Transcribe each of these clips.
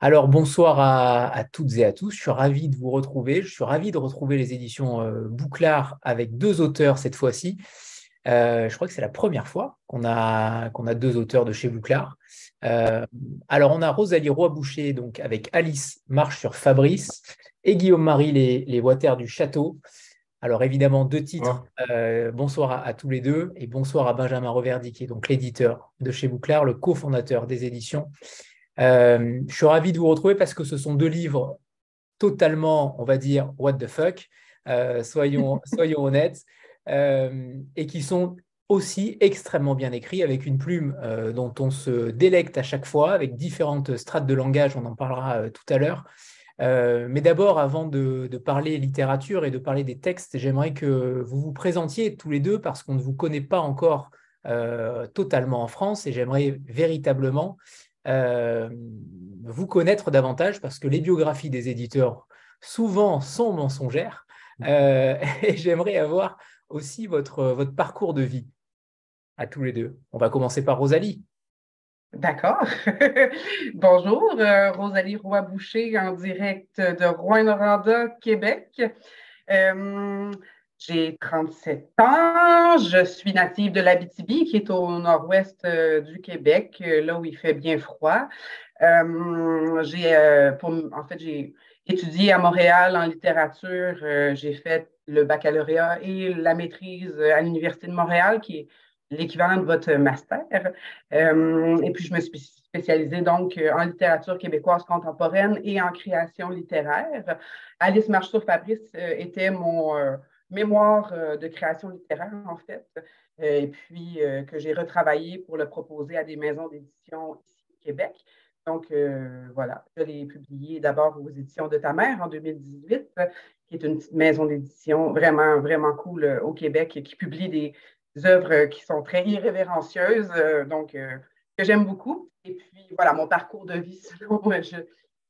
Alors bonsoir à, toutes et à tous, je suis ravi de vous retrouver, je suis ravi de retrouver les éditions euh, Bouclard avec deux auteurs cette fois-ci. Euh, je crois que c'est la première fois qu'on a, qu'on a deux auteurs de chez Bouclard. Euh, alors on a Rosalie Roy-Boucher donc avec Alice Marche sur Fabrice et Guillaume-Marie les, les Water du Château. Alors évidemment deux titres. bonsoir à, tous les deux et bonsoir à Benjamin Reverdy qui est donc l'éditeur de chez Bouclard, le cofondateur des éditions. Euh, je suis ravi de vous retrouver parce que ce sont deux livres totalement, on va dire, what the fuck, euh, soyons, soyons honnêtes, euh, et qui sont aussi extrêmement bien écrits, avec une plume dont on se délecte à chaque fois, avec différentes strates de langage, on en parlera tout à l'heure. mais d'abord, avant de, de, parler littérature et de parler des textes, j'aimerais que vous vous présentiez tous les deux parce qu'on ne vous connaît pas encore totalement en France et j'aimerais véritablement euh, vous connaître davantage parce que les biographies des éditeurs souvent sont mensongères. Euh, et j'aimerais avoir aussi votre, votre parcours de vie à tous les deux. On va commencer par Rosalie. D'accord. Bonjour, euh, Rosalie Roy-Boucher en direct de Rouen-Noranda, Québec. J'ai 37 ans. Je suis native de l'Abitibi, qui est au nord-ouest euh, du Québec, euh, là où il fait bien froid. Euh, j'ai, en fait, j'ai étudié à Montréal en littérature. j'ai fait le baccalauréat et la maîtrise à l'Université de Montréal, qui est l'équivalent de votre master. et puis, je me suis spécialisée donc en littérature québécoise contemporaine et en création littéraire. Alice Marchour-Fabrice était mon mémoire euh, de création littéraire, en fait, euh, et puis euh, que j'ai retravaillé pour le proposer à des maisons d'édition ici au Québec. Donc, voilà, je l'ai publié d'abord aux éditions de ta mère en 2018, qui est une petite maison d'édition vraiment, vraiment cool au Québec, qui publie des œuvres qui sont très irrévérencieuses, donc que j'aime beaucoup. Et puis, voilà, mon parcours de vie, selon je,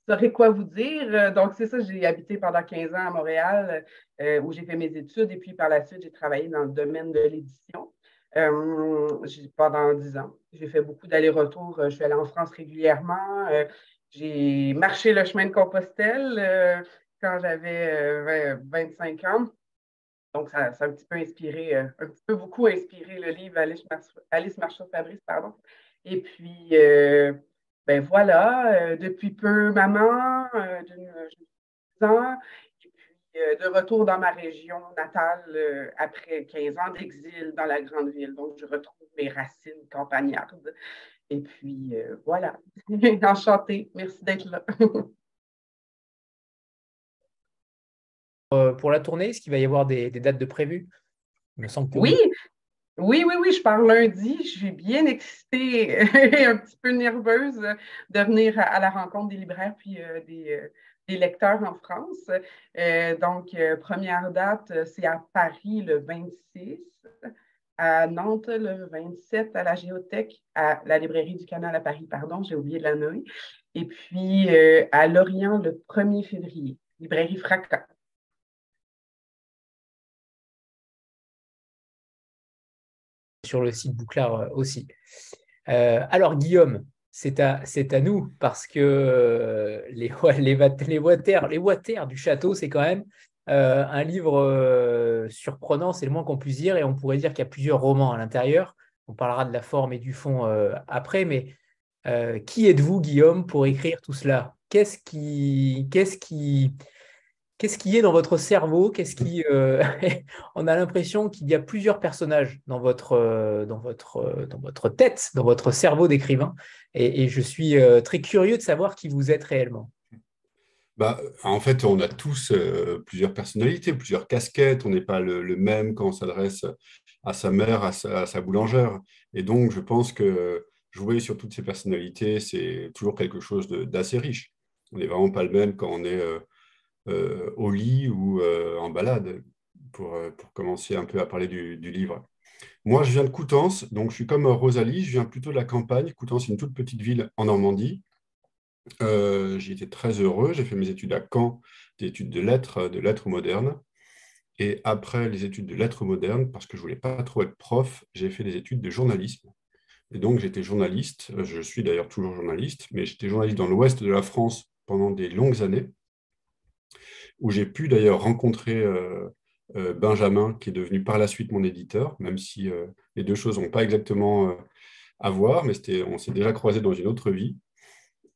saurais quoi vous dire? Euh, donc, c'est ça, j'ai habité pendant 15 ans à Montréal, euh, où j'ai fait mes études, et puis par la suite, j'ai travaillé dans le domaine de l'édition euh, pendant 10 ans. J'ai fait beaucoup d'allers-retours. Je suis allée en France régulièrement. j'ai marché le chemin de Compostelle quand j'avais 25 ans. Donc, ça, a un petit peu inspiré, un petit peu beaucoup inspiré le livre Alice, Marchand-Fabrice, pardon. Et puis, ben voilà, euh, depuis peu maman euh, d'une ans, et puis euh, de retour dans ma région natale après 15 ans d'exil dans la grande ville. Donc, je retrouve mes racines campagnardes. Et puis, voilà, enchantée. Merci d'être là. pour la tournée, est-ce qu'il va y avoir des, dates de prévues? Oui, oui, oui, oui, je pars lundi. Je suis bien excitée et un petit peu nerveuse de venir à, la rencontre des libraires puis euh, euh, des, lecteurs en France. Euh, donc, première date, c'est à Paris le 26, à Nantes le 27, à la Géothèque, à la librairie du Canal à Paris, pardon, j'ai oublié de la nommer. Et puis à Lorient le 1er février, librairie Fracas. Sur le site Bouclard euh, aussi. Euh, alors, Guillaume, c'est à, à, nous parce que euh, les, les, les, water, les water du château, c'est quand même un livre surprenant, c'est le moins qu'on puisse dire, et on pourrait dire qu'il y a plusieurs romans à l'intérieur. On parlera de la forme et du fond après, mais qui êtes-vous, Guillaume, pour écrire tout cela? Qu'est-ce qui, qu'est-ce qui, Qu'est-ce qui est dans votre cerveau? Qu'est-ce qui euh, On a l'impression qu'il y a plusieurs personnages dans votre, euh, dans votre, euh, dans votre tête, dans votre cerveau d'écrivain, et, je suis très curieux de savoir qui vous êtes réellement. Bah, en fait, on a tous plusieurs personnalités, plusieurs casquettes. On n'est pas le, même quand on s'adresse à sa mère, à sa, à sa, boulangère. Et donc, je pense que jouer sur toutes ces personnalités, c'est toujours quelque chose d'assez riche. On n'est vraiment pas le même quand on est au lit ou euh, en balade, pour, euh, pour, commencer un peu à parler du, livre. Moi, je viens de Coutances, donc je suis comme Rosalie, je viens plutôt de la campagne. Coutances, c'est une toute petite ville en Normandie. J'y étais très heureux. J'ai fait mes études à Caen, des études de lettres, de lettres modernes. Et après les études de lettres modernes, parce que je ne voulais pas trop être prof, j'ai fait des études de journalisme. Et donc, j'étais journaliste. Je suis d'ailleurs toujours journaliste, mais j'étais journaliste dans l'ouest de la France pendant des longues années, où j'ai pu d'ailleurs rencontrer euh, euh, Benjamin, qui est devenu par la suite mon éditeur, même si euh, les deux choses n'ont pas exactement à voir, mais on s'est déjà croisés dans une autre vie.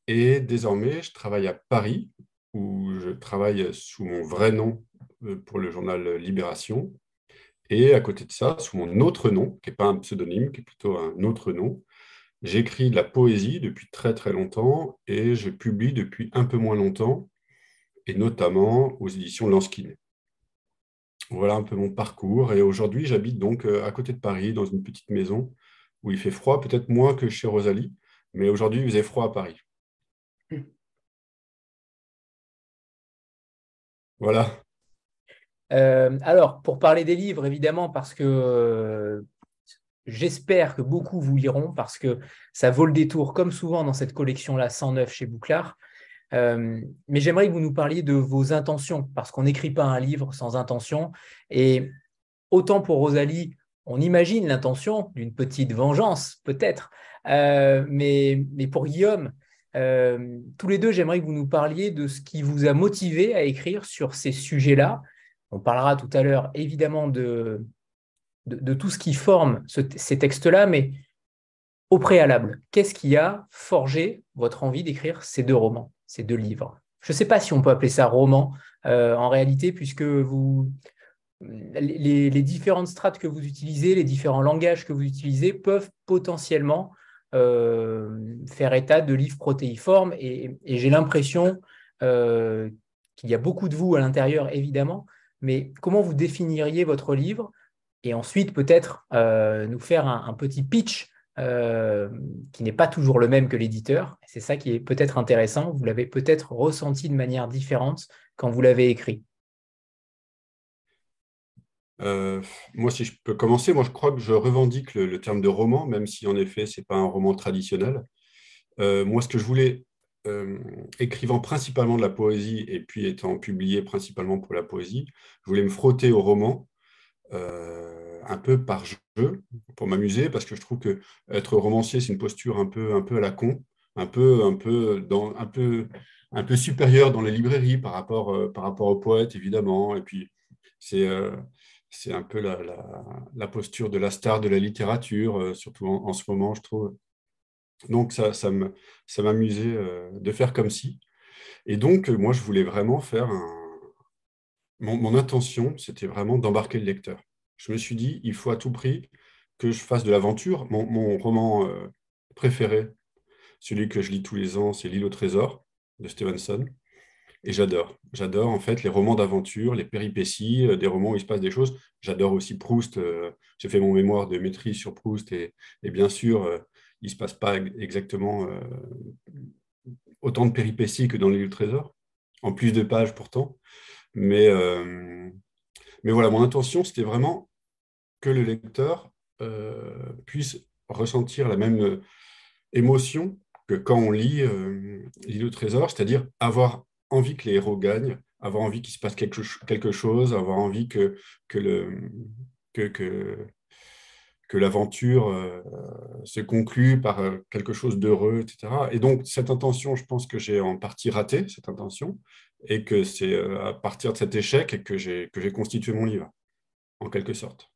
Et désormais, je travaille à Paris, où je travaille sous mon vrai nom pour le journal Libération, et à côté de ça, sous mon autre nom, qui n'est pas un pseudonyme, qui est plutôt un autre nom, j'écris de la poésie depuis très très longtemps et je publie depuis un peu moins longtemps, et notamment aux éditions Lanskinet. Voilà un peu mon parcours. Et aujourd'hui, j'habite donc euh, à côté de Paris, dans une petite maison où il fait froid, peut-être moins que chez Rosalie, mais aujourd'hui, il faisait froid à Paris. Voilà. Euh, alors, pour parler des livres, évidemment, parce que euh, j'espère que beaucoup vous liront, parce que ça vaut le détour, comme souvent dans cette collection-là, 109 chez Bouclard. Euh, mais j'aimerais que vous nous parliez de vos intentions, parce qu'on n'écrit pas un livre sans intention. Et autant pour Rosalie, on imagine l'intention d'une petite vengeance, peut-être. mais, mais, pour Guillaume, tous les deux, j'aimerais que vous nous parliez de ce qui vous a motivé à écrire sur ces sujets-là on parlera tout à l'heure évidemment de, de, tout ce qui forme ces textes-là, mais au préalable, qu'est-ce qui a forgé votre envie d'écrire ces deux romans, ces deux livres. Je ne sais pas si on peut appeler ça roman euh, en réalité, puisque vous, les, différentes strates que vous utilisez, les différents langages que vous utilisez peuvent potentiellement euh, faire état de livres protéiformes, et, j'ai l'impression euh, qu'il y a beaucoup de vous à l'intérieur, évidemment, mais comment vous définiriez votre livre? Et ensuite peut-être nous faire un, petit pitch euh, qui n'est pas toujours le même que l'éditeur. C'est ça qui est peut-être intéressant. Vous l'avez peut-être ressenti de manière différente quand vous l'avez écrit. Euh, moi, si je peux commencer, moi je crois que je revendique le, terme de roman, même si en effet, ce n'est pas un roman traditionnel. moi, ce que je voulais euh, écrivant principalement de la poésie et puis étant publié principalement pour la poésie, je voulais me frotter au roman euh, un peu par jeu pour m'amuser parce que je trouve que être romancier c'est une posture un peu un peu à la con, un peu un peu dans un peu un peu supérieure dans les librairies par rapport euh, par rapport aux poètes évidemment et puis c'est c'est un peu la, la, posture de la star de la littérature, surtout en, ce moment, je trouve. Donc, ça, ça m'amusait euh, de faire comme si. Et donc, euh, moi, je voulais vraiment faire un... Mon, intention, c'était vraiment d'embarquer le lecteur. Je me suis dit, il faut à tout prix que je fasse de l'aventure. Mon, roman euh, préféré, celui que je lis tous les ans, c'est L'île au trésor de Stevenson. Et j'adore. J'adore en fait les romans d'aventure, les péripéties, des romans où il se passe des choses. J'adore aussi Proust. J'ai fait mon mémoire de maîtrise sur Proust et, bien sûr, il ne se passe pas exactement euh, autant de péripéties que dans les trésor, en plus de pages pourtant. Mais, euh, mais voilà, mon intention, c'était vraiment que le lecteur euh, puisse ressentir la même émotion que quand on lit L'île au trésor, c'est-à-dire avoir envie que les héros gagnent, avoir envie qu'il se passe quelque, chose, avoir envie que, l'aventure euh, se conclut par euh, quelque chose d'heureux, etc. Et donc, cette intention, je pense que j'ai en partie raté, cette intention, et que c'est euh, à partir de cet échec que j'ai constitué mon livre, en quelque sorte.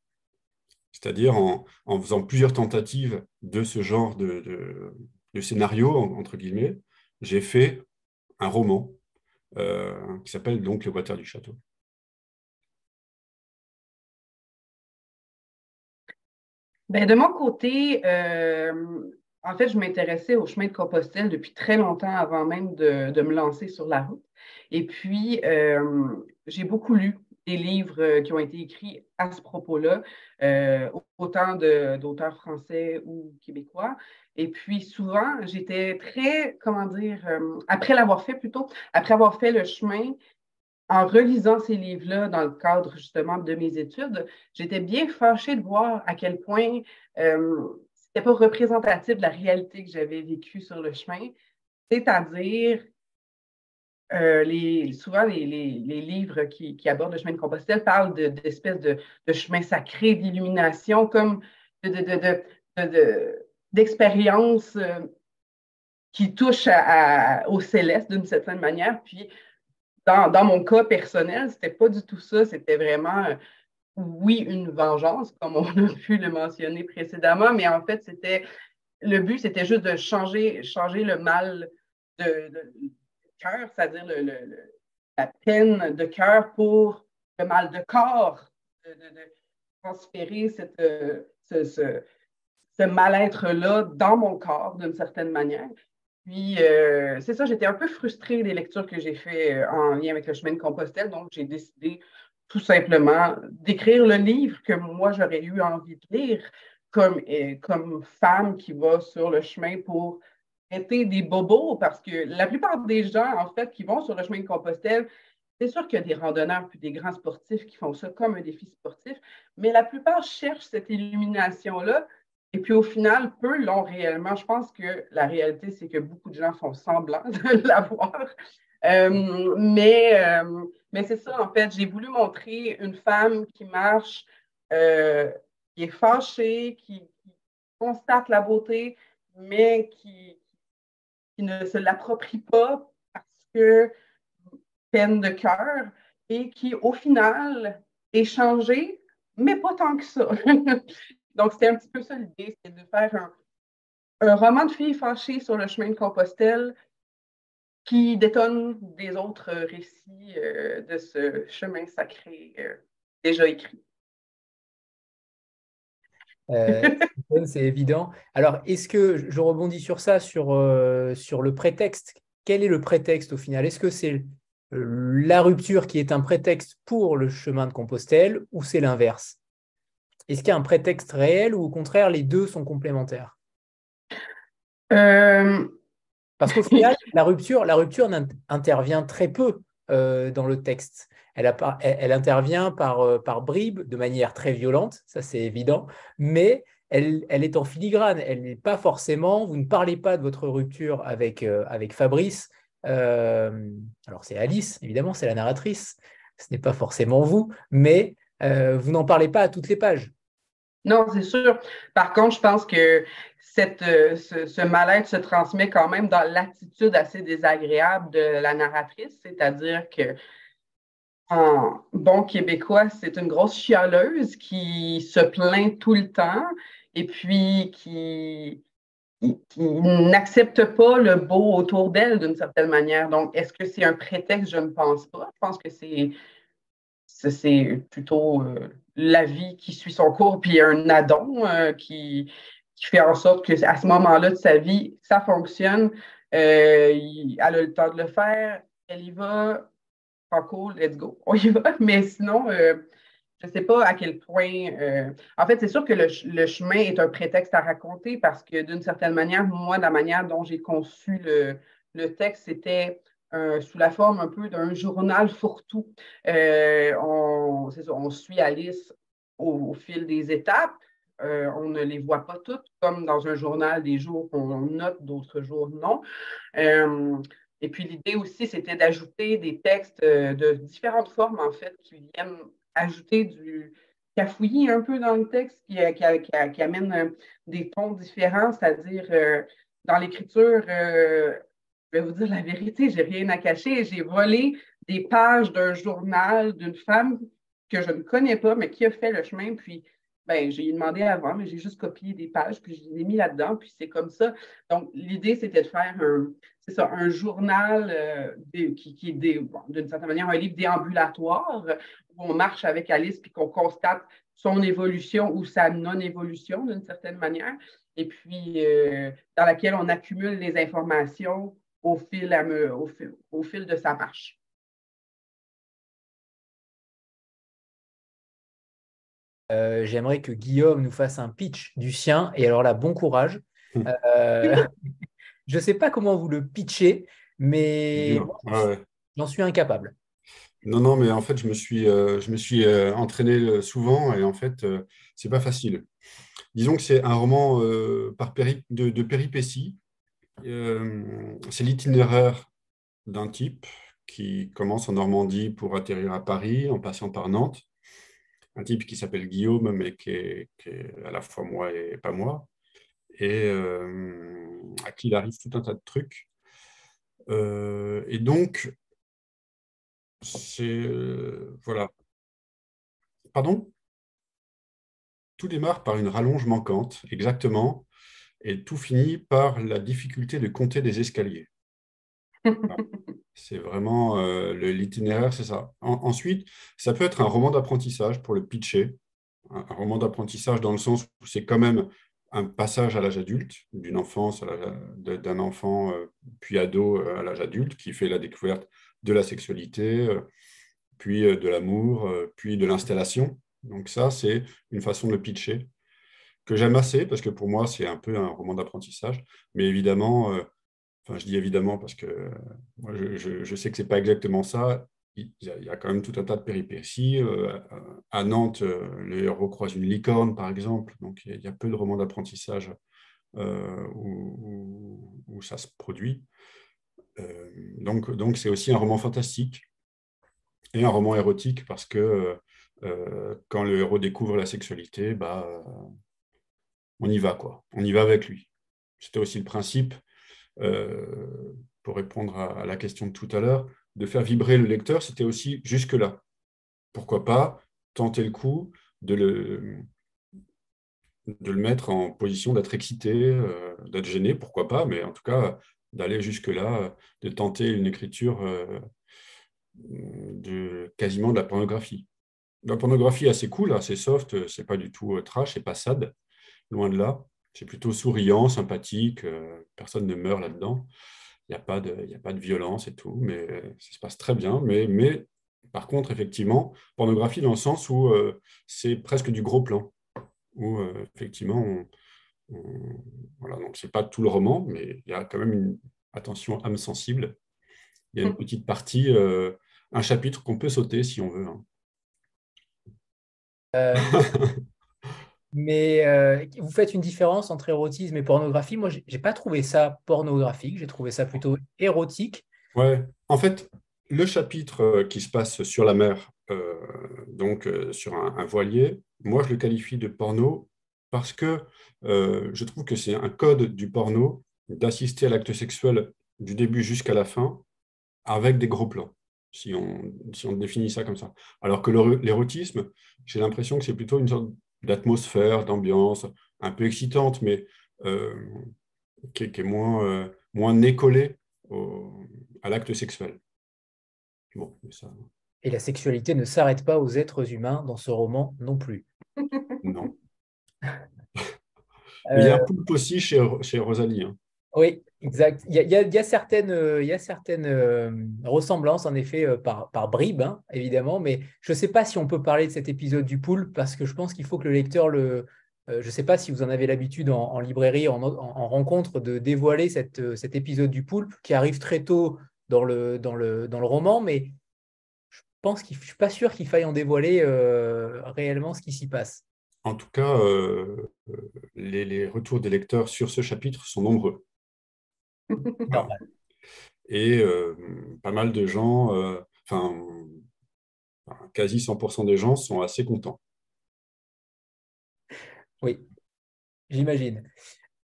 C'est-à-dire en, faisant plusieurs tentatives de ce genre de, scénario, entre guillemets, j'ai fait un roman qui s'appelle donc Le Water du Château. Ben, de mon côté, euh, en fait, je m'intéressais au chemin de Compostelle depuis très longtemps avant même de, me lancer sur la route. Et puis, euh, j'ai beaucoup lu des livres qui ont été écrits à ce propos-là, euh, autant d'auteurs français ou québécois. Et puis, souvent, j'étais très, comment dire, après l'avoir fait plutôt, après avoir fait le chemin, en relisant ces livres-là dans le cadre justement de mes études, j'étais bien fâchée de voir à quel point euh, ce n'était pas représentatif de la réalité que j'avais vécue sur le chemin, c'est-à-dire euh, les, souvent les, livres qui, abordent le chemin de Compostelle parlent d'espèces de, de, chemin sacré, d'illumination, comme de, d'expériences euh, qui touchent au céleste d'une certaine manière. Puis, dans, dans mon cas personnel, c'était pas du tout ça. C'était vraiment, euh, oui, une vengeance, comme on a pu le mentionner précédemment, mais en fait, c'était le but, c'était juste de changer, changer le mal de, cœur, c'est-à-dire la peine de cœur pour le mal de corps, de, transférer euh, ce, ce mal-être-là dans mon corps d'une certaine manière. Puis, euh, c'est ça, j'étais un peu frustrée des lectures que j'ai faites euh, en lien avec le chemin de Compostelle, donc j'ai décidé tout simplement d'écrire le livre que moi j'aurais eu envie de lire comme, euh, comme femme qui va sur le chemin pour traiter des bobos, parce que la plupart des gens, en fait, qui vont sur le chemin de Compostelle, c'est sûr qu'il y a des randonneurs puis des grands sportifs qui font ça comme un défi sportif, mais la plupart cherchent cette illumination-là et puis au final, peu l'ont réellement. Je pense que la réalité, c'est que beaucoup de gens font semblant de l'avoir. Euh, mais euh, mais c'est ça, en fait. J'ai voulu montrer une femme qui marche, euh, qui est fâchée, qui, constate la beauté, mais qui, qui ne se l'approprie pas parce que peine de cœur et qui, au final, est changée, mais pas tant que ça. Donc, c'était un petit peu ça l'idée, c'est de faire un, roman de filles fâchées sur le chemin de Compostelle qui détonne des autres récits euh, de ce chemin sacré euh, déjà écrit. Euh, c'est évident. Alors, est-ce que je rebondis sur ça, sur, sur le prétexte? Quel est le prétexte au final? Est-ce que c'est la rupture qui est un prétexte pour le chemin de Compostelle ou c'est l'inverse? Est-ce qu'il y a un prétexte réel ou au contraire, les deux sont complémentaires? Euh, Parce qu'au final, la rupture, la rupture intervient très peu euh, dans le texte. Elle, intervient par, euh, bribes, de manière très violente, ça c'est évident, mais elle, est en filigrane. Elle n'est pas forcément, vous ne parlez pas de votre rupture avec, avec Fabrice. alors c'est Alice, évidemment, c'est la narratrice, ce n'est pas forcément vous, mais vous n'en parlez pas à toutes les pages. Non, c'est sûr. Par contre, je pense que cette, euh, ce, mal-être se transmet quand même dans l'attitude assez désagréable de la narratrice, c'est-à-dire que en bon québécois, c'est une grosse chialeuse qui se plaint tout le temps et puis qui, qui n'accepte pas le beau autour d'elle d'une certaine manière. Donc, est-ce que c'est un prétexte? Je ne pense pas. Je pense que c'est c'est plutôt euh, la vie qui suit son cours, puis un addon euh, qui, fait en sorte que à ce moment-là de sa vie, ça fonctionne. Euh, elle a le temps de le faire, elle y va, pas cool, let's go, on y va. Mais sinon, je ne sais pas à quel point. en fait, c'est sûr que le, chemin est un prétexte à raconter parce que d'une certaine manière, moi, la manière dont j'ai conçu le, le texte, c'était euh, sous la forme un peu d'un journal fourre-tout. Euh, on, suit Alice au, fil des étapes. Euh, on ne les voit pas toutes, comme dans un journal des jours qu'on note, d'autres jours non. et puis l'idée aussi, c'était d'ajouter des textes de différentes formes, en fait, qui viennent ajouter du cafouillis un peu dans le texte, qui amène des tons différents, c'est-à-dire dans l'écriture, je vais vous dire la vérité, j'ai rien à cacher. J'ai volé des pages d'un journal d'une femme que je ne connais pas, mais qui a fait le chemin. Puis, ben, j'ai demandé avant, mais j'ai juste copié des pages, puis je les ai mis là-dedans, puis c'est comme ça. Donc, l'idée, c'était de faire un, c'est ça, un journal euh, qui, est, d'une certaine manière, un livre déambulatoire, où on marche avec Alice, puis qu'on constate son évolution ou sa non-évolution, d'une certaine manière, et puis euh, dans laquelle on accumule les informations au fil, au fil, de sa marche. Euh, j'aimerais que Guillaume nous fasse un pitch du sien. Et alors là, bon courage. Euh, je ne sais pas comment vous le pitchez, mais j'en suis incapable. Non, non, mais en fait, je me suis, euh, je me suis entraîné souvent et en fait, c'est pas facile. Disons que c'est un roman par de, de, péripéties c'est l'itinéraire d'un type qui commence en Normandie pour atterrir à Paris en passant par Nantes. Un type qui s'appelle Guillaume, mais qui est, à la fois moi et pas moi. et à qui il arrive tout un tas de trucs. et donc, c'est. voilà. Pardon? Tout démarre par une rallonge manquante, exactement, et tout finit par la difficulté de compter des escaliers. C'est vraiment euh, l'itinéraire, c'est ça. ensuite, ça peut être un roman d'apprentissage pour le pitcher. Un, roman d'apprentissage dans le sens où c'est quand même un passage à l'âge adulte, d'une enfance, d'un enfant euh, puis ado euh, à l'âge adulte, qui fait la découverte de la sexualité, puis de l'amour, puis de l'installation. Donc ça, c'est une façon de pitcher que j'aime assez, parce que pour moi, c'est un peu un roman d'apprentissage. Mais évidemment, Je dis évidemment parce que moi, je, sais que ce n'est pas exactement ça. Il y, a, quand même tout un tas de péripéties. Euh, à Nantes, euh, le héros croise une licorne, par exemple. Donc, il y, a peu de romans d'apprentissage euh, où, ça se produit. donc, donc, c'est aussi un roman fantastique et un roman érotique parce que quand le héros découvre la sexualité, bah, on y va, quoi. On y va avec lui. C'était aussi le principe pour répondre à, la question de tout à l'heure, de faire vibrer le lecteur, c'était aussi jusque-là. Pourquoi pas tenter le coup de le, de le mettre en position d'être excité, euh, d'être gêné, pourquoi pas, mais en tout cas d'aller jusque-là, de tenter une écriture euh, de quasiment de la pornographie. La pornographie assez cool, assez soft, c'est pas du tout trash, c'est pas sad, loin de là. C'est plutôt souriant, sympathique, euh, personne ne meurt là-dedans. Il n'y a, pas de, a pas de violence et tout, mais ça se passe très bien. Mais, mais par contre, effectivement, pornographie dans le sens où euh, c'est presque du gros plan, où euh, effectivement, voilà, donc c'est pas tout le roman, mais il y a quand même une attention âme sensible. Il y a une mm. petite partie, un chapitre qu'on peut sauter si on veut. Hein. Mais euh, vous faites une différence entre érotisme et pornographie. Moi, je n'ai pas trouvé ça pornographique, j'ai trouvé ça plutôt érotique. Ouais, en fait, le chapitre euh, qui se passe sur la mer, euh, donc sur un, voilier, moi, je le qualifie de porno parce que je trouve que c'est un code du porno d'assister à l'acte sexuel du début jusqu'à la fin avec des gros plans. Si on, si on définit ça comme ça. Alors que l'érotisme, j'ai l'impression que c'est plutôt une sorte d'atmosphère, d'ambiance, un peu excitante, mais euh, qui, est, moins, euh, moins à l'acte sexuel. Et la sexualité ne s'arrête pas aux êtres humains dans ce roman non plus. Non. il y a un poupe aussi chez, chez Rosalie. Hein. Oui, exact. Il y a, certaines, euh, ressemblances, en effet, euh, par, par bribes, hein, évidemment, mais je ne sais pas si on peut parler de cet épisode du poule, parce que je pense qu'il faut que le lecteur le... Euh, je ne sais pas si vous en avez l'habitude en, librairie, en, rencontre, de dévoiler cette, cet épisode du poulpe qui arrive très tôt dans le, roman, mais je pense qu'il, suis pas sûr qu'il faille en dévoiler réellement ce qui s'y passe. En tout cas, les retours des lecteurs sur ce chapitre sont nombreux. Et euh, pas mal de gens, euh, enfin, quasi 100% des gens sont assez contents. Oui, j'imagine.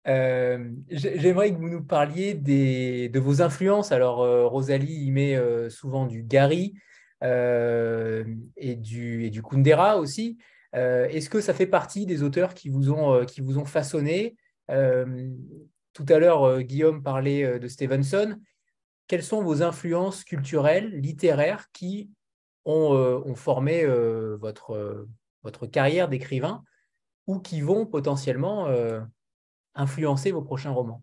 Euh, j'aimerais que vous nous parliez des, de vos influences. Alors, Rosalie y met souvent du Gary et, du, et du Kundera aussi. Est-ce que ça fait partie des auteurs qui vous ont, qui vous ont façonné? Tout à l'heure, euh, Guillaume parlait euh, de Stevenson. Quelles sont vos influences culturelles, littéraires qui ont, euh, formé votre, votre carrière d'écrivain ou qui vont potentiellement influencer vos prochains romans?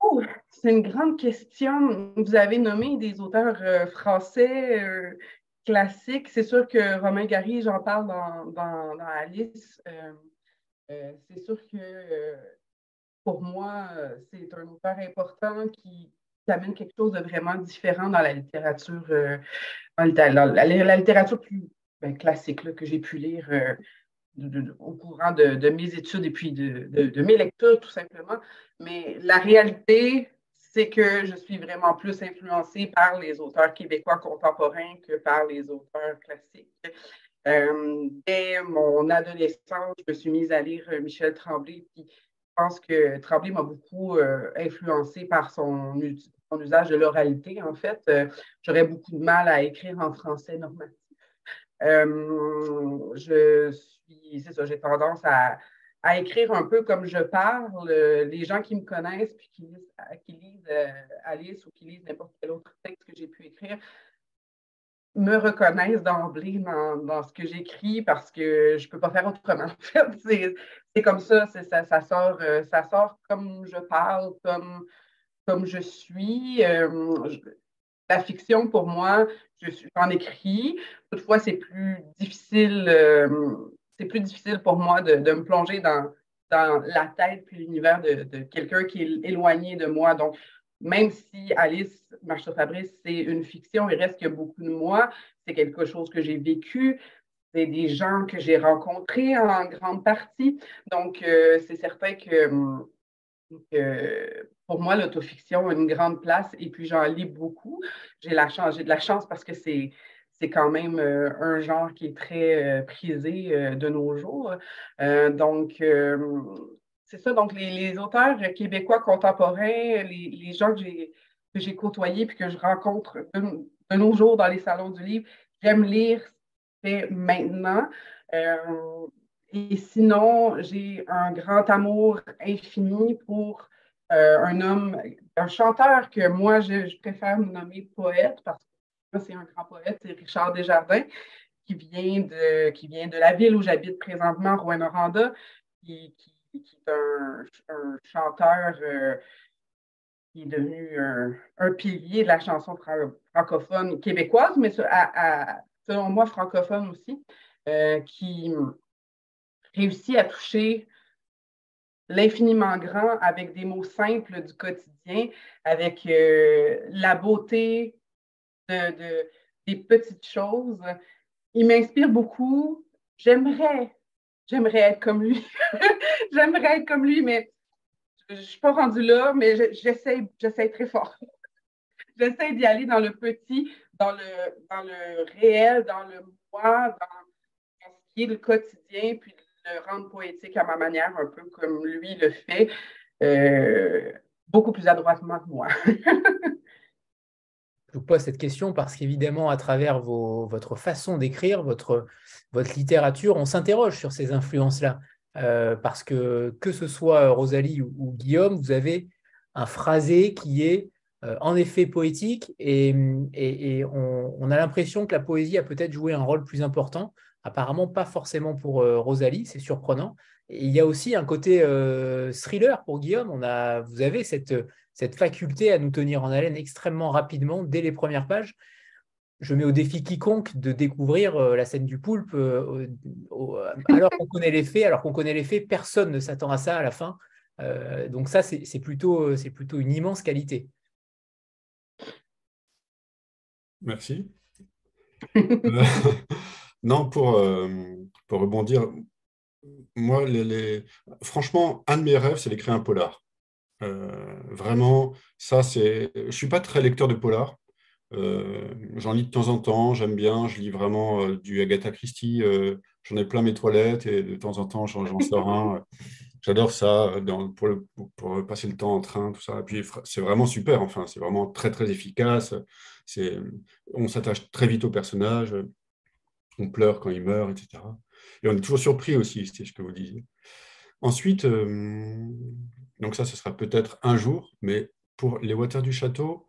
Oh, C'est une grande question. Vous avez nommé des auteurs français classiques. C'est sûr que Romain Gary, j'en parle dans, Alice. Euh, c'est sûr que euh, pour moi, euh, c'est un auteur important qui, amène quelque chose de vraiment différent dans la littérature, dans la, littérature plus ben, classique que j'ai pu lire au courant de, mes études et puis de, mes lectures, tout simplement. Mais la réalité, c'est que je suis vraiment plus influencée par les auteurs québécois contemporains que par les auteurs classiques. Dès mon adolescence, je me suis mise à lire Michel Tremblay. Puis je pense que Tremblay m'a beaucoup influencé par son, usage de l'oralité. En fait, j'aurais beaucoup de mal à écrire en français normatif. je suis, c'est ça, j'ai tendance à, à écrire un peu comme je parle. les gens qui me connaissent puis qui lisent, qui lisent Alice ou qui lisent n'importe quel autre texte que j'ai pu écrire me reconnaissent d'emblée dans, ce que j'écris parce que je ne peux pas faire autrement. c'est comme ça, ça, ça, sort, euh, ça sort comme je parle, comme, comme je suis. Euh, la fiction, pour moi, je suis en écrit. Toutefois, c'est plus difficile, euh, c'est plus difficile pour moi de, me plonger dans, dans la tête puis l'univers de, de quelqu'un qui est éloigné de moi. Donc, même si Alice marche sur Fabrice, c'est une fiction, il reste que beaucoup de moi. C'est quelque chose que j'ai vécu. C'est des gens que j'ai rencontrés en grande partie. Donc, euh, c'est certain que, pour moi, l'autofiction a une grande place et puis j'en lis beaucoup. J'ai de la chance parce que c'est c'est quand même euh, un genre qui est très euh, prisé de nos jours. donc, c'est ça, donc les, auteurs québécois contemporains, les, gens que j'ai, côtoyés et que je rencontre de, nos jours dans les salons du livre, j'aime lire c'est maintenant. Euh, et sinon, j'ai un grand amour infini pour euh, un homme, un chanteur que moi, je, préfère me nommer poète parce que c'est un grand poète, c'est Richard Desjardins, qui vient de, qui vient de la ville où j'habite présentement, Rouen-Noranda, qui qui est un, chanteur euh, qui est devenu un, pilier de la chanson francophone québécoise, mais selon moi francophone aussi, euh, qui réussit à toucher l'infiniment grand avec des mots simples du quotidien, avec euh, la beauté de, des petites choses. Il m'inspire beaucoup. J'aimerais j'aimerais être comme lui. j'aimerais être comme lui, mais je ne suis pas rendue là, mais j'essaie, j'essaie très fort. j'essaie d'y aller dans le petit, dans le, dans le réel, dans le moi, dans, ce qui est le quotidien, puis de le rendre poétique à ma manière, un peu comme lui le fait, euh, beaucoup plus adroitement que moi. vous pose cette question parce qu'évidemment, à travers votre façon d'écrire, votre, votre littérature, on s'interroge sur ces influences-là. Euh, parce que que ce soit Rosalie ou, Guillaume, vous avez un phrasé qui est euh, en effet poétique et, on, a l'impression que la poésie a peut-être joué un rôle plus important. Apparemment, pas forcément pour euh, Rosalie, c'est surprenant. Et il y a aussi un côté thriller pour Guillaume. On a, vous avez cette, cette faculté à nous tenir en haleine extrêmement rapidement dès les premières pages. Je mets au défi quiconque de découvrir euh, la scène du poulpe euh, alors qu'on connaît les faits. Alors qu'on connaît les faits, personne ne s'attend à ça à la fin. Euh, donc ça, c'est plutôt, plutôt une immense qualité. Merci. non, pour, pour rebondir, moi, les, franchement, un de mes rêves, c'est d'écrire un polar. Euh, vraiment, ça, c'est. Je suis pas très lecteur de polar. Euh, j'en lis de temps en temps, j'aime bien. Je lis vraiment euh, du Agatha Christie. j'en ai plein mes toilettes et de temps en temps, j'en sors un. J'adore ça pour, pour, passer le temps en train, tout ça. Et puis, c'est vraiment super. Enfin, c'est vraiment très, très efficace. On s'attache très vite au personnage. On pleure quand il meurt, etc. Et on est toujours surpris aussi, c'est ce que vous disiez. Ensuite, donc ça, ce sera peut-être un jour, mais pour les Waters du Château,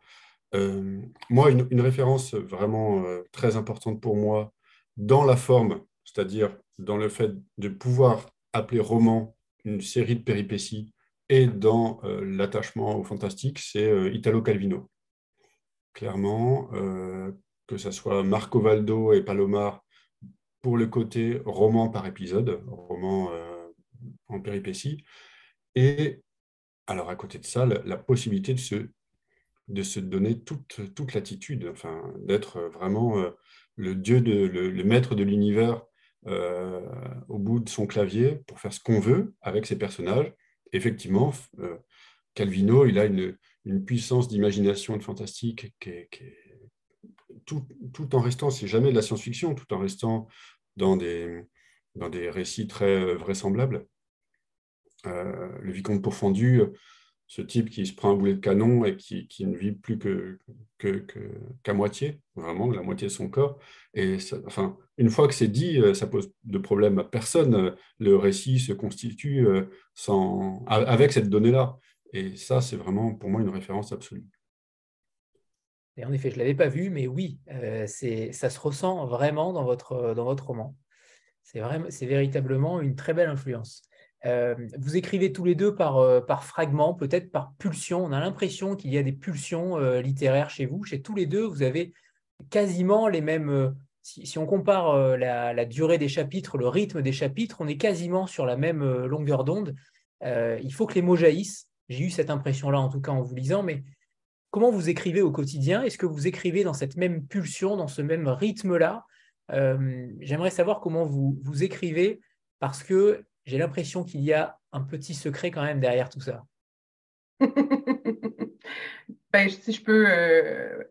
euh, moi, une, référence vraiment euh, très importante pour moi dans la forme, c'est-à-dire dans le fait de pouvoir appeler roman une série de péripéties et dans euh, l'attachement au fantastique, c'est Italo Calvino. Clairement, que ce soit Marco Valdo et Palomar pour le côté roman par épisode, roman en péripéties, et alors, à côté de ça, la, possibilité de se, de se donner toute, toute latitude, enfin, d'être vraiment euh, le dieu, de, le, maître de l'univers euh, au bout de son clavier pour faire ce qu'on veut avec ses personnages. Effectivement, euh, Calvino, il a une, puissance d'imagination de fantastique qui est, tout, tout, en restant, c'est jamais de la science-fiction, tout en restant dans des, dans des récits très vraisemblables. le vicomte pourfendu, ce type qui se prend un boulet de canon et qui, qui ne vit plus que, qu'à moitié, vraiment, la moitié de son corps. Et enfin, une fois que c'est dit, euh, ça pose de problème à personne. Le récit se constitue euh, sans, avec cette donnée-là. Et ça, c'est vraiment pour moi une référence absolue. Et en effet, je ne l'avais pas vu, mais oui, euh, ça se ressent vraiment dans votre, dans votre roman. C'est véritablement une très belle influence. Euh, vous écrivez tous les deux par, euh, par fragments, peut-être par pulsion. On a l'impression qu'il y a des pulsions euh, littéraires chez vous. Chez tous les deux, vous avez quasiment les mêmes. Si, on compare la, durée des chapitres, le rythme des chapitres, on est quasiment sur la même longueur d'onde. il faut que les mots jaillissent. J'ai eu cette impression-là, en tout cas, en vous lisant. Mais comment vous écrivez au quotidien? Est-ce que vous écrivez dans cette même pulsion, dans ce même rythme-là? J'aimerais savoir comment vous, vous écrivez parce que j'ai l'impression qu'il y a un petit secret quand même derrière tout ça. ben, si je peux euh,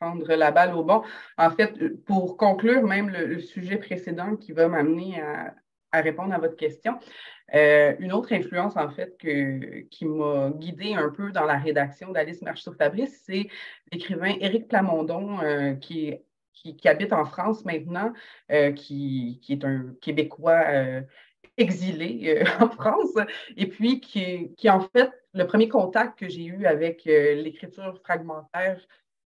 prendre la balle au bon, en fait, pour conclure même le, sujet précédent qui va m'amener à, répondre à votre question, euh, une autre influence, en fait, qui m'a guidée un peu dans la rédaction d'Alice Marche sur Fabrice, c'est l'écrivain Éric Plamondon, euh, qui, habite en France maintenant, qui, qui, est un Québécois exilé euh, en France, et puis qui, qui, en fait, le premier contact que j'ai eu avec euh, l'écriture fragmentaire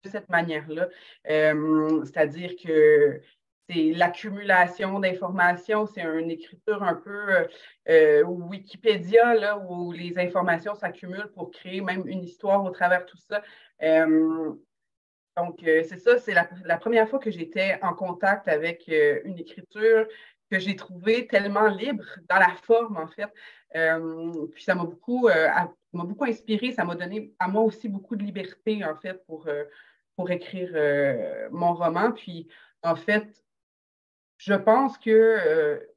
de cette manière-là, euh, c'est-à-dire que c'est l'accumulation d'informations, c'est une écriture un peu Wikipédia, là, où les informations s'accumulent pour créer même une histoire au travers de tout ça. donc, c'est ça, c'est la, première fois que j'étais en contact avec une écriture que j'ai trouvé tellement libre dans la forme, en fait. Euh, puis ça m'a beaucoup, euh, m'a beaucoup inspiré, ça m'a donné à moi aussi beaucoup de liberté, en fait, pour, euh, pour écrire mon roman. Puis, en fait, je pense que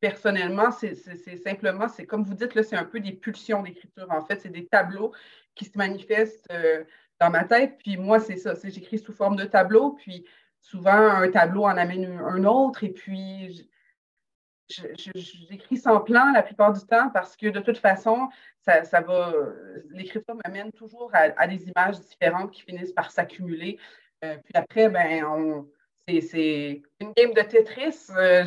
personnellement, c'est simplement, c'est comme vous dites, c'est un peu des pulsions d'écriture. En fait, c'est des tableaux qui se manifestent dans ma tête. Puis moi, c'est ça, j'écris sous forme de tableau. Puis souvent, un tableau en amène un autre. Et puis, j'écris sans plan la plupart du temps parce que de toute façon, ça, va, l'écriture m'amène toujours à, des images différentes qui finissent par s'accumuler. Euh, puis après, ben, c'est, une game de Tetris. Euh,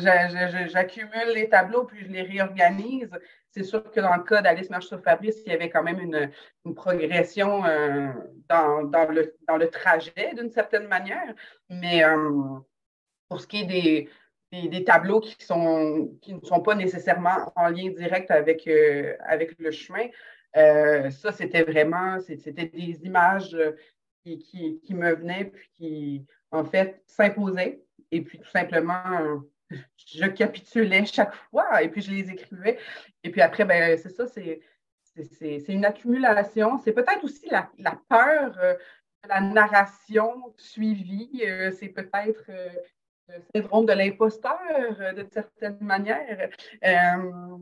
j'accumule les tableaux puis je les réorganise. C'est sûr que dans le cas d'Alice Marche sur Fabrice, il y avait quand même une, progression euh, dans, dans, le, dans le trajet d'une certaine manière. Mais pour ce qui est des, des, tableaux qui, sont, qui ne sont pas nécessairement en lien direct avec, euh, avec le chemin. Euh, ça, c'était vraiment, c'était des images euh, qui, qui, qui, me venaient, puis qui, en fait, s'imposaient. Et puis, tout simplement, je capitulais chaque fois, et puis je les écrivais. Et puis après, ben, c'est ça, c'est, c'est, une accumulation. C'est peut-être aussi la, peur de la narration suivie. c'est peut-être le syndrome de l'imposteur, euh, d'une certaine manière. Euh,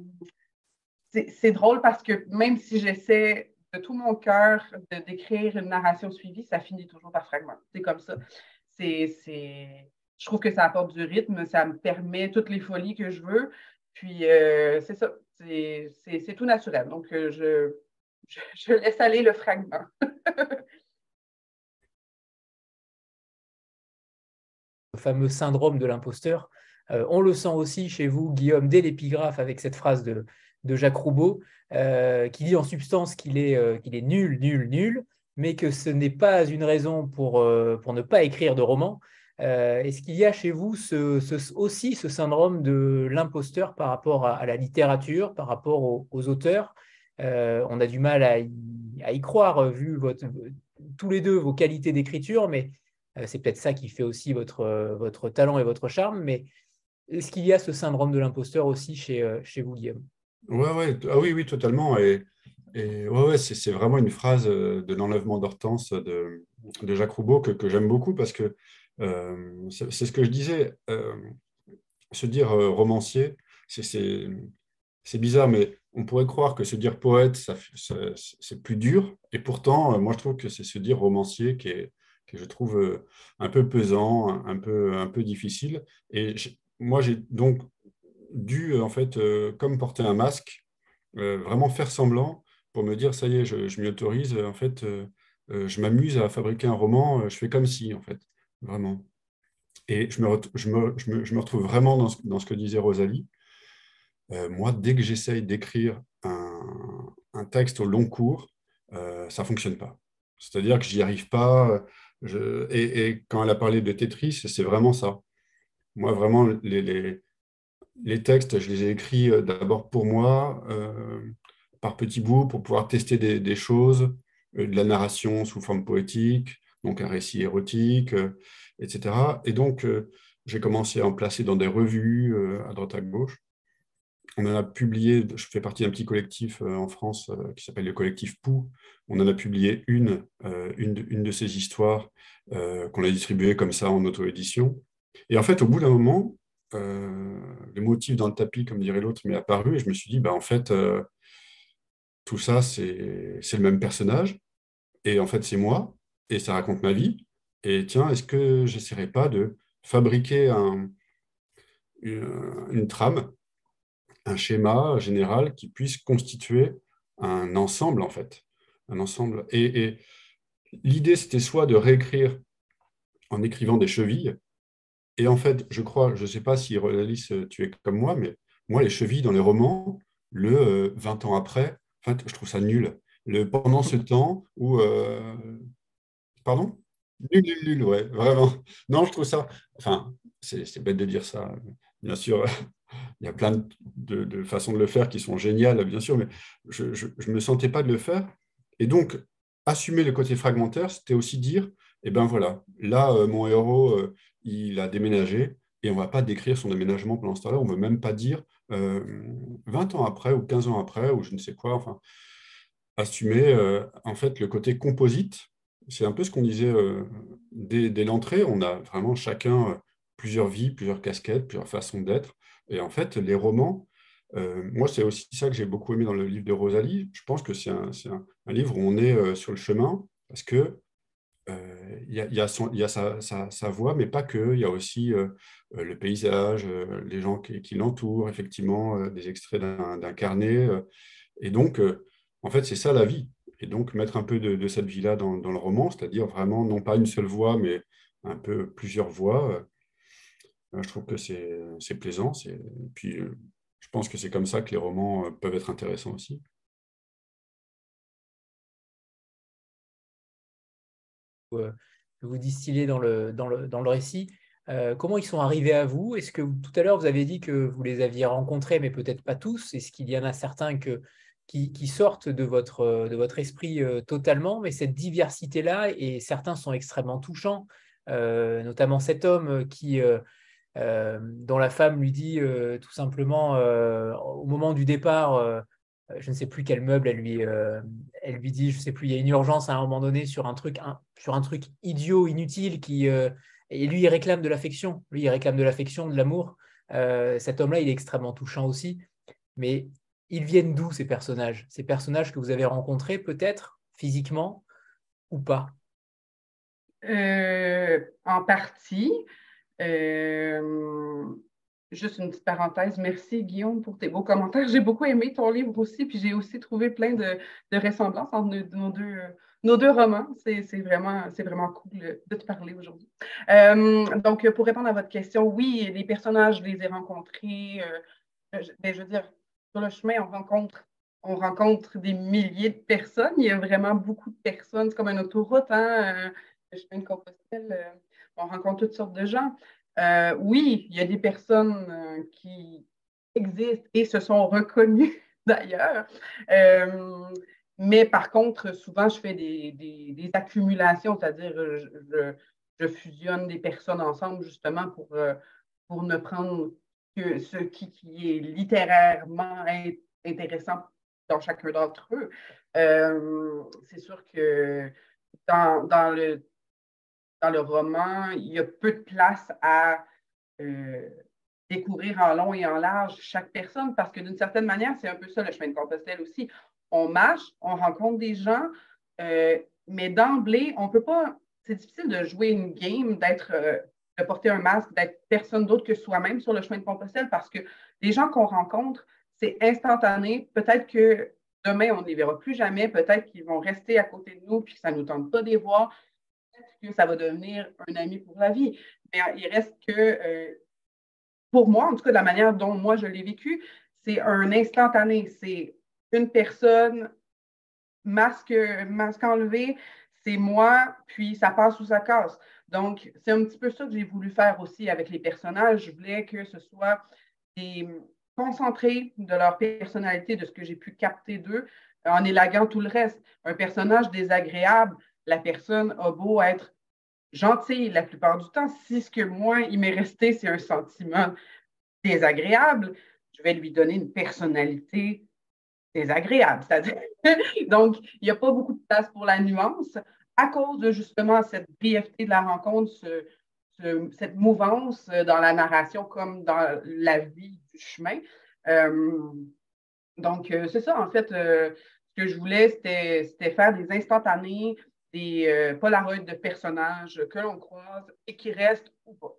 c'est drôle parce que même si j'essaie de tout mon cœur de décrire une narration suivie, ça finit toujours par fragment. C'est comme ça. C'est, je trouve que ça apporte du rythme, ça me permet toutes les folies que je veux. Puis euh, c'est ça, c'est tout naturel. Donc je, je laisse aller le fragment. fameux syndrome de l'imposteur. Euh, on le sent aussi chez vous, Guillaume, dès l'épigraphe avec cette phrase de, Jacques Roubaud, euh, qui dit en substance qu'il est, euh, qu'il est nul, nul, nul, mais que ce n'est pas une raison pour, pour ne pas écrire de roman. Est-ce qu'il y a chez vous aussi ce syndrome de l'imposteur par rapport à, la littérature, par rapport aux, auteurs? On a du mal à y, croire, vu votre, tous les deux vos qualités d'écriture, mais euh, c'est peut-être ça qui fait aussi votre, euh, votre talent et votre charme, mais est-ce qu'il y a ce syndrome de l'imposteur aussi chez, euh, chez vous, Guillaume? Ouais, ouais. Ah oui, oui, totalement. Et, et ouais, c'est vraiment une phrase de l'enlèvement d'Hortense de, Jacques Roubaud que, j'aime beaucoup parce que c'est ce que je disais. se dire romancier, c'est bizarre, mais on pourrait croire que se dire poète, ça, c'est plus dur. Et pourtant, moi, je trouve que c'est se dire romancier qui est, que je trouve euh, un peu pesant, un peu, un peu difficile. Et moi, j'ai donc dû, en fait, comme porter un masque, vraiment faire semblant pour me dire, ça y est, je, m'y autorise, en fait, je m'amuse à fabriquer un roman, je fais comme si, en fait, vraiment. Et je me, je me, je me, je me retrouve vraiment dans ce, dans ce, que disait Rosalie. moi, dès que j'essaye d'écrire un, un, texte au long cours, ça ne fonctionne pas. C'est-à-dire que j'y arrive pas. Et, quand elle a parlé de Tetris, c'est vraiment ça. Moi, vraiment, les, les, les, textes, je les ai écrits euh, d'abord pour moi, euh, par petits bouts, pour pouvoir tester des, choses, euh, de la narration sous forme poétique, donc un récit érotique, etc. Et donc, j'ai commencé à en placer dans des revues à droite à gauche on en a publié, je fais partie d'un petit collectif euh, en France euh, qui s'appelle le collectif POU. On en a publié une, euh, une, de, ces histoires qu'on a distribuées comme ça en auto-édition. Et en fait, au bout d'un moment, le motif dans le tapis, comme dirait l'autre, m'est apparu et je me suis dit, bah, en fait, tout ça, c'est le même personnage. Et en fait, c'est moi et ça raconte ma vie. Et tiens, est-ce que j'essaierais pas de fabriquer un, une trame un schéma général qui puisse constituer un ensemble, en fait. Un ensemble. Et, l'idée, c'était soit de réécrire en écrivant des chevilles. Et en fait, je crois, je ne sais pas si Alice, tu es comme moi, mais moi, les chevilles dans les romans, le 20 euh, ans après, en fait, je trouve ça nul. Le, pendant ce temps où. Euh, pardon? Nul, nul, nul, ouais, vraiment. Non, je trouve ça. Enfin, c'est bête de dire ça. Bien sûr, il y a plein de, façons de le faire qui sont géniales, bien sûr, mais je ne me sentais pas de le faire. Et donc, assumer le côté fragmentaire, c'était aussi dire, eh ben voilà, là, euh, mon héros, euh, il a déménagé, et on ne va pas décrire son déménagement pendant ce temps-là, on ne veut même pas dire 20 euh, ans après ou 15 ans après, ou je ne sais quoi, enfin, assumer en fait le côté composite. C'est un peu ce qu'on disait dès, dès l'entrée, on a vraiment chacun plusieurs vies, plusieurs casquettes, plusieurs façons d'être. Et en fait, les romans, euh, moi, c'est aussi ça que j'ai beaucoup aimé dans le livre de Rosalie. Je pense que c'est un, un, livre où on est euh, sur le chemin parce que euh, il y, a, sa, voix, mais pas que. Il y a aussi le paysage, les gens qui, l'entourent, effectivement, des extraits d'un carnet. et donc, en fait, c'est ça la vie. Et donc, mettre un peu de, cette vie-là dans, le roman, c'est-à-dire vraiment non pas une seule voix, mais un peu plusieurs voix, euh, je trouve que c'est plaisant. Puis, euh, je pense que c'est comme ça que les romans euh, peuvent être intéressants aussi. Vous distiller dans le, dans le, dans le récit. comment ils sont arrivés à vous? Est-ce que tout à l'heure, vous avez dit que vous les aviez rencontrés, mais peut-être pas tous? Est-ce qu'il y en a certains que, qui, sortent de votre, de votre esprit totalement Mais cette diversité-là, et certains sont extrêmement touchants, notamment cet homme qui euh, dont la femme lui dit euh, tout simplement euh, au moment du départ, je ne sais plus quel meuble, elle lui, elle lui dit, je ne sais plus, il y a une urgence à un moment donné sur un truc, sur un truc idiot, inutile, qui, et lui, il réclame de l'affection, lui, il réclame de l'affection, de l'amour. cet homme-là, il est extrêmement touchant aussi. Mais ils viennent d'où ces personnages? Ces personnages que vous avez rencontrés, peut-être physiquement ou pas? En partie. Euh, juste une petite parenthèse. Merci, Guillaume, pour tes beaux commentaires. J'ai beaucoup aimé ton livre aussi, puis j'ai aussi trouvé plein de, ressemblances entre nos, deux, romans. C'est vraiment, cool de te parler aujourd'hui. Euh, donc, pour répondre à votre question, oui, les personnages, je les ai rencontrés. Euh, ben, je, veux dire, sur le chemin, on rencontre on rencontre des milliers de personnes. Il y a vraiment beaucoup de personnes. C'est comme une autoroute, hein? Le chemin de Compostelle on rencontre toutes sortes de gens. Euh, oui, il y a des personnes euh, qui existent et se sont reconnues d'ailleurs. Euh, mais par contre, souvent, je fais des, accumulations, c'est-à-dire je, fusionne des personnes ensemble justement pour, pour ne prendre que ce qui, est littérairement intéressant dans chacun d'entre eux. C'est sûr que dans, dans le dans le roman, il y a peu de place à euh, découvrir en long et en large chaque personne parce que d'une certaine manière, c'est un peu ça le chemin de Compostelle aussi. On marche, on rencontre des gens, euh, mais d'emblée, on peut pas. C'est difficile de jouer une game, d'être euh, de porter un masque, d'être personne d'autre que soi-même sur le chemin de Compostelle parce que les gens qu'on rencontre, c'est instantané. Peut-être que demain, on ne les verra plus jamais. Peut-être qu'ils vont rester à côté de nous puis que ça ne nous tente pas de les voir. Que ça va devenir un ami pour la vie. Mais il reste que, euh, pour moi, en tout cas, de la manière dont moi je l'ai vécu, c'est un instantané. C'est une personne, masque, masque enlevé, c'est moi, puis ça passe ou ça casse. Donc, c'est un petit peu ça que j'ai voulu faire aussi avec les personnages. Je voulais que ce soit des, concentrés de leur personnalité, de ce que j'ai pu capter d'eux, en élaguant tout le reste. Un personnage désagréable, la personne a beau être gentille la plupart du temps, si ce que moi, il m'est resté, c'est un sentiment désagréable, je vais lui donner une personnalité désagréable. Donc, il n'y a pas beaucoup de place pour la nuance à cause de justement cette brièveté de la rencontre, cette mouvance dans la narration comme dans la vie du chemin. Euh, donc, euh, c'est ça, en fait, euh, ce que je voulais, c'était faire des instantanés, des polaroids de personnages que l'on croise et qui restent ou pas.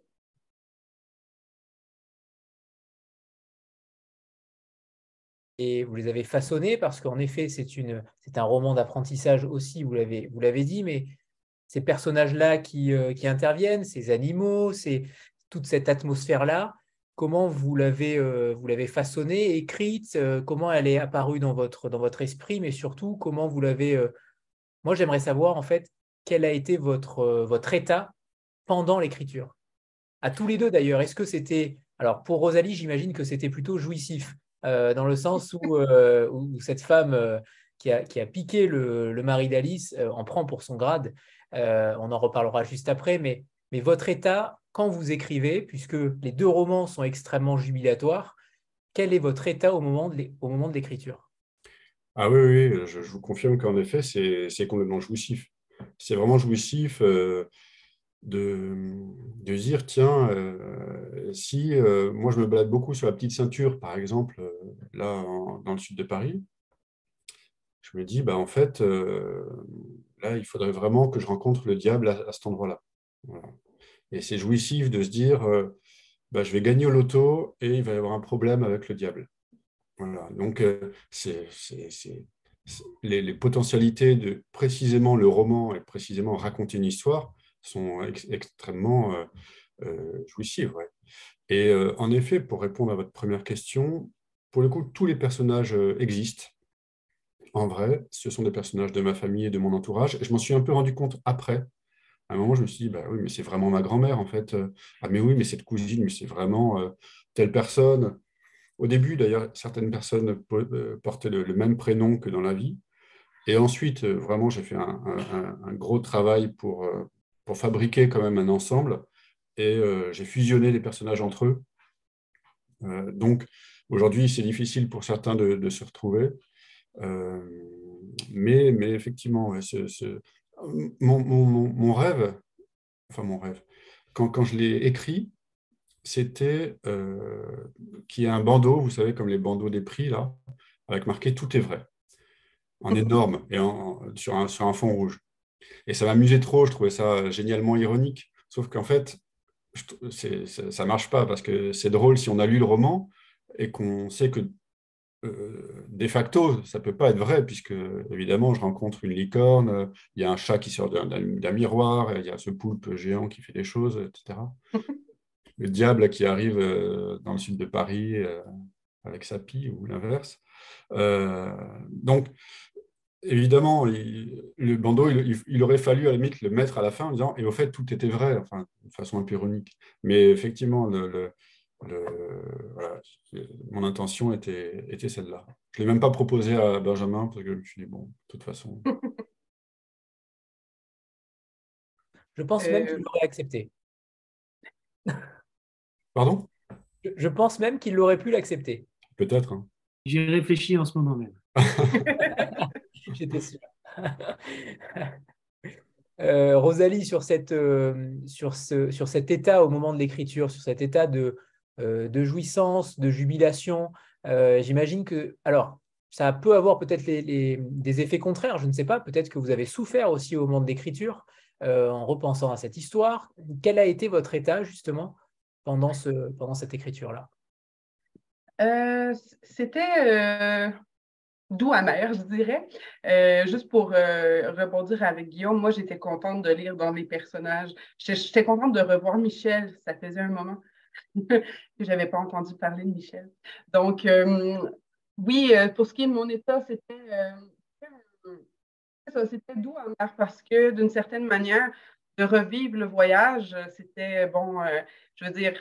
et vous les avez façonnés parce qu'en effet, c'est un roman d'apprentissage aussi, vous l'avez dit, mais ces personnages-là qui, euh, qui, interviennent, ces animaux, toute cette atmosphère-là, comment vous l'avez euh, façonnée, écrite, euh, comment elle est apparue dans votre, dans votre esprit, mais surtout comment vous l'avez... Moi, j'aimerais savoir en fait quel a été votre, votre état pendant l'écriture. À tous les deux d'ailleurs, est-ce que c'était... Alors pour Rosalie, j'imagine que c'était plutôt jouissif euh, dans le sens où, euh, cette femme euh, qui a, piqué le, mari d'Alice en prend pour son grade. on en reparlera juste après, mais, votre état, quand vous écrivez, puisque les deux romans sont extrêmement jubilatoires, quel est votre état au moment de l'écriture? Ah oui, oui, je, vous confirme qu'en effet, c'est complètement jouissif. C'est vraiment jouissif de, de dire, tiens, euh, si euh, moi je me balade beaucoup sur la petite ceinture, par exemple, euh, là, dans le sud de Paris, je me dis, bah, en fait, là, il faudrait vraiment que je rencontre le diable à, cet endroit-là. Et c'est jouissif de se dire, bah, je vais gagner au loto et il va y avoir un problème avec le diable. Voilà. Donc, c'est les, potentialités de précisément le roman et précisément raconter une histoire sont extrêmement euh, euh, jouissives. Et euh, en effet, pour répondre à votre première question, pour le coup, tous les personnages existent. En vrai, ce sont des personnages de ma famille et de mon entourage. Je m'en suis un peu rendu compte après. À un moment, je me suis dit, bah oui, mais c'est vraiment ma grand-mère, en fait. Ah, mais oui, mais cette cousine, mais c'est vraiment telle personne. Au début, d'ailleurs, certaines personnes portaient le, même prénom que dans la vie. Et ensuite, vraiment, j'ai fait un, gros travail pour, pour fabriquer quand même un ensemble. Et euh, j'ai fusionné les personnages entre eux. Euh, donc aujourd'hui, c'est difficile pour certains de, se retrouver. Euh, mais, mais effectivement, mon, rêve, enfin mon rêve, quand je l'ai écrit, c'était qu'il y ait un bandeau, vous savez, comme les bandeaux des prix, là, avec marqué Tout est vrai, en énorme et sur, un, sur un fond rouge. Et ça m'amusait trop, je trouvais ça génialement ironique. Sauf qu'en fait, ça ne marche pas parce que c'est drôle si on a lu le roman et qu'on sait que euh, de facto, ça ne peut pas être vrai, puisque évidemment, je rencontre une licorne, il y a un chat qui sort d'un miroir, il y a ce poulpe géant qui fait des choses, etc. le diable qui arrive euh, dans le sud de Paris euh, avec sa pie ou l'inverse. donc, évidemment, le bandeau, il, aurait fallu à la limite le mettre à la fin en disant, et au fait, tout était vrai, enfin, de façon un peu ironique. Mais effectivement, mon intention était, était celle-là. Je ne l'ai même pas proposé à Benjamin parce que je me suis dit, bon, de toute façon. Je pense même qu'il l'aurait accepté. Pardon? Je, pense même qu'il aurait pu l'accepter. Peut-être. Hein. J'y réfléchis en ce moment même. J'étais sûr. Euh, Rosalie, sur, cette, euh, sur, ce, sur cet état au moment de l'écriture, sur cet état de, euh, de jouissance, de jubilation, j'imagine que, alors, ça peut avoir peut-être les, des effets contraires, je ne sais pas, peut-être que vous avez souffert aussi au moment de l'écriture. en repensant à cette histoire. Quel a été votre état justement? Pendant, ce, pendant cette écriture-là C'était doux amer, je dirais. juste pour rebondir avec Guillaume, moi, j'étais contente de lire dans les personnages. J'étais contente de revoir Michel. Ça faisait un moment que je n'avais pas entendu parler de Michel. Donc, oui, pour ce qui est de mon état, c'était c'était doux amer parce que d'une certaine manière, de revivre le voyage, c'était bon, je veux dire,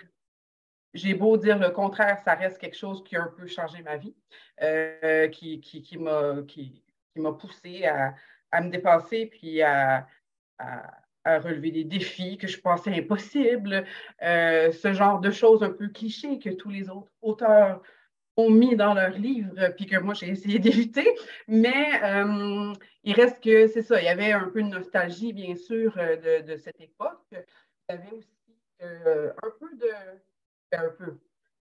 j'ai beau dire le contraire, ça reste quelque chose qui a un peu changé ma vie, euh, qui, qui, qui m'a poussé à, à, me dépasser puis à, à, relever des défis que je pensais impossibles, euh, ce genre de choses un peu clichés que tous les autres auteurs ont mis dans leurs livres, puis que moi j'ai essayé d'éviter. Mais euh, il reste que c'est ça, il y avait un peu de nostalgie, bien sûr, de, de cette époque. Il y avait aussi un peu de un peu.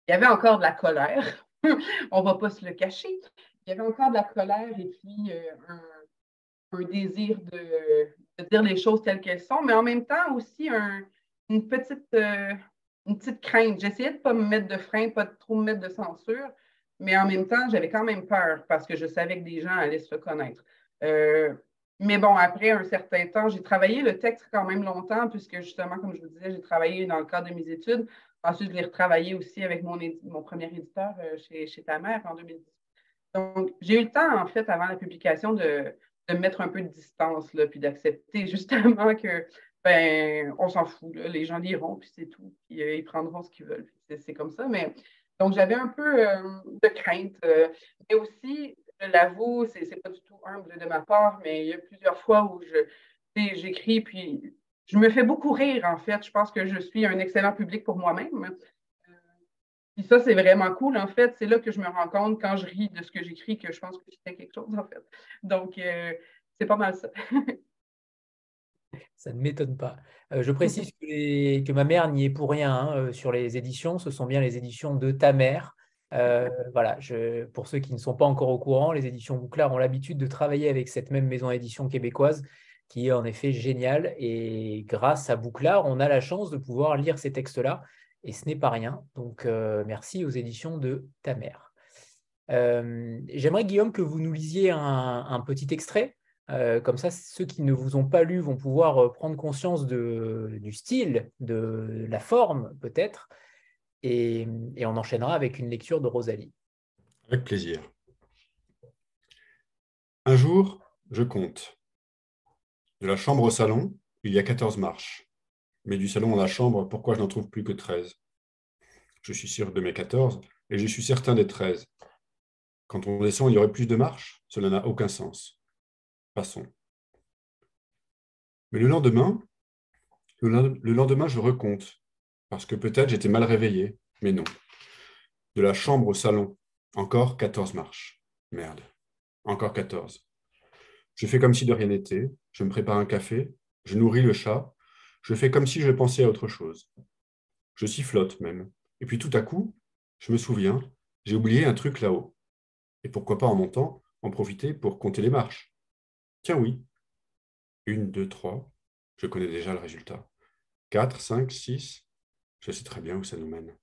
Il y avait encore de la colère, on ne va pas se le cacher. Il y avait encore de la colère et puis euh, un, désir de, dire les choses telles qu'elles sont, mais en même temps aussi une, petite, euh, une petite crainte. J'essayais de ne pas me mettre de frein, pas de trop me mettre de censure, mais en même temps, j'avais quand même peur parce que je savais que des gens allaient se reconnaître. Euh, mais bon, après un certain temps, j'ai travaillé le texte quand même longtemps, puisque justement, comme je vous disais, j'ai travaillé dans le cadre de mes études. Ensuite, je l'ai retravaillé aussi avec mon, mon premier éditeur euh, chez, chez, ta mère en 2010. Donc, j'ai eu le temps, en fait, avant la publication, de, de mettre un peu de distance, là, puis d'accepter justement que, ben, on s'en fout, les gens liront, puis c'est tout, puis euh, ils prendront ce qu'ils veulent. C'est comme ça. Mais donc, j'avais un peu euh, de crainte. mais aussi, je l'avoue, c'est pas du tout humble de ma part, mais il y a plusieurs fois où j'écris, puis je me fais beaucoup rire, en fait. Je pense que je suis un excellent public pour moi-même. Euh, puis ça, c'est vraiment cool, en fait. C'est là que je me rends compte, quand je ris de ce que j'écris, que je pense que c'était quelque chose, en fait. Donc, euh, c'est pas mal ça. ça ne m'étonne pas. Euh, je précise que, ma mère n'y est pour rien hein, sur les éditions. Ce sont bien les éditions de ta mère. voilà, je, pour ceux qui ne sont pas encore au courant, les éditions Bouclard ont l'habitude de travailler avec cette même maison d'édition québécoise qui est en effet génial. Et grâce à Bouclard, on a la chance de pouvoir lire ces textes-là. Et ce n'est pas rien. Donc, euh, merci aux éditions de Ta mère. Euh, j'aimerais, Guillaume, que vous nous lisiez un, petit extrait. Comme ça, ceux qui ne vous ont pas lu vont pouvoir prendre conscience du style, de la forme, peut-être. Et, et on enchaînera avec une lecture de Rosalie. Avec plaisir. Un jour, je compte. De la chambre au salon, il y a 14 marches. Mais du salon à la chambre, pourquoi je n'en trouve plus que 13 Je suis sûr de mes 14 et je suis certain des 13. Quand on descend, il y aurait plus de marches? Cela n'a aucun sens. Passons. Mais le lendemain, le lendemain, je recompte, parce que peut-être j'étais mal réveillé, mais non. De la chambre au salon, encore 14 marches. Merde, encore 14. Je fais comme si de rien n'était, je me prépare un café, je nourris le chat, je fais comme si je pensais à autre chose. Je sifflote même. Et puis tout à coup, je me souviens, j'ai oublié un truc là-haut. Et pourquoi pas en montant, en profiter pour compter les marches Tiens oui. Une, deux, trois. Je connais déjà le résultat. Quatre, cinq, six. Je sais très bien où ça nous mène.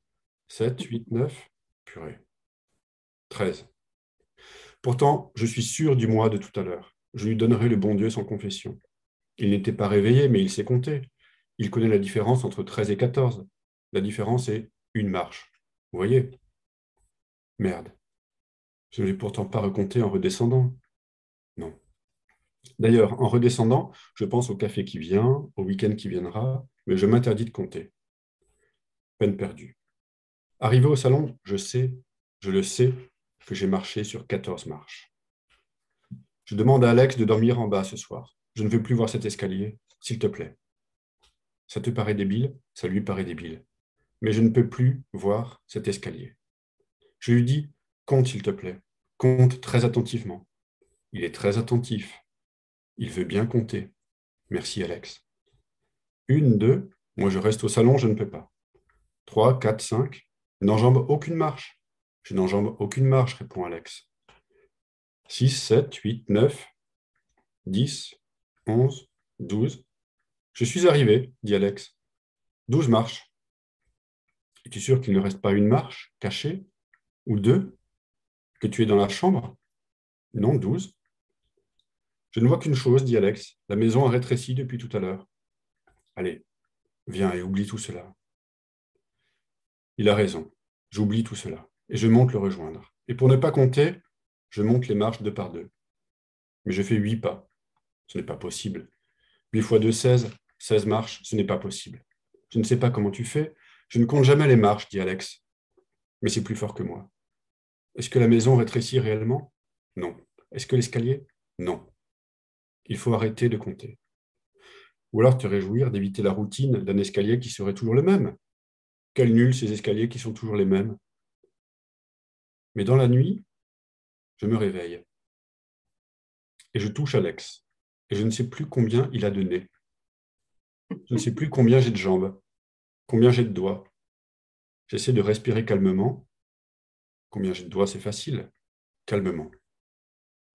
Sept, huit, neuf. Purée. Treize. Pourtant, je suis sûr du mois de tout à l'heure je lui donnerai le bon Dieu sans confession. Il n'était pas réveillé, mais il sait compter. Il connaît la différence entre 13 et 14. La différence est une marche. Vous voyez? Merde. Je ne l'ai pourtant pas recompté en redescendant. D'ailleurs, en redescendant, je pense au café qui vient, au week-end qui viendra, mais je m'interdis de compter. Peine perdue. Arrivé au salon, je sais, je le sais, que j'ai marché sur 14 marches. Je demande à Alex de dormir en bas ce soir. Je ne veux plus voir cet escalier, s'il te plaît. Ça te paraît débile, ça lui paraît débile. Mais je ne peux plus voir cet escalier. Je lui dis, compte s'il te plaît, compte très attentivement. Il est très attentif. Il veut bien compter. Merci Alex. Une, deux, moi je reste au salon, je ne peux pas. Trois, quatre, cinq, n'enjambe aucune marche. Je n'enjambe aucune marche, répond Alex. 6, 7, 8, 9, 10, 11, 12. Je suis arrivé, dit Alex. Douze marches. Es-tu sûr qu'il ne reste pas une marche cachée? Ou deux? Que tu es dans la chambre? Non, douze. Je ne vois qu'une chose, dit Alex. La maison a rétréci depuis tout à l'heure. Allez, viens et oublie tout cela. Il a raison. J'oublie tout cela. Et je monte le rejoindre. Et pour ne pas compter, je monte les marches deux par deux. Mais je fais huit pas. Ce n'est pas possible. Huit fois deux, seize. Seize marches, ce n'est pas possible. Je ne sais pas comment tu fais. Je ne compte jamais les marches, dit Alex. Mais c'est plus fort que moi. Est-ce que la maison rétrécit réellement? Non. Est-ce que l'escalier? Non. Il faut arrêter de compter. Ou alors te réjouir d'éviter la routine d'un escalier qui serait toujours le même. Quel nul ces escaliers qui sont toujours les mêmes. Mais dans la nuit, je me réveille. Et je touche Alex. Et je ne sais plus combien il a de nez. Je ne sais plus combien j'ai de jambes, combien j'ai de doigts. J'essaie de respirer calmement. Combien j'ai de doigts, c'est facile. Calmement.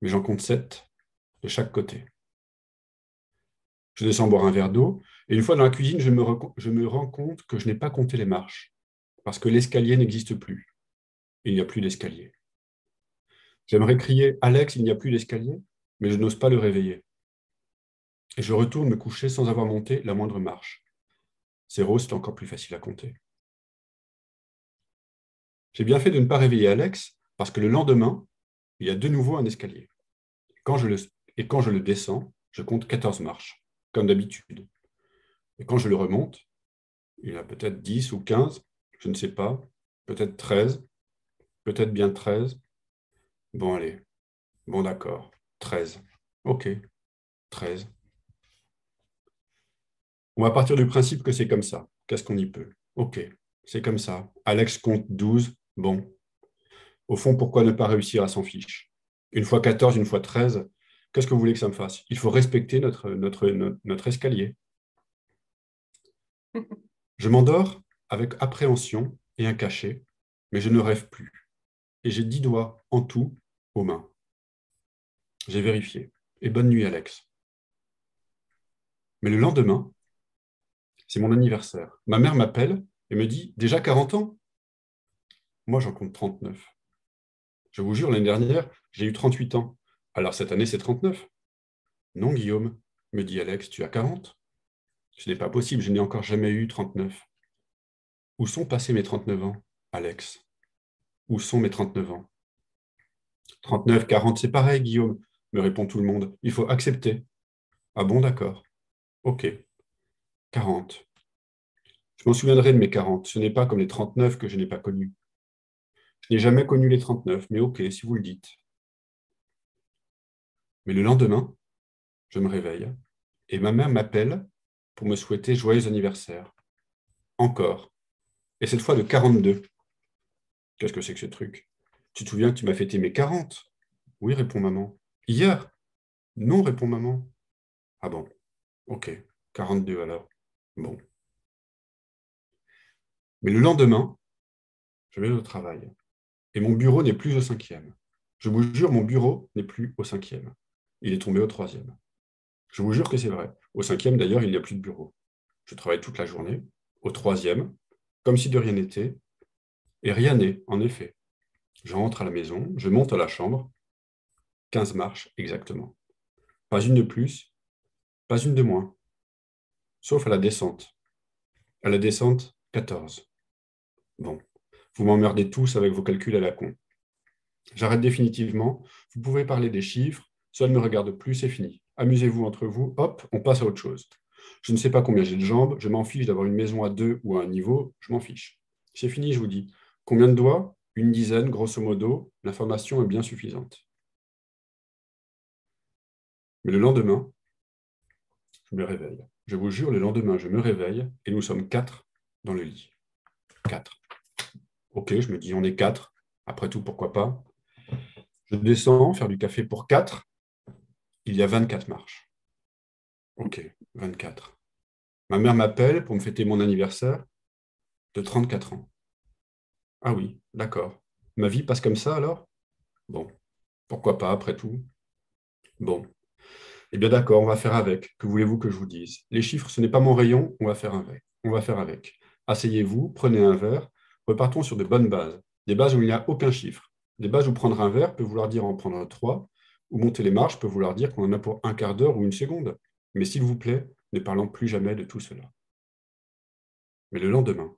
Mais j'en compte sept de chaque côté. Je descends boire un verre d'eau, et une fois dans la cuisine, je me, rends compte que je n'ai pas compté les marches, parce que l'escalier n'existe plus. Il n'y a plus d'escalier. J'aimerais crier Alex, il n'y a plus d'escalier, mais je n'ose pas le réveiller. Et je retourne me coucher sans avoir monté la moindre marche. Zéro, c'est encore plus facile à compter. J'ai bien fait de ne pas réveiller Alex, parce que le lendemain, il y a de nouveau un escalier. Et quand je le descends, je compte 14 marches d'habitude. Et quand je le remonte, il a peut-être 10 ou 15, je ne sais pas, peut-être 13, peut-être bien 13. Bon, allez, bon d'accord, 13. OK, 13. On va partir du principe que c'est comme ça. Qu'est-ce qu'on y peut? OK, c'est comme ça. Alex compte 12, bon. Au fond, pourquoi ne pas réussir à s'en fiche? Une fois 14, une fois 13, Qu'est-ce que vous voulez que ça me fasse? Il faut respecter notre, notre, notre, escalier. Je m'endors avec appréhension et un cachet, mais je ne rêve plus. Et j'ai dix doigts en tout aux mains. J'ai vérifié. Et bonne nuit, Alex. Mais le lendemain, c'est mon anniversaire. Ma mère m'appelle et me dit Déjà 40 ans? Moi, j'en compte 39. Je vous jure, l'année dernière, j'ai eu 38 ans. Alors cette année, c'est 39. Non, Guillaume, me dit Alex, tu as 40 Ce n'est pas possible, je n'ai encore jamais eu 39. Où sont passés mes 39 ans, Alex? Où sont mes 39 ans? 39, 40, c'est pareil, Guillaume, me répond tout le monde. Il faut accepter. Ah bon, d'accord. Ok. 40. Je m'en souviendrai de mes 40. Ce n'est pas comme les 39 que je n'ai pas connus. Je n'ai jamais connu les 39, mais ok, si vous le dites. Mais le lendemain, je me réveille et ma mère m'appelle pour me souhaiter joyeux anniversaire. Encore. Et cette fois de 42. Qu'est-ce que c'est que ce truc? Tu te souviens que tu m'as fêté mes 40 Oui, répond maman. Hier? Non, répond maman. Ah bon, ok. 42 alors. Bon. Mais le lendemain, je vais au travail. Et mon bureau n'est plus au cinquième. Je vous jure, mon bureau n'est plus au cinquième il est tombé au troisième. Je vous jure que c'est vrai. Au cinquième, d'ailleurs, il n'y a plus de bureau. Je travaille toute la journée. Au troisième, comme si de rien n'était. Et rien n'est, en effet. Je rentre à la maison, je monte à la chambre. 15 marches exactement. Pas une de plus, pas une de moins. Sauf à la descente. À la descente, 14. Bon, vous m'emmerdez tous avec vos calculs à la con. J'arrête définitivement. Vous pouvez parler des chiffres, ça ne me regarde plus, c'est fini. Amusez-vous entre vous, hop, on passe à autre chose. Je ne sais pas combien j'ai de jambes, je m'en fiche d'avoir une maison à deux ou à un niveau, je m'en fiche. C'est fini, je vous dis. Combien de doigts? Une dizaine, grosso modo. L'information est bien suffisante. Mais le lendemain, je me réveille. Je vous jure, le lendemain, je me réveille et nous sommes quatre dans le lit. Quatre. Ok, je me dis, on est quatre. Après tout, pourquoi pas? Je descends faire du café pour quatre il y a 24 marches. Ok, 24. Ma mère m'appelle pour me fêter mon anniversaire de 34 ans. Ah oui, d'accord. Ma vie passe comme ça alors? Bon, pourquoi pas après tout? Bon. Eh bien d'accord, on va faire avec. Que voulez-vous que je vous dise? Les chiffres, ce n'est pas mon rayon, on va faire avec. On va faire avec. Asseyez-vous, prenez un verre, repartons sur de bonnes bases. Des bases où il n'y a aucun chiffre. Des bases où prendre un verre peut vouloir dire en prendre trois, ou monter les marches peut vouloir dire qu'on en a pour un quart d'heure ou une seconde. Mais s'il vous plaît, ne parlons plus jamais de tout cela. Mais le lendemain,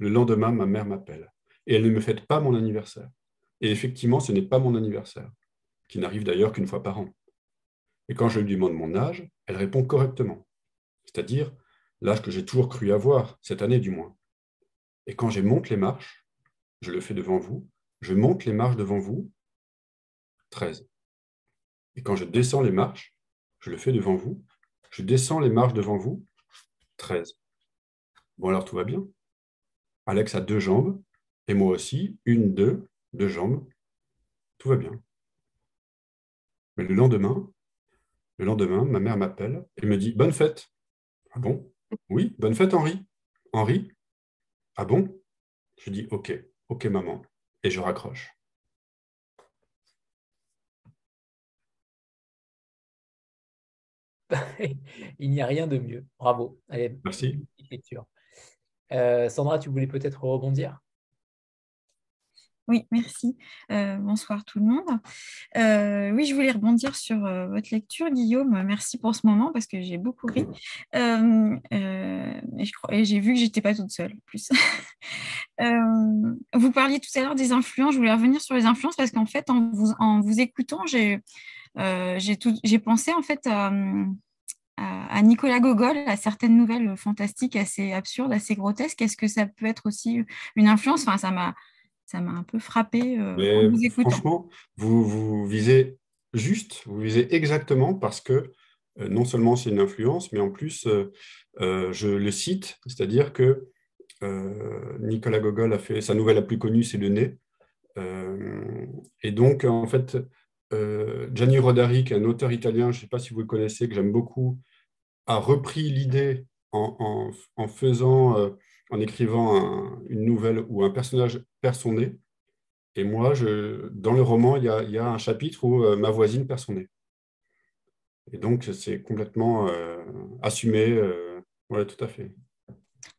le lendemain, ma mère m'appelle. Et elle ne me fête pas mon anniversaire. Et effectivement, ce n'est pas mon anniversaire, qui n'arrive d'ailleurs qu'une fois par an. Et quand je lui demande mon âge, elle répond correctement, c'est-à-dire l'âge que j'ai toujours cru avoir, cette année du moins. Et quand je monte les marches, je le fais devant vous, je monte les marches devant vous, 13. Et quand je descends les marches, je le fais devant vous, je descends les marches devant vous, 13. Bon alors tout va bien. Alex a deux jambes, et moi aussi, une, deux, deux jambes, tout va bien. Mais le lendemain, le lendemain, ma mère m'appelle et me dit Bonne fête. Ah bon? Oui, bonne fête, Henri. Henri? Ah bon? Je dis Ok, ok, maman. Et je raccroche. Il n'y a rien de mieux. Bravo. Allez, Merci. Euh, Sandra, tu voulais peut-être rebondir? Oui, merci. Euh, bonsoir tout le monde. Euh, oui, je voulais rebondir sur euh, votre lecture, Guillaume. Merci pour ce moment parce que j'ai beaucoup ri. et j'ai vu que j'étais pas toute seule. Plus. vous parliez tout à l'heure des influences. Je voulais revenir sur les influences parce qu'en fait, en vous, en vous écoutant, j'ai pensé en fait à, à, Nicolas Gogol, à certaines nouvelles fantastiques, assez absurdes, assez grotesques. Est-ce que ça peut être aussi une influence? Enfin, ça m'a ça m'a un peu frappé euh, en vous écoutant. Franchement, vous, vous visez juste, vous visez exactement parce que euh, non seulement c'est une influence, mais en plus, euh, je le cite, c'est-à-dire que Nicolas Gogol a fait sa nouvelle la plus connue, c'est Le Nez. et donc, en fait, Gianni Rodari, qui est un auteur italien, je ne sais pas si vous le connaissez, que j'aime beaucoup, a repris l'idée en, en, faisant en écrivant une nouvelle où un personnage perd son nez. Et moi, je, dans le roman, il y a, un chapitre où euh, ma voisine perd son nez. Et donc, c'est complètement euh, assumé. Euh, oui, tout à fait.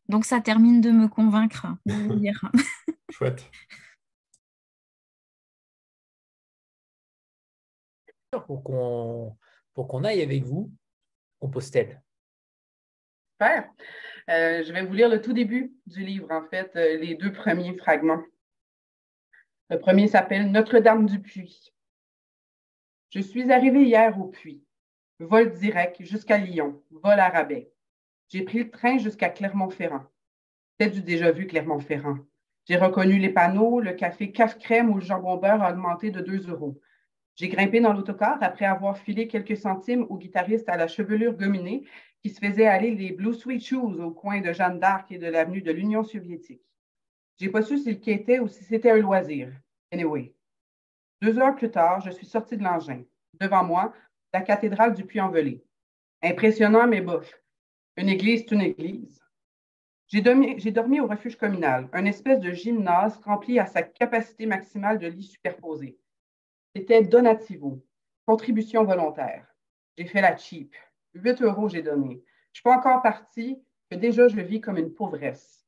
Donc, ça termine de me convaincre. Chouette. Pour qu'on aille avec vous, Compostelle. Super. Euh, je vais vous lire le tout début du livre, en fait, euh, les deux premiers fragments. Le premier s'appelle Notre-Dame du Puy. Je suis arrivée hier au Puy. Vol direct jusqu'à Lyon, vol à rabais. J'ai pris le train jusqu'à Clermont-Ferrand. C'est du déjà vu Clermont-Ferrand. J'ai reconnu les panneaux, le café caf crème ou le jambon beurre a augmenté de 2 euros. J'ai grimpé dans l'autocar après avoir filé quelques centimes au guitariste à la chevelure gominée qui se faisait aller les Blue Sweet Shoes au coin de Jeanne d'Arc et de l'avenue de l'Union soviétique. J'ai pas su s'il quittait ou si c'était un loisir. Anyway. Deux heures plus tard, je suis sortie de l'engin. Devant moi, la cathédrale du Puy-en-Velay. Impressionnant, mais bof. Une église, c'est une église. J'ai dormi, dormi, au refuge communal, un espèce de gymnase rempli à sa capacité maximale de lits superposés. C'était donativo, contribution volontaire. J'ai fait la cheap. 8 euros j'ai donné. Je ne suis pas encore partie, que déjà je vis comme une pauvresse.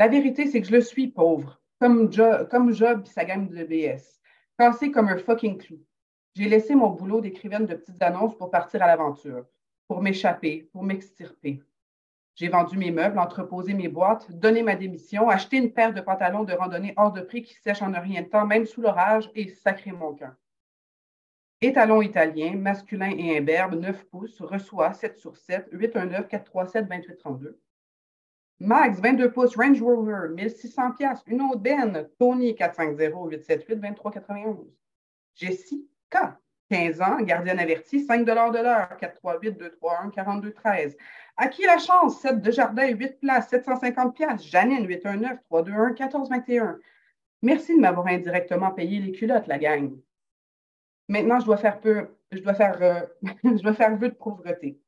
La vérité, c'est que je le suis pauvre, comme, comme Job et sa gamme de BS, cassé comme un fucking clou. J'ai laissé mon boulot d'écrivaine de petites annonces pour partir à l'aventure, pour m'échapper, pour m'extirper. J'ai vendu mes meubles, entreposé mes boîtes, donné ma démission, acheté une paire de pantalons de randonnée hors de prix qui sèchent en rien de temps, même sous l'orage, et sacré mon camp. Étalon italien, masculin et imberbe, 9 pouces, reçoit 7 sur 7, 819 437 2832. Max, 22 pouces, Range Rover, 1600 pièces, une Ben, Tony, 450 878 2391. Jessie, K, 15 ans, gardienne avertie, 5 de l'heure, 438 231 4213. À qui la chance? 7 de jardin, 8 places, 750 pièces. Janine, 819 321 1421. Merci de m'avoir indirectement payé les culottes, la gang. Maintenant, je dois faire peu, je dois faire, euh, je dois faire vœu de pauvreté.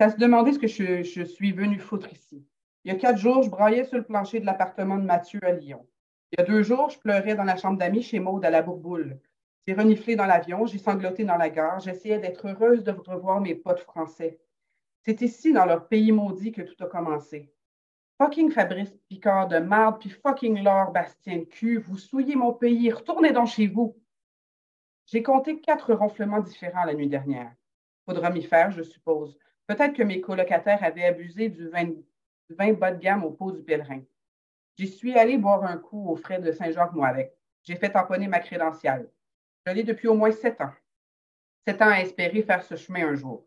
Ça se demandait ce que je, suis venu foutre ici. Il y a quatre jours, je braillais sur le plancher de l'appartement de Mathieu à Lyon. Il y a deux jours, je pleurais dans la chambre d'amis chez Maude à la Bourboule. J'ai reniflé dans l'avion, j'ai sangloté dans la gare, j'essayais d'être heureuse de revoir mes potes français. C'est ici, dans leur pays maudit, que tout a commencé. Fucking Fabrice Picard de marde, puis fucking Laure Bastien de cul, vous souillez mon pays, retournez donc chez vous. J'ai compté quatre ronflements différents la nuit dernière. Faudra m'y faire, je suppose. Peut-être que mes colocataires avaient abusé du vin, bas de gamme au pot du pèlerin. J'y suis allée boire un coup aux frais de Saint-Jacques, moi, avec. J'ai fait tamponner ma crédentiale. Je l'ai depuis au moins sept ans. Sept ans à espérer faire ce chemin un jour.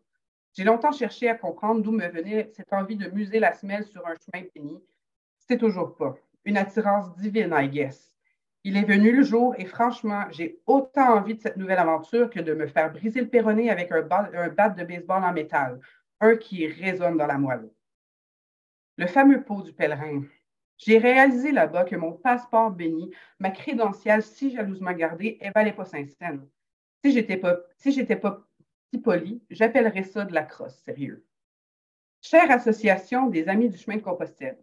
J'ai longtemps cherché à comprendre d'où me venait cette envie de muser la semelle sur un chemin béni. C'était toujours pas. Une attirance divine, I guess. Il est venu le jour et franchement, j'ai autant envie de cette nouvelle aventure que de me faire briser le péroné avec un, un bat de baseball en métal, un qui résonne dans la moelle. Le fameux pot du pèlerin. J'ai réalisé là-bas que mon passeport béni, ma crédentiale si jalousement gardée, elle valait pas cinq. Si j'étais pas, si pas si poli, j'appellerais ça de la crosse, sérieux. Chère association des Amis du chemin de Compostelle,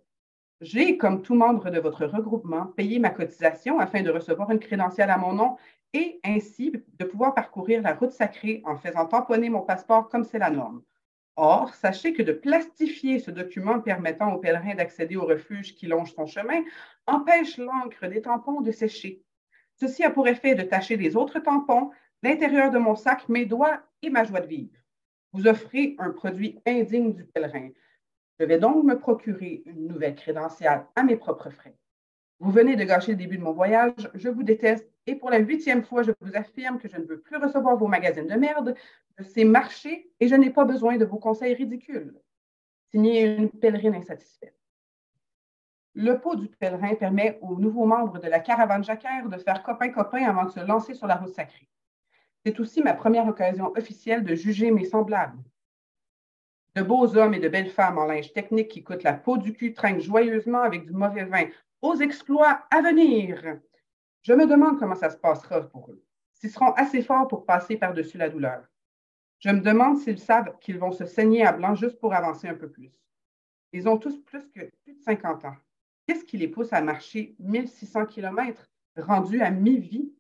j'ai, comme tout membre de votre regroupement, payé ma cotisation afin de recevoir une crédentiale à mon nom et ainsi de pouvoir parcourir la route sacrée en faisant tamponner mon passeport comme c'est la norme. Or, sachez que de plastifier ce document permettant aux pèlerins d'accéder au refuge qui longe son chemin empêche l'encre des tampons de sécher. Ceci a pour effet de tacher les autres tampons, l'intérieur de mon sac, mes doigts et ma joie de vivre. Vous offrez un produit indigne du pèlerin. Je vais donc me procurer une nouvelle crédentiale à mes propres frais. Vous venez de gâcher le début de mon voyage, je vous déteste et pour la huitième fois, je vous affirme que je ne veux plus recevoir vos magazines de merde, je sais marcher et je n'ai pas besoin de vos conseils ridicules. Signé une pèlerine insatisfaite. Le pot du pèlerin permet aux nouveaux membres de la caravane jacquère de faire copain-copain avant de se lancer sur la route sacrée. C'est aussi ma première occasion officielle de juger mes semblables. De beaux hommes et de belles femmes en linge technique qui coûtent la peau du cul trinquent joyeusement avec du mauvais vin aux exploits à venir. Je me demande comment ça se passera pour eux, s'ils seront assez forts pour passer par-dessus la douleur. Je me demande s'ils savent qu'ils vont se saigner à blanc juste pour avancer un peu plus. Ils ont tous plus que plus de 50 ans. Qu'est-ce qui les pousse à marcher 1600 km rendus à mi-vie?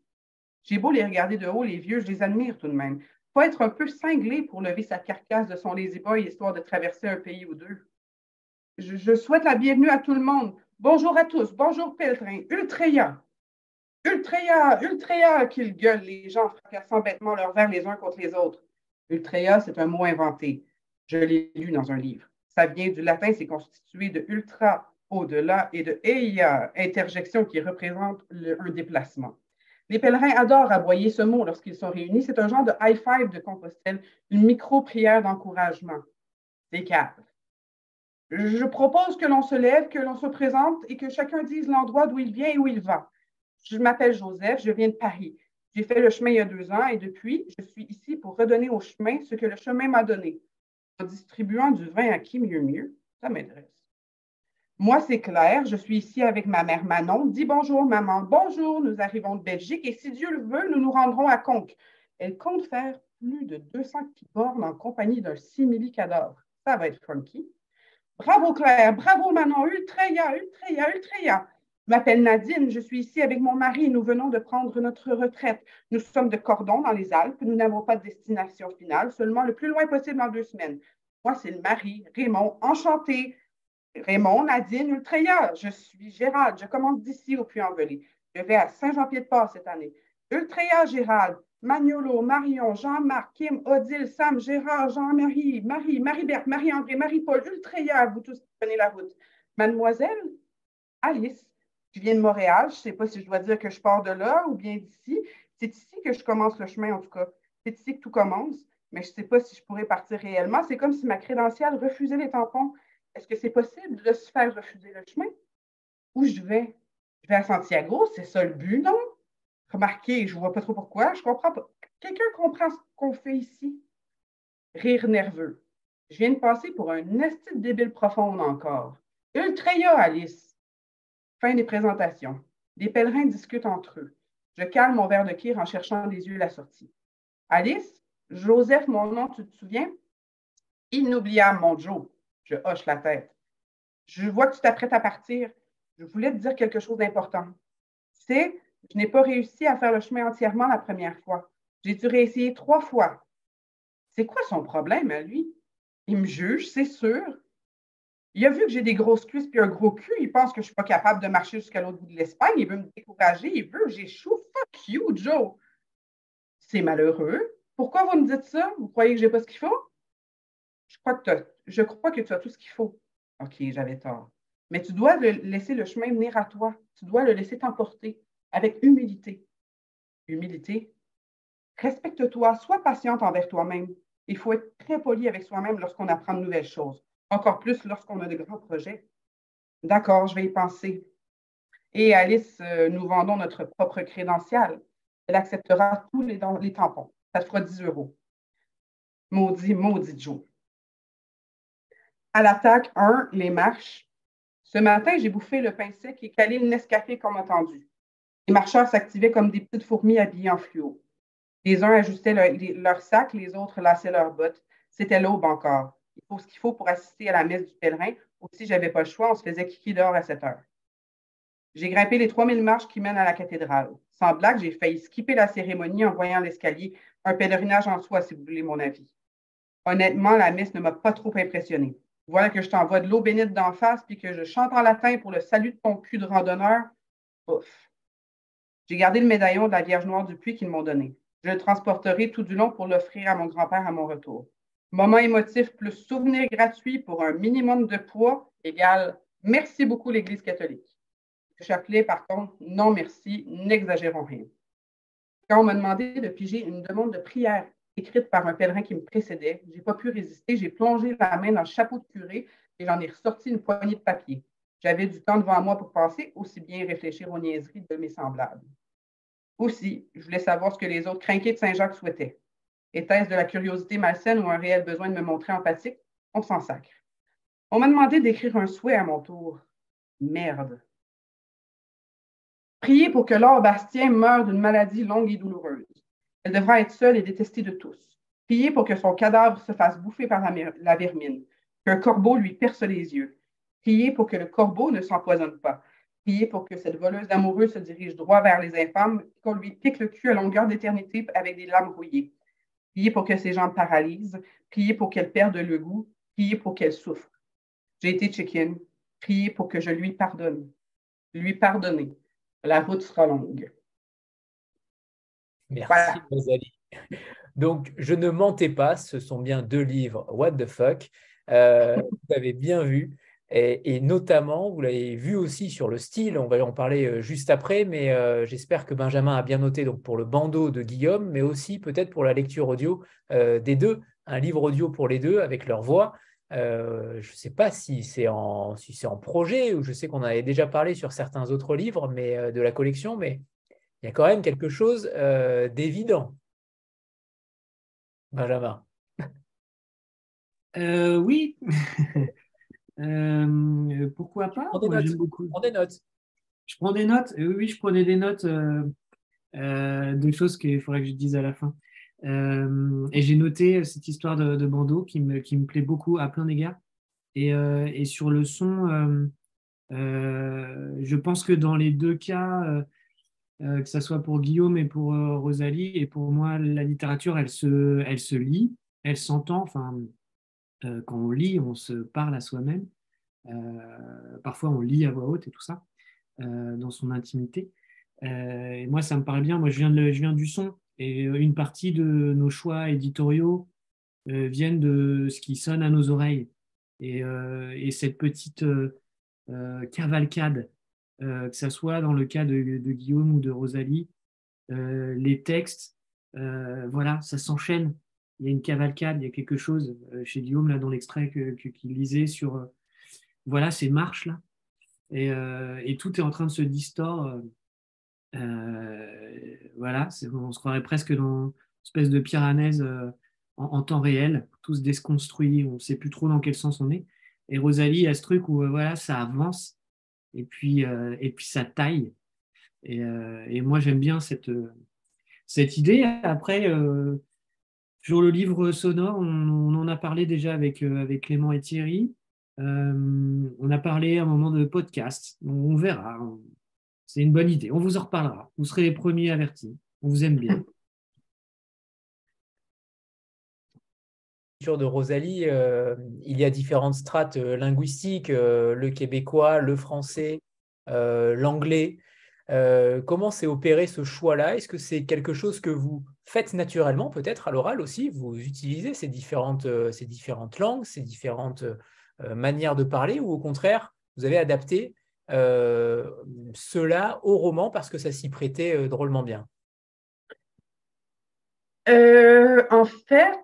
J'ai beau les regarder de haut, les vieux, je les admire tout de même. Faut être un peu cinglé pour lever sa carcasse de son lazy boy histoire de traverser un pays ou deux. Je, souhaite la bienvenue à tout le monde. Bonjour à tous. Bonjour, pèlerin. Ultreya. Ultreya, Ultreya, qu'ils gueulent les gens fracassant bêtement leurs verres les uns contre les autres. Ultreya, c'est un mot inventé. Je l'ai lu dans un livre. Ça vient du latin, c'est constitué de ultra, au-delà, et de eia, interjection qui représente un déplacement. Les pèlerins adorent aboyer ce mot lorsqu'ils sont réunis. C'est un genre de high five de Compostelle, une micro-prière d'encouragement. C'est calme. Je propose que l'on se lève, que l'on se présente et que chacun dise l'endroit d'où il vient et où il va. Je m'appelle Joseph, je viens de Paris. J'ai fait le chemin il y a deux ans et depuis, je suis ici pour redonner au chemin ce que le chemin m'a donné. En distribuant du vin à qui mieux mieux, ça m'intéresse. Moi, c'est Claire. Je suis ici avec ma mère Manon. Dis bonjour, maman. Bonjour, nous arrivons de Belgique et si Dieu le veut, nous nous rendrons à Conques. Elle compte faire plus de 200 bornes en compagnie d'un simili-cadavre. Ça va être funky. Bravo, Claire. Bravo, Manon. Ultreya, Ultreya, Ultreya. Je m'appelle Nadine. Je suis ici avec mon mari. Nous venons de prendre notre retraite. Nous sommes de Cordon dans les Alpes. Nous n'avons pas de destination finale, seulement le plus loin possible en deux semaines. Moi, c'est le mari, Raymond. Enchanté. Raymond, Nadine, Ultreya, je suis Gérald, je commence d'ici au Puy-en-Velay. Je vais à Saint-Jean-Pied-de-Port cette année. Ultreya, Gérald, Magnolo, Marion, Jean-Marc, Kim, Odile, Sam, Gérard, Jean-Marie, Marie, Marie-Berthe, Marie-André, Marie-Paul, Ultreya, vous tous prenez la route. Mademoiselle, Alice, je viens de Montréal, je ne sais pas si je dois dire que je pars de là ou bien d'ici. C'est ici que je commence le chemin, en tout cas. C'est ici que tout commence, mais je ne sais pas si je pourrais partir réellement. C'est comme si ma crédentiale refusait les tampons. Est-ce que c'est possible de se faire refuser le chemin? Où je vais? Je vais à Santiago, c'est ça le but, non? Remarquez, je ne vois pas trop pourquoi, je comprends pas. Quelqu'un comprend ce qu'on fait ici? Rire nerveux. Je viens de passer pour un esti débile profonde encore. Ultreya, Alice. Fin des présentations. Des pèlerins discutent entre eux. Je calme mon verre de kir en cherchant des yeux la sortie. Alice, Joseph, mon nom, tu te souviens? Inoubliable, mon Joe. Je hoche la tête. Je vois que tu t'apprêtes à partir. Je voulais te dire quelque chose d'important. Sais, Je n'ai pas réussi à faire le chemin entièrement la première fois. J'ai dû réessayer trois fois. C'est quoi son problème à lui? Il me juge, c'est sûr. Il a vu que j'ai des grosses cuisses et un gros cul. Il pense que je ne suis pas capable de marcher jusqu'à l'autre bout de l'Espagne. Il veut me décourager. Il veut j'échoue. Fuck you, Joe. C'est malheureux. Pourquoi vous me dites ça? Vous croyez que je n'ai pas ce qu'il faut? Je crois, que je crois que tu as tout ce qu'il faut. OK, j'avais tort. Mais tu dois laisser le chemin venir à toi. Tu dois le laisser t'emporter avec humilité. Humilité. Respecte-toi, sois patiente envers toi-même. Il faut être très poli avec soi-même lorsqu'on apprend de nouvelles choses, encore plus lorsqu'on a de grands projets. D'accord, je vais y penser. Et Alice, euh, nous vendons notre propre crédential. Elle acceptera tous les, tampons. Ça te fera 10 euros. Maudit, maudit Joe. À l'attaque 1, les marches. Ce matin, j'ai bouffé le pain sec et calé le Nescafé comme attendu. Les marcheurs s'activaient comme des petites fourmis habillées en fluo. Les uns ajustaient leur, sac, les autres lassaient leurs bottes. C'était l'aube encore. Il faut ce qu'il faut pour assister à la messe du pèlerin. Aussi, je n'avais pas le choix, on se faisait kiki dehors à 7 heures. J'ai grimpé les 3000 marches qui mènent à la cathédrale. Sans blague, j'ai failli skipper la cérémonie en voyant l'escalier. Un pèlerinage en soi, si vous voulez mon avis. Honnêtement, la messe ne m'a pas trop impressionné. Voilà que je t'envoie de l'eau bénite d'en face puis que je chante en latin pour le salut de ton cul de randonneur? Ouf. J'ai gardé le médaillon de la Vierge Noire du Puy qu'ils m'ont donné. Je le transporterai tout du long pour l'offrir à mon grand-père à mon retour. Moment émotif plus souvenir gratuit pour un minimum de poids égale merci beaucoup l'Église catholique. Chapelet, par contre, non merci, n'exagérons rien. Quand on m'a demandé de piger une demande de prière écrite par un pèlerin qui me précédait, je n'ai pas pu résister, j'ai plongé la main dans le chapeau de curé et j'en ai ressorti une poignée de papier. J'avais du temps devant moi pour penser, aussi bien réfléchir aux niaiseries de mes semblables. Aussi, je voulais savoir ce que les autres crinqués de Saint-Jacques souhaitaient. Était-ce de la curiosité malsaine ou un réel besoin de me montrer empathique? On s'en sacre. On m'a demandé d'écrire un souhait à mon tour. Merde. Priez pour que Laure Bastien meure d'une maladie longue et douloureuse. Elle devra être seule et détestée de tous. Priez pour que son cadavre se fasse bouffer par la, la vermine, qu'un corbeau lui perce les yeux. Priez pour que le corbeau ne s'empoisonne pas. Priez pour que cette voleuse d'amoureux se dirige droit vers les infâmes, qu'on lui pique le cul à longueur d'éternité avec des lames rouillées. Priez pour que ses jambes paralysent. Priez pour qu'elle perde le goût. Priez pour qu'elle souffre. J'ai été chicken. Priez pour que je lui pardonne. Lui pardonner. La route sera longue. Merci, Rosalie. Donc, je ne mentais pas, ce sont bien deux livres, What the fuck? Euh, vous avez bien vu. Et, notamment, vous l'avez vu aussi sur le style, on va en parler euh, juste après, mais euh, j'espère que Benjamin a bien noté donc pour le bandeau de Guillaume, mais aussi peut-être pour la lecture audio euh, des deux, un livre audio pour les deux avec leur voix. je ne sais pas si c'est en, si en projet, ou je sais qu'on avait déjà parlé sur certains autres livres mais, de la collection, mais il y a quand même quelque chose d'évident. Benjamin. oui. Euh, pourquoi pas? Prends des, notes. Prends des notes. Je prends des notes? Oui, oui, je prenais des notes euh, euh, de choses qu'il faudrait que je dise à la fin. et j'ai noté cette histoire de, bandeau qui me, qui me plaît beaucoup à plein d'égards. Et, et, sur le son, je pense que dans les deux cas, que ce soit pour Guillaume et pour Rosalie, et pour moi, la littérature, elle se, elle se lit, elle s'entend. Enfin, euh, quand on lit, on se parle à soi-même. Euh, parfois, on lit à voix haute et tout ça, euh, dans son intimité. moi, ça me paraît bien. Moi, je viens, de, je viens du son. Et une partie de nos choix éditoriaux viennent de ce qui sonne à nos oreilles. Et, et cette petite cavalcade, que ce soit dans le cas de, de Guillaume ou de Rosalie, les textes, voilà, ça s'enchaîne il y a une cavalcade, il y a quelque chose euh, chez Guillaume, là, dans l'extrait qu'il lisait sur euh, voilà ces marches-là. Et, euh, et, tout est en train de se distordre. voilà, on se croirait presque dans une espèce de piranèse en, temps réel. Tout se déconstruit, on ne sait plus trop dans quel sens on est. Et Rosalie a ce truc où voilà, ça avance et puis, et puis ça taille. Et, et moi, j'aime bien cette, cette idée. Après, sur le livre sonore, on, en a parlé déjà avec, euh, avec Clément et Thierry. Euh, on a parlé à un moment de podcast. On, verra. C'est une bonne idée. On vous en reparlera. Vous serez les premiers avertis. On vous aime bien. de Rosalie, euh, il y a différentes strates linguistiques, le québécois, le français, l'anglais. comment s'est opéré ce choix-là? Est-ce que c'est quelque chose que vous faites naturellement, peut-être à l'oral aussi Vous utilisez ces différentes, ces différentes langues, ces différentes manières de parler, ou au contraire, vous avez adapté cela au roman parce que ça s'y prêtait drôlement bien? En fait,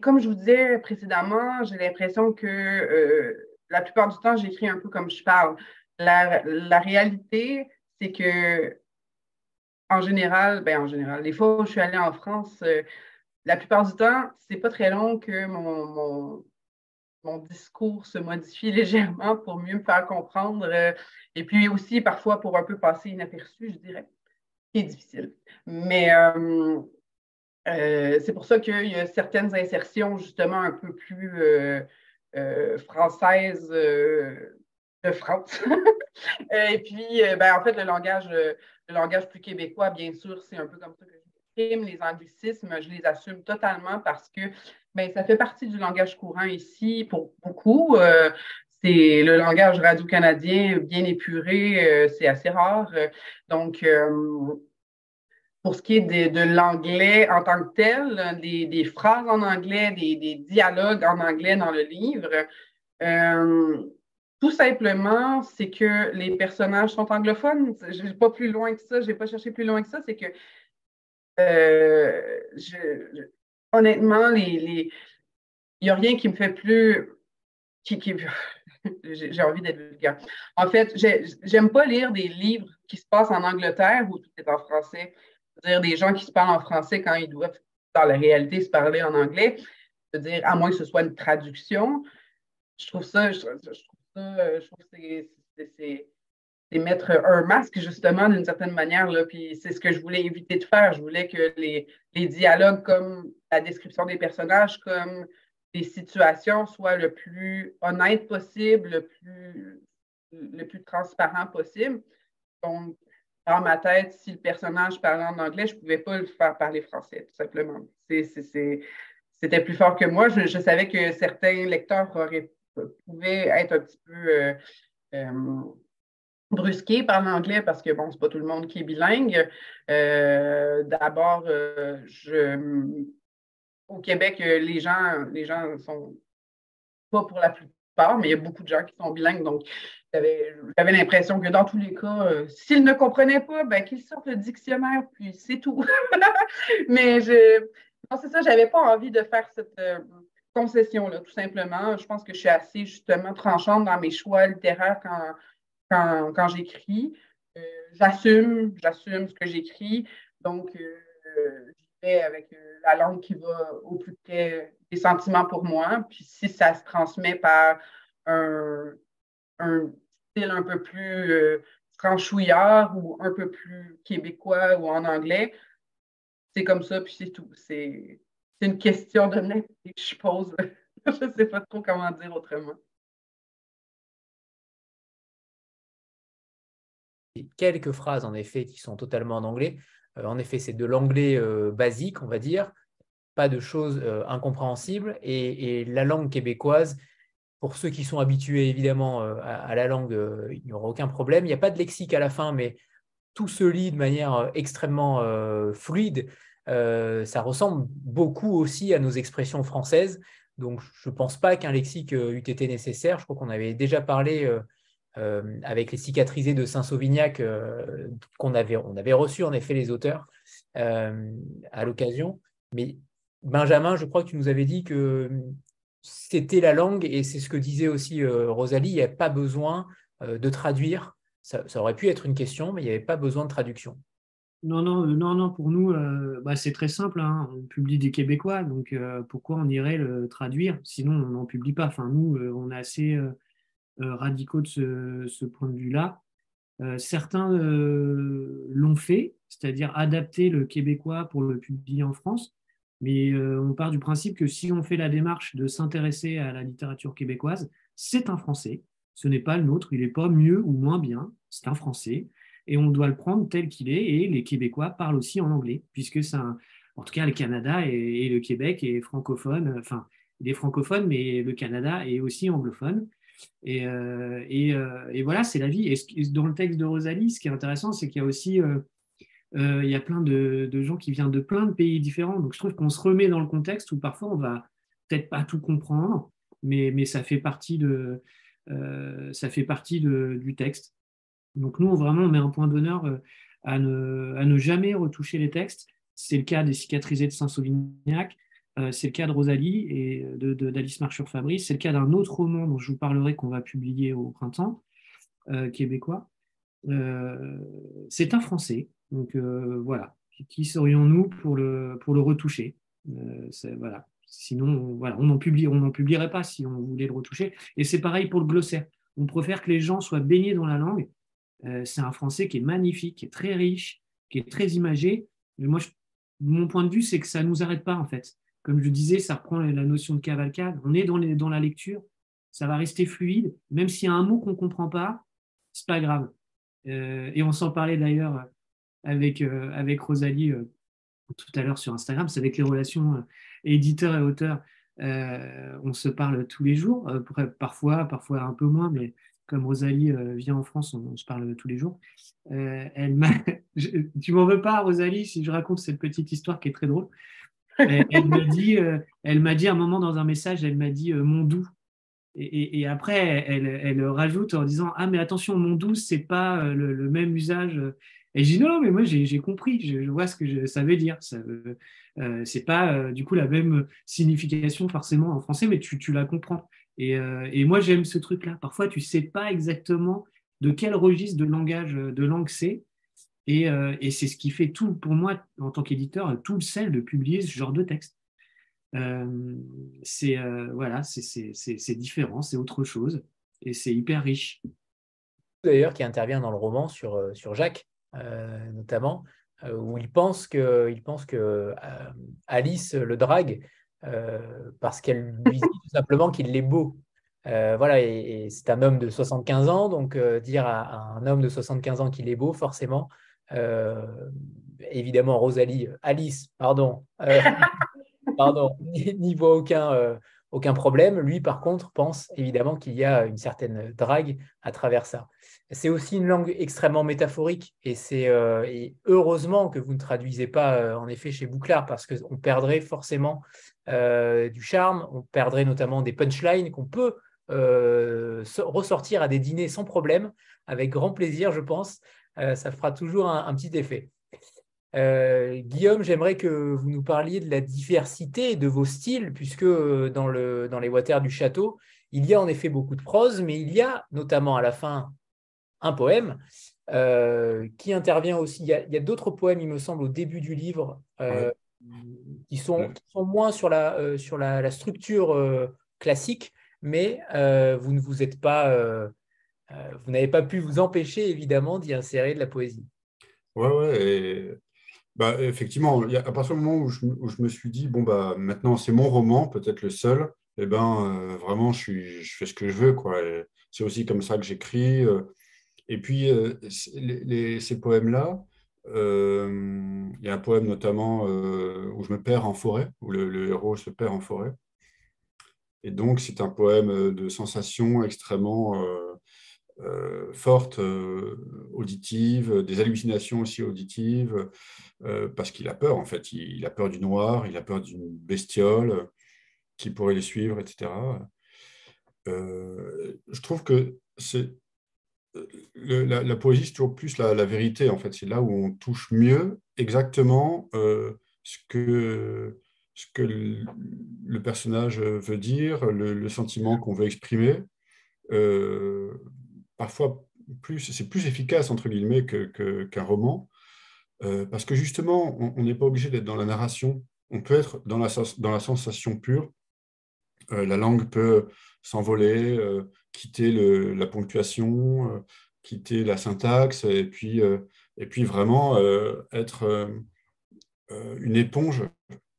comme je vous disais précédemment, j'ai l'impression que euh, la plupart du temps, j'écris un peu comme je parle. La, réalité, c'est que, en général, ben en général, les fois où je suis allée en France, euh, la plupart du temps, c'est pas très long que mon, mon, discours se modifie légèrement pour mieux me faire comprendre. Euh, et puis aussi, parfois, pour un peu passer inaperçu, je dirais. C'est difficile. Mais euh, c'est pour ça qu'il y a certaines insertions justement un peu plus françaises de France. et puis, ben, en fait, le langage, le langage plus québécois, bien sûr, c'est un peu comme ça que j'exprime. Les anglicismes, je les assume totalement parce que ben, ça fait partie du langage courant ici pour beaucoup. c'est le langage radio-canadien bien épuré, c'est assez rare. Donc, pour ce qui est de, l'anglais en tant que tel, des, phrases en anglais, des, dialogues en anglais dans le livre. Tout simplement, c'est que les personnages sont anglophones. Je n'ai pas plus loin que ça, je n'ai pas cherché plus loin que ça. C'est que, euh, honnêtement, il n'y a rien qui me fait plus. Qui, j'ai envie d'être vulgaire. En fait, j'aime pas lire des livres qui se passent en Angleterre où tout est en français dire des gens qui se parlent en français quand ils doivent, dans la réalité, se parler en anglais. Je dire, à moins que ce soit une traduction, je trouve ça, ça, je trouve que c'est mettre un masque, justement, d'une certaine manière. Là, puis c'est ce que je voulais éviter de faire. Je voulais que les, les dialogues, comme la description des personnages, comme les situations soient le plus honnête possible, le plus, le plus transparent possible. Donc, dans ma tête, si le personnage parlait en anglais, je ne pouvais pas le faire parler français, tout simplement. C'était plus fort que moi. Je, savais que certains lecteurs auraient, pouvaient être un petit peu euh, euh, brusqués par l'anglais parce que, bon, c'est pas tout le monde qui est bilingue. Euh, d'abord, au Québec, les gens, les gens sont pas pour la plupart, mais il y a beaucoup de gens qui sont bilingues, donc j'avais l'impression que dans tous les cas, euh, s'ils ne comprenaient pas, ben, qu'ils sortent le dictionnaire, puis c'est tout. Mais je, c'est ça, j'avais pas envie de faire cette euh, concession-là, tout simplement. Je pense que je suis assez justement tranchante dans mes choix littéraires quand, quand, j'écris. Euh, j'assume, j'assume ce que j'écris. Donc, j'y vais avec la langue qui va au plus près des sentiments pour moi. Puis si ça se transmet par un un style un peu plus euh, franchouillard ou un peu plus québécois ou en anglais. C'est comme ça, puis c'est tout. C'est une question de que je pose. je ne sais pas trop comment dire autrement. Quelques phrases, en effet, qui sont totalement en anglais. Euh, en effet, c'est de l'anglais euh, basique, on va dire, pas de choses incompréhensibles. et, la langue québécoise pour ceux qui sont habitués évidemment euh, à, la langue, euh, il n'y aura aucun problème. Il n'y a pas de lexique à la fin, mais tout se lit de manière euh, extrêmement fluide. Ça ressemble beaucoup aussi à nos expressions françaises. Donc, je ne pense pas qu'un lexique eût été nécessaire. Je crois qu'on avait déjà parlé avec les cicatrisés de Saint-Sauvignac qu'on avait, on avait reçu en effet les auteurs à l'occasion. Mais Benjamin, je crois que tu nous avais dit que c'était la langue, et c'est ce que disait aussi euh, Rosalie, il n'y avait pas besoin euh, de traduire. Ça, aurait pu être une question, mais il n'y avait pas besoin de traduction. Non, non, euh, non, non, pour nous, bah, c'est très simple. Hein. On publie des Québécois, donc pourquoi on irait le traduire? Sinon, on n'en publie pas. Enfin, nous, on est assez radicaux de ce, point de vue-là. certains l'ont fait, c'est-à-dire adapter le québécois pour le publier en France. Mais euh, on part du principe que si on fait la démarche de s'intéresser à la littérature québécoise, c'est un français. Ce n'est pas le nôtre. Il n'est pas mieux ou moins bien. C'est un français. Et on doit le prendre tel qu'il est. Et les Québécois parlent aussi en anglais, puisque c'est en tout cas le Canada et, le Québec est francophone, enfin, il est francophone, mais le Canada est aussi anglophone. Et, euh, euh, voilà, c'est la vie. Et dans le texte de Rosalie, ce qui est intéressant, c'est qu'il y a aussi euh, il y a plein de, gens qui viennent de plein de pays différents. Donc je trouve qu'on se remet dans le contexte où parfois on va peut-être pas tout comprendre, mais, ça fait partie, de, ça fait partie du texte. Donc nous, on, vraiment, on met un point d'honneur à ne, à ne jamais retoucher les textes. C'est le cas des cicatrisés de Saint-Sauvignac, euh, c'est le cas de Rosalie et d'Alice Marchur-Fabrice. C'est le cas d'un autre roman dont je vous parlerai qu'on va publier au printemps, euh, québécois. Euh, c'est un Français. Donc voilà. Qui, serions-nous pour le, pour le retoucher? Voilà. Sinon, voilà, on n'en publierait pas si on voulait le retoucher. Et c'est pareil pour le glossaire. On préfère que les gens soient baignés dans la langue. C'est un français qui est magnifique, qui est très riche, qui est très imagé. Mais moi, mon point de vue, c'est que ça ne nous arrête pas, en fait. Comme je disais, ça reprend la notion de cavalcade. On est dans, la lecture, ça va rester fluide. Même s'il y a un mot qu'on ne comprend pas, c'est pas grave. Euh, et on s'en parlait d'ailleurs avec, euh, Rosalie euh, tout à l'heure sur Instagram, c'est avec les relations éditeur et auteur. on se parle tous les jours, parfois, parfois un peu moins, mais comme Rosalie vient en France, on, se parle tous les jours. elle m'a, tu m'en veux pas, Rosalie, si je raconte cette petite histoire qui est très drôle elle, m'a dit, euh, elle m'a dit un moment dans un message, elle m'a dit euh, mon doux. Et, après, elle, elle, rajoute en disant ah mais attention mon doux c'est pas euh, le, même usage. Et je dis non, mais moi j'ai compris, je, vois ce que ça veut dire. Ça c'est pas du coup la même signification forcément en français, mais tu, tu la comprends. Et, et moi j'aime ce truc-là. Parfois tu sais pas exactement de quel registre de langage de langue c'est, euh, et, c'est ce qui fait tout, pour moi, en tant qu'éditeur, tout le sel de publier ce genre de texte. Euh, c'est euh, voilà, différent, c'est autre chose, et c'est hyper riche. D'ailleurs, qui intervient dans le roman sur, sur Jacques, notamment, où il pense que, il pense que Alice le drague parce qu'elle lui dit tout simplement qu'il est beau. voilà, et, c'est un homme de 75 ans, donc dire à, un homme de 75 ans qu'il est beau, forcément, euh, évidemment, Rosalie, Alice, pardon, euh, pardon, n'y voit aucun, euh, aucun problème. Lui, par contre, pense évidemment qu'il y a une certaine drague à travers ça. C'est aussi une langue extrêmement métaphorique et c'est heureusement que vous ne traduisez pas en effet chez Bouclard parce qu'on perdrait forcément du charme, on perdrait notamment des punchlines qu'on peut ressortir à des dîners sans problème, avec grand plaisir, je pense. Euh, ça fera toujours un, petit effet. Euh, Guillaume, j'aimerais que vous nous parliez de la diversité de vos styles, puisque euh, dans les Waters du château, il y a en effet beaucoup de prose, mais il y a notamment à la fin un poème qui intervient aussi. Il y a, d'autres poèmes, il me semble, au début du livre, qui, sont, sont, moins sur la, sur la structure classique, mais vous ne vous êtes pas euh, vous n'avez pas pu vous empêcher, évidemment, d'y insérer de la poésie. Ouais, ouais. Bah, effectivement, à partir du moment où je, me suis dit, bon, bah, maintenant, c'est mon roman, peut-être le seul, et eh ben, euh, vraiment, je, suis, je fais ce que je veux. Quoi. C'est aussi comme ça que j'écris. Euh. Et puis, ces poèmes-là, il y a un poème notamment où je me perds en forêt, où le, héros se perd en forêt. Et donc, c'est un poème de sensations extrêmement euh, fortes euh, auditives, des hallucinations aussi auditives, euh, parce qu'il a peur, en fait. Il, a peur du noir, il a peur d'une bestiole qui pourrait les suivre, etc. je trouve que c'est la, poésie, c'est toujours plus la, vérité, en fait. C'est là où on touche mieux exactement ce que, ce que le, personnage veut dire, le, sentiment qu'on veut exprimer parfois plus, c'est plus efficace entre guillemets qu'un roman, euh, parce que justement, on n'est pas obligé d'être dans la narration. On peut être dans la, dans la sensation pure. Euh, la langue peut s'envoler, euh, quitter la ponctuation, quitter la syntaxe, et puis, et puis vraiment être une éponge,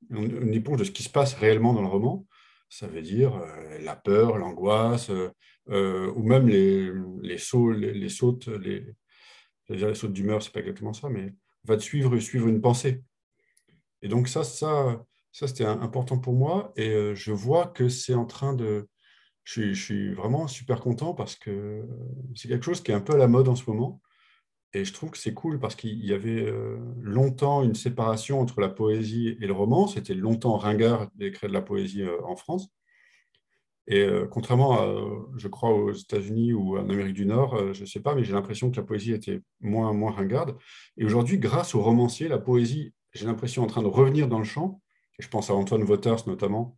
une éponge de ce qui se passe réellement dans le roman. Ça veut dire la peur, l'angoisse, euh, ou même les, les sauts, les, sautes, les, les sautes d'humeur, c'est pas exactement ça, mais va te suivre, suivre une pensée. Et donc ça, ça, ça c'était important pour moi. Et euh, je vois que c'est en train de... Je suis, vraiment super content parce que c'est quelque chose qui est un peu à la mode en ce moment. Et je trouve que c'est cool parce qu'il y avait euh, longtemps une séparation entre la poésie et le roman. C'était longtemps ringard d'écrire de la poésie euh, en France. Et contrairement, je crois, aux États-Unis ou en Amérique du Nord, je ne sais pas, mais j'ai l'impression que la poésie était moins, moins ringarde. Et aujourd'hui, grâce aux romanciers, la poésie j'ai l'impression, en train de revenir dans le champ. je pense à Antoine Waters notamment,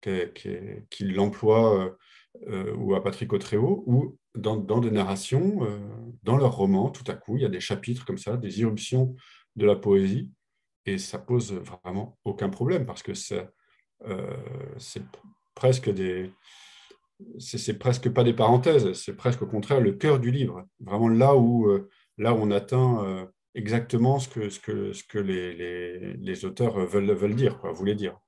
qui, l'emploie, euh, euh, ou à Patrick Autréau, où dans, des narrations, euh, dans leurs romans, tout à coup, il y a des chapitres comme ça, des irruptions de la poésie, et ça pose vraiment aucun problème, parce que c'est presque des... C'est presque pas des parenthèses, c'est presque au contraire le cœur du livre, vraiment là où, là où on atteint exactement ce que, ce que, ce que les, les, auteurs veulent, veulent dire, voulaient dire.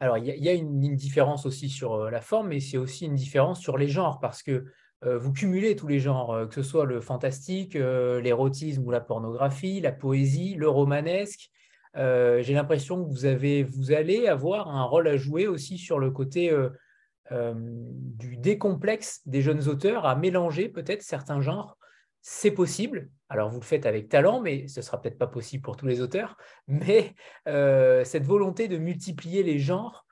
Alors, il y, a une, différence aussi sur euh, la forme, mais c'est aussi une différence sur les genres, parce que euh, vous cumulez tous les genres, euh, que ce soit le fantastique, l'érotisme ou la pornographie, la poésie, le romanesque. J'ai l'impression que vous, avez, vous allez avoir un rôle à jouer aussi sur le côté du décomplexe des jeunes auteurs, à mélanger peut-être certains genres c'est possible. Alors, vous le faites avec talent, mais ce ne sera peut-être pas possible pour tous les auteurs. Mais euh, cette volonté de multiplier les genres,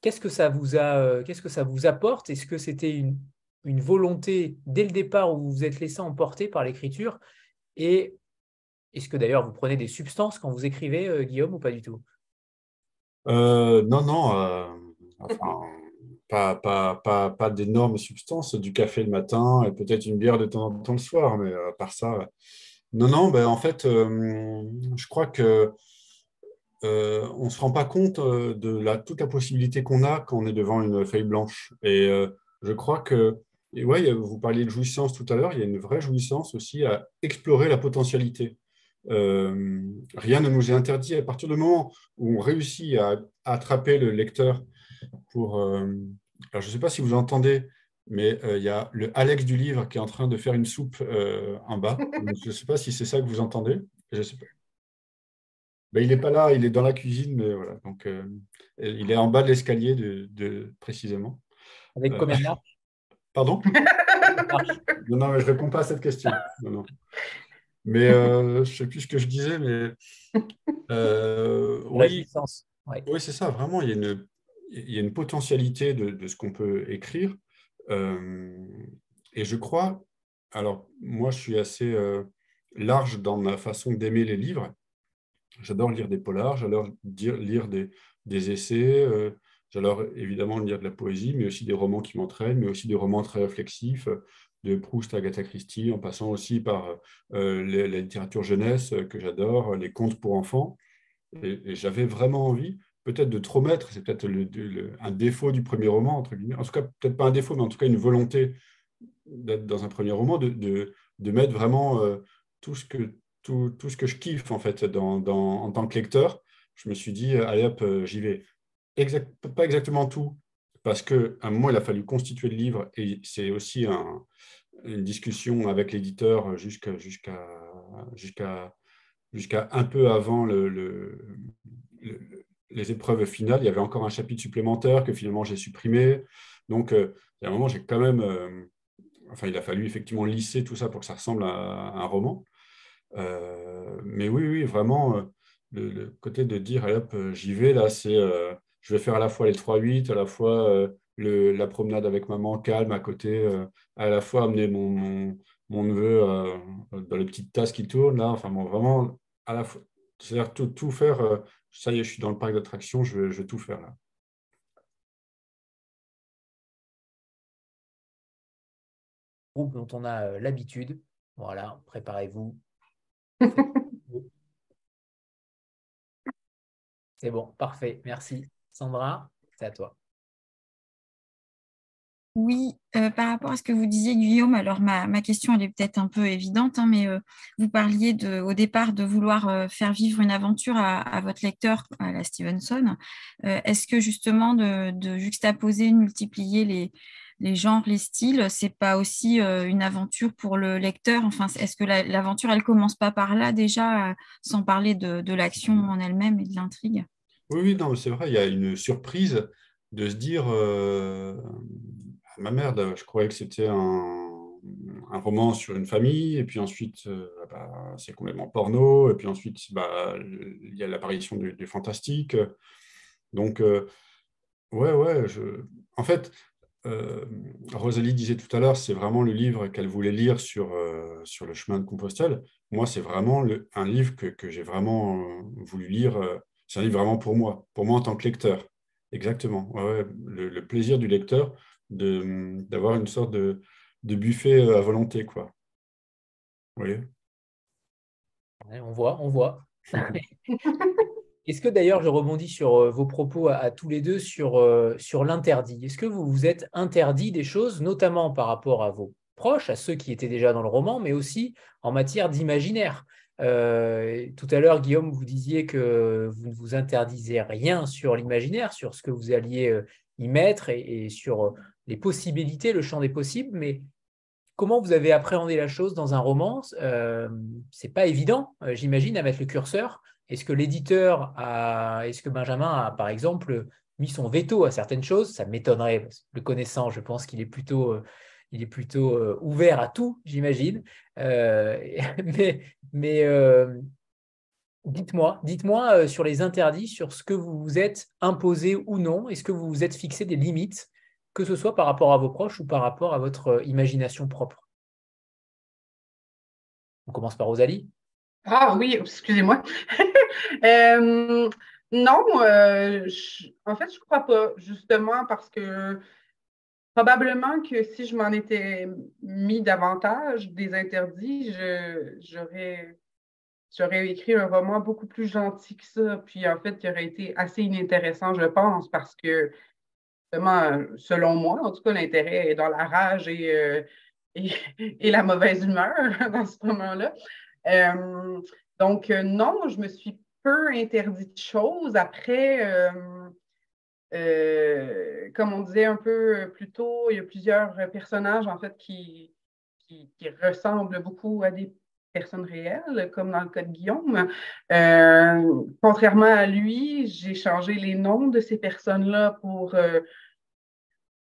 qu'est-ce que ça vous, euh, apporte? Est-ce que c'était une, volonté dès le départ où vous vous êtes laissé emporter par l'écriture? Et est-ce que d'ailleurs vous prenez des substances quand vous écrivez, euh, Guillaume, ou pas du tout? Non, non. Pas, pas, pas, pas d'énormes substances, du café le matin et peut-être une bière de temps en temps le soir, mais à part ça, non, non, ben, en fait, euh, je crois que euh, on ne se rend pas compte euh, de la, toute la possibilité qu'on a quand on est devant une feuille blanche. Et je crois que, et ouais, vous parliez de jouissance tout à l'heure, il y a une vraie jouissance aussi à explorer la potentialité. rien ne nous est interdit à partir du moment où on réussit à attraper le lecteur pour. Euh, alors, je ne sais pas si vous entendez, mais euh, il y a le Alex du livre qui est en train de faire une soupe euh, en bas. je ne sais pas si c'est ça que vous entendez. Je sais pas. Ben, il n'est pas là, il est dans la cuisine, mais voilà. Donc, il est en bas de l'escalier, de, précisément. Avec combien de marches? Pardon? Non, non, mais je ne réponds pas à cette question. Mais je ne sais plus ce que je disais, mais. oui, oui c'est ça, vraiment. Il y a une, il y a une potentialité de, ce qu'on peut écrire. Euh, et je crois, alors moi je suis assez euh, large dans ma façon d'aimer les livres. J'adore lire des polars, j'adore lire des, essais, euh, j'adore évidemment lire de la poésie, mais aussi des romans qui m'entraînent, mais aussi des romans très réflexifs, de Proust à Agatha Christie, en passant aussi par la littérature jeunesse que j'adore, les contes pour enfants. et j'avais vraiment envie peut-être de trop mettre, c'est peut-être un défaut du premier roman, entre guillemets. En tout cas, peut-être pas un défaut, mais en tout cas une volonté d'être dans un premier roman, de, de, mettre vraiment euh, tout, ce que, tout, tout, ce que je kiffe en fait dans, dans, en tant que lecteur. Je me suis dit, euh, allez hop, euh, j'y vais. Pas exactement tout, parce qu'à un moment, il a fallu constituer le livre, et c'est aussi un, une discussion avec l'éditeur jusqu'à un peu avant le les épreuves finales, il y avait encore un chapitre supplémentaire que finalement j'ai supprimé. Donc, euh, il y a un moment, j'ai quand même. Euh, enfin, il a fallu effectivement lisser tout ça pour que ça ressemble à, un roman. Euh, mais oui, oui, vraiment, le, côté de dire, hop, j'y vais, là, c'est. je vais faire à la fois les 3-8, à la fois la promenade avec maman calme à côté, à la fois amener mon, mon, neveu dans les petites tasses qui tournent, là. Enfin, bon, vraiment, à la fois. C'est-à-dire tout, tout faire ça y est, je suis dans le parc d'attractions, je, vais tout faire là. Groupe dont on a euh, l'habitude. Voilà, préparez-vous. C'est bon, parfait, merci. Sandra, c'est à toi. Oui, euh, par rapport à ce que vous disiez, Guillaume, alors ma, question, elle est peut-être un peu évidente, hein, mais euh, vous parliez au départ de vouloir euh, faire vivre une aventure à, votre lecteur, à la Stevenson. Est-ce que justement de, juxtaposer, de multiplier les, genres, les styles, c'est pas aussi une aventure pour le lecteur? Enfin, est-ce que l'aventure, elle commence pas par là déjà, sans parler de, l'action en elle-même et de l'intrigue? Oui, oui, non, c'est vrai, il y a une surprise de se dire, ma merde, je croyais que c'était un, roman sur une famille, et puis ensuite, bah, c'est complètement porno, et puis ensuite, bah, il y a l'apparition du, fantastique. Donc, ouais, ouais, je... en fait, euh, Rosalie disait tout à l'heure, c'est vraiment le livre qu'elle voulait lire sur, euh, sur le chemin de Compostelle. Moi, c'est vraiment un livre que, j'ai vraiment euh, voulu lire. c'est un livre vraiment pour moi, pour moi en tant que lecteur. Exactement. le, plaisir du lecteur d'avoir une sorte de, de, buffet à volonté. Quoi. Vous voyez? On voit, on voit. Est-ce que d'ailleurs, je rebondis sur euh, vos propos à, tous les deux sur, euh, sur l'interdit? Est-ce que vous vous êtes interdit des choses, notamment par rapport à vos proches, à ceux qui étaient déjà dans le roman, mais aussi en matière d'imaginaire? Euh, Tout à l'heure, Guillaume, vous disiez que vous ne vous interdisez rien sur l'imaginaire, sur ce que vous alliez y mettre et, sur les possibilités, le champ des possibles, mais comment vous avez appréhendé la chose dans un roman euh, C'est pas évident, j'imagine, à mettre le curseur. Est-ce que l'éditeur a, est-ce que Benjamin a, par exemple, mis son veto à certaines choses? Ça m'étonnerait. Le connaissant, je pense qu'il est plutôt, euh, il est plutôt euh, ouvert à tout, j'imagine. Euh, mais, mais dites-moi, dites-moi sur les interdits, sur ce que vous vous êtes imposé ou non. Est-ce que vous vous êtes fixé des limites, que ce soit par rapport à vos proches ou par rapport à votre imagination propre On commence par Rosalie. Ah oui, excusez-moi. Euh, non, euh, en fait, je ne crois pas, justement, parce que probablement que si je m'en étais mis davantage des interdits, j'aurais j'aurais écrit un roman beaucoup plus gentil que ça, puis en fait, qui aurait été assez inintéressant, je pense, parce que, selon moi, en tout cas, l'intérêt est dans la rage et, euh, et, la mauvaise humeur dans ce moment-là. Euh, donc, euh, non, je me suis peu interdit de choses. Après, comme on disait un peu plus tôt, il y a plusieurs personnages, en fait, qui, qui, ressemblent beaucoup à des personnes réelles, comme dans le cas de Guillaume. contrairement à lui, j'ai changé les noms de ces personnes-là pour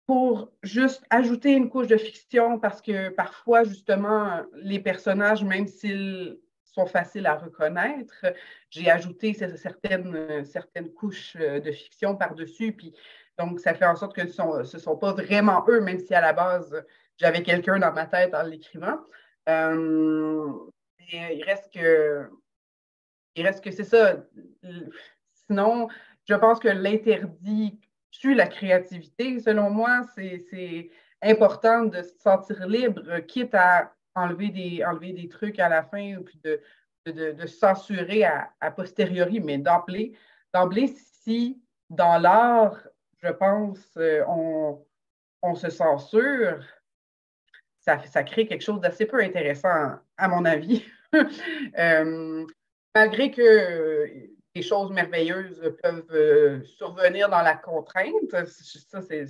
pour juste ajouter une couche de fiction parce que parfois, justement, les personnages, même s'ils sont faciles à reconnaître, j'ai ajouté certaines, certaines couches de fiction par-dessus. Puis, donc, ça fait en sorte que ce ne sont, pas vraiment eux, même si à la base, j'avais quelqu'un dans ma tête en l'écrivant. Euh, il reste que. Il reste que c'est ça. Sinon, je pense que l'interdit tue la créativité. Selon moi, c'est important de se sentir libre, quitte à enlever des, enlever des trucs à la fin ou puis de, de, censurer à, posteriori, mais d'emblée, d'emblée, si dans l'art, je pense, euh, on, on se censure, ça, ça crée quelque chose d'assez peu intéressant, à mon avis. Euh, malgré que des choses merveilleuses peuvent euh, survenir dans la contrainte. Ça, c'est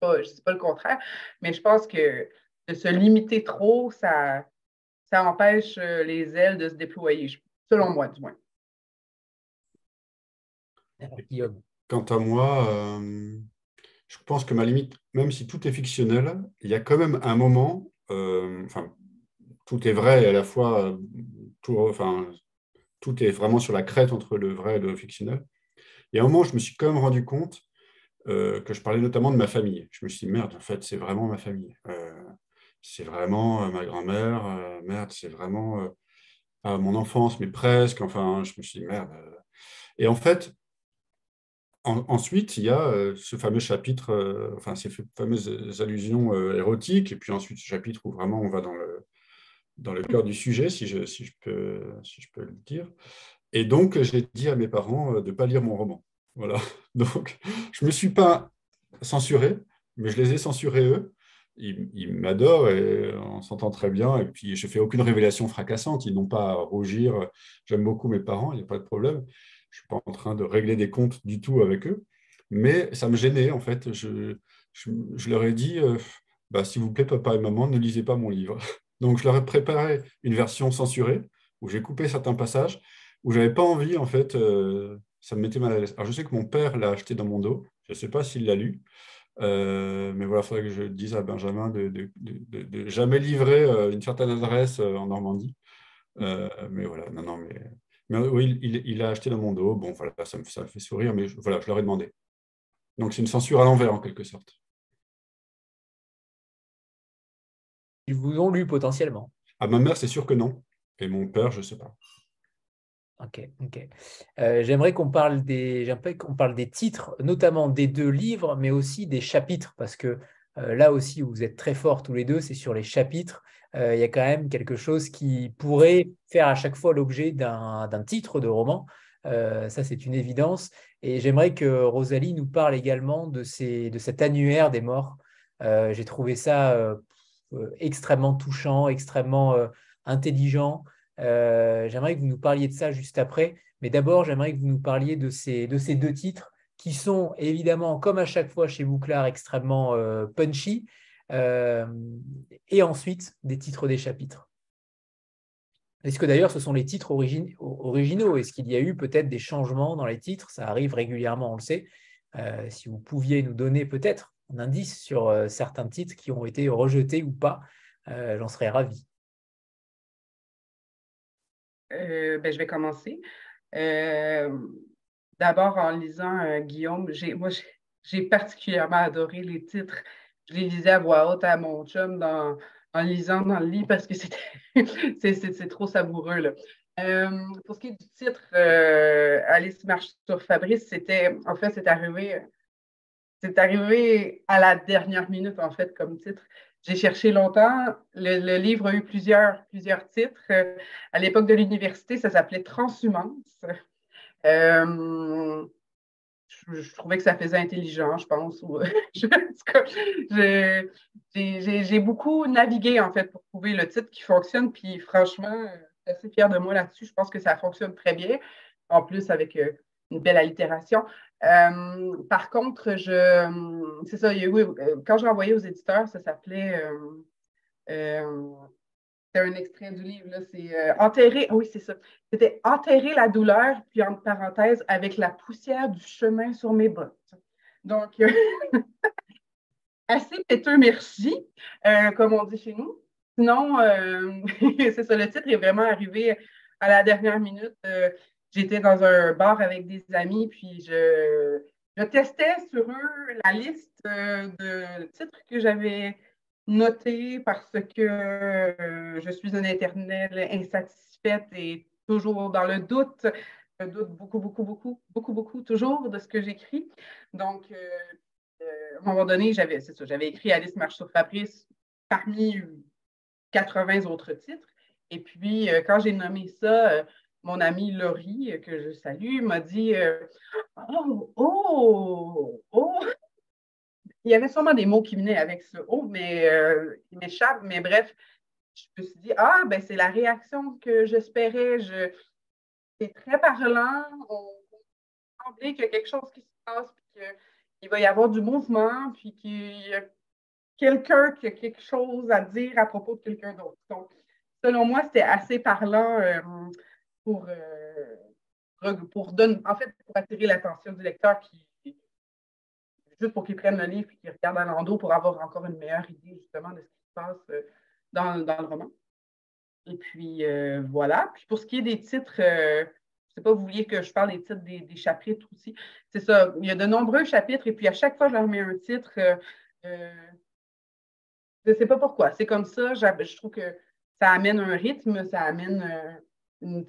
pas, pas le contraire, mais je pense que de se limiter trop, ça, ça empêche euh, les ailes de se déployer, selon moi, du moins. Quant à moi, euh, je pense que ma limite, même si tout est fictionnel, il y a quand même un moment, enfin, tout est vrai et à la fois, tout, enfin, tout est vraiment sur la crête entre le vrai et le fictionnel. Et à un moment, je me suis quand même rendu compte euh, que je parlais notamment de ma famille. Je me suis dit, merde, en fait, c'est vraiment ma famille. Euh, c'est vraiment euh, ma grand-mère. merde, c'est vraiment mon enfance, mais presque. Enfin, je me suis dit, merde. Et en fait, ensuite, il y a ce fameux chapitre, enfin, ces fameuses allusions érotiques, et puis ensuite, ce chapitre où vraiment on va dans le, dans le cœur du sujet, si je, si je, peux, si je peux le dire. Et donc, j'ai dit à mes parents euh, de ne pas lire mon roman. Voilà. Donc, je ne me suis pas censuré, mais je les ai censurés eux. Ils, m'adorent et on s'entend très bien. Et puis, je ne fais aucune révélation fracassante. Ils n'ont pas à rougir. J'aime beaucoup mes parents, il n'y a pas de problème. Je ne suis pas en train de régler des comptes du tout avec eux. Mais ça me gênait, en fait. Je, je, leur ai dit, bah, s'il vous plaît, papa et maman, ne lisez pas mon livre. Donc, je leur ai préparé une version censurée où j'ai coupé certains passages, où j'avais pas envie, en fait, ça me mettait mal à l'aise. Alors, je sais que mon père l'a acheté dans mon dos. Je ne sais pas s'il l'a lu. mais voilà, il faudrait que je dise à Benjamin de, de, jamais livrer une certaine adresse en Normandie. mais voilà, non, non, mais oui, il, a acheté dans mon dos. Bon, voilà, ça me, fait sourire, mais voilà, je leur ai demandé. Donc, c'est une censure à l'envers, en quelque sorte. Ils vous ont lu potentiellement À ma mère, c'est sûr que non. Et mon père, je ne sais pas. Ok, ok. Euh, j'aimerais qu'on parle des, qu'on parle des titres, notamment des deux livres, mais aussi des chapitres, parce que euh, là aussi où vous êtes très forts tous les deux, c'est sur les chapitres. Euh, il y a quand même quelque chose qui pourrait faire à chaque fois l'objet d'un titre de roman. Euh, ça, c'est une évidence. Et j'aimerais que Rosalie nous parle également de, ces, de cet annuaire des morts. J'ai trouvé ça extrêmement touchant, extrêmement intelligent. j'aimerais que vous nous parliez de ça juste après. Mais d'abord, j'aimerais que vous nous parliez de ces, de ces deux titres qui sont évidemment, comme à chaque fois chez Bouclard, extrêmement euh, punchy, euh, et ensuite des titres des chapitres. Est-ce que d'ailleurs ce sont les titres originaux Est-ce qu'il y a eu peut-être des changements dans les titres? Ça arrive régulièrement, on le sait. Euh, si vous pouviez nous donner peut-être un indice sur certains titres qui ont été rejetés ou pas, j'en serais ravi. Ben, je vais commencer. D'abord, en lisant euh, Guillaume, moi, j'ai particulièrement adoré les titres. Je les lisais à voix haute à mon chum en lisant dans le lit parce que c'était, c'est, trop savoureux. Euh, pour ce qui est du titre, euh, Alice marche sur Fabrice, c'était, en fait, c'est arrivé, c'est arrivé à la dernière minute, en fait, comme titre. J'ai cherché longtemps. Le, livre a eu plusieurs, plusieurs titres. à l'époque de l'université, ça s'appelait Transhumance. Euh, je, trouvais que ça faisait intelligent, je pense. j'ai beaucoup navigué, en fait, pour trouver le titre qui fonctionne. Puis, franchement, je suis assez fière de moi là-dessus. Je pense que ça fonctionne très bien. En plus, avec euh, une belle allitération. Euh, par contre, je, c'est ça, quand j'ai envoyé aux éditeurs, ça s'appelait c'est un extrait du livre, c'est euh, enterrer, ah oui, c'est ça. C'était enterrer la douleur, puis entre parenthèses, avec la poussière du chemin sur mes bottes. Donc, euh, assez péteux, merci, euh, comme on dit chez nous. Sinon, c'est ça, le titre est vraiment arrivé à la dernière minute. J'étais dans un bar avec des amis, puis je, testais sur eux la liste de titres que j'avais noté parce que euh, je suis une éternelle insatisfaite et toujours dans le doute. Je doute beaucoup, beaucoup, beaucoup, beaucoup, beaucoup, toujours de ce que j'écris. Donc, euh, euh, à un moment donné, j'avais, j'avais écrit Alice marche sur Fabrice parmi 80 autres titres. Et puis, quand j'ai nommé ça, mon ami Laurie, que je salue, m'a dit Oh, oh, oh, il y avait sûrement des mots qui venaient avec ce haut, mais euh, il m'échappe. Mais bref, je me suis dit, ah, ben c'est la réaction que j'espérais. Je... C'est très parlant. On semblait qu'il y a quelque chose qui se passe, puis qu'il va y avoir du mouvement, puis qu'il y a quelqu'un qui a quelque chose à dire à propos de quelqu'un d'autre. Donc, selon moi, c'était assez parlant euh, pour, euh, pour en fait, pour attirer l'attention du lecteur qui juste pour qu'ils prennent le livre et qu'ils regardent à l'endos pour avoir encore une meilleure idée justement de ce qui se passe euh, dans, le roman. Et puis euh, voilà. Puis pour ce qui est des titres, je ne sais pas, vous vouliez que je parle des titres des, chapitres aussi. C'est ça, il y a de nombreux chapitres et puis à chaque fois, je leur mets un titre. je ne sais pas pourquoi. C'est comme ça. Je trouve que ça amène un rythme, ça amène une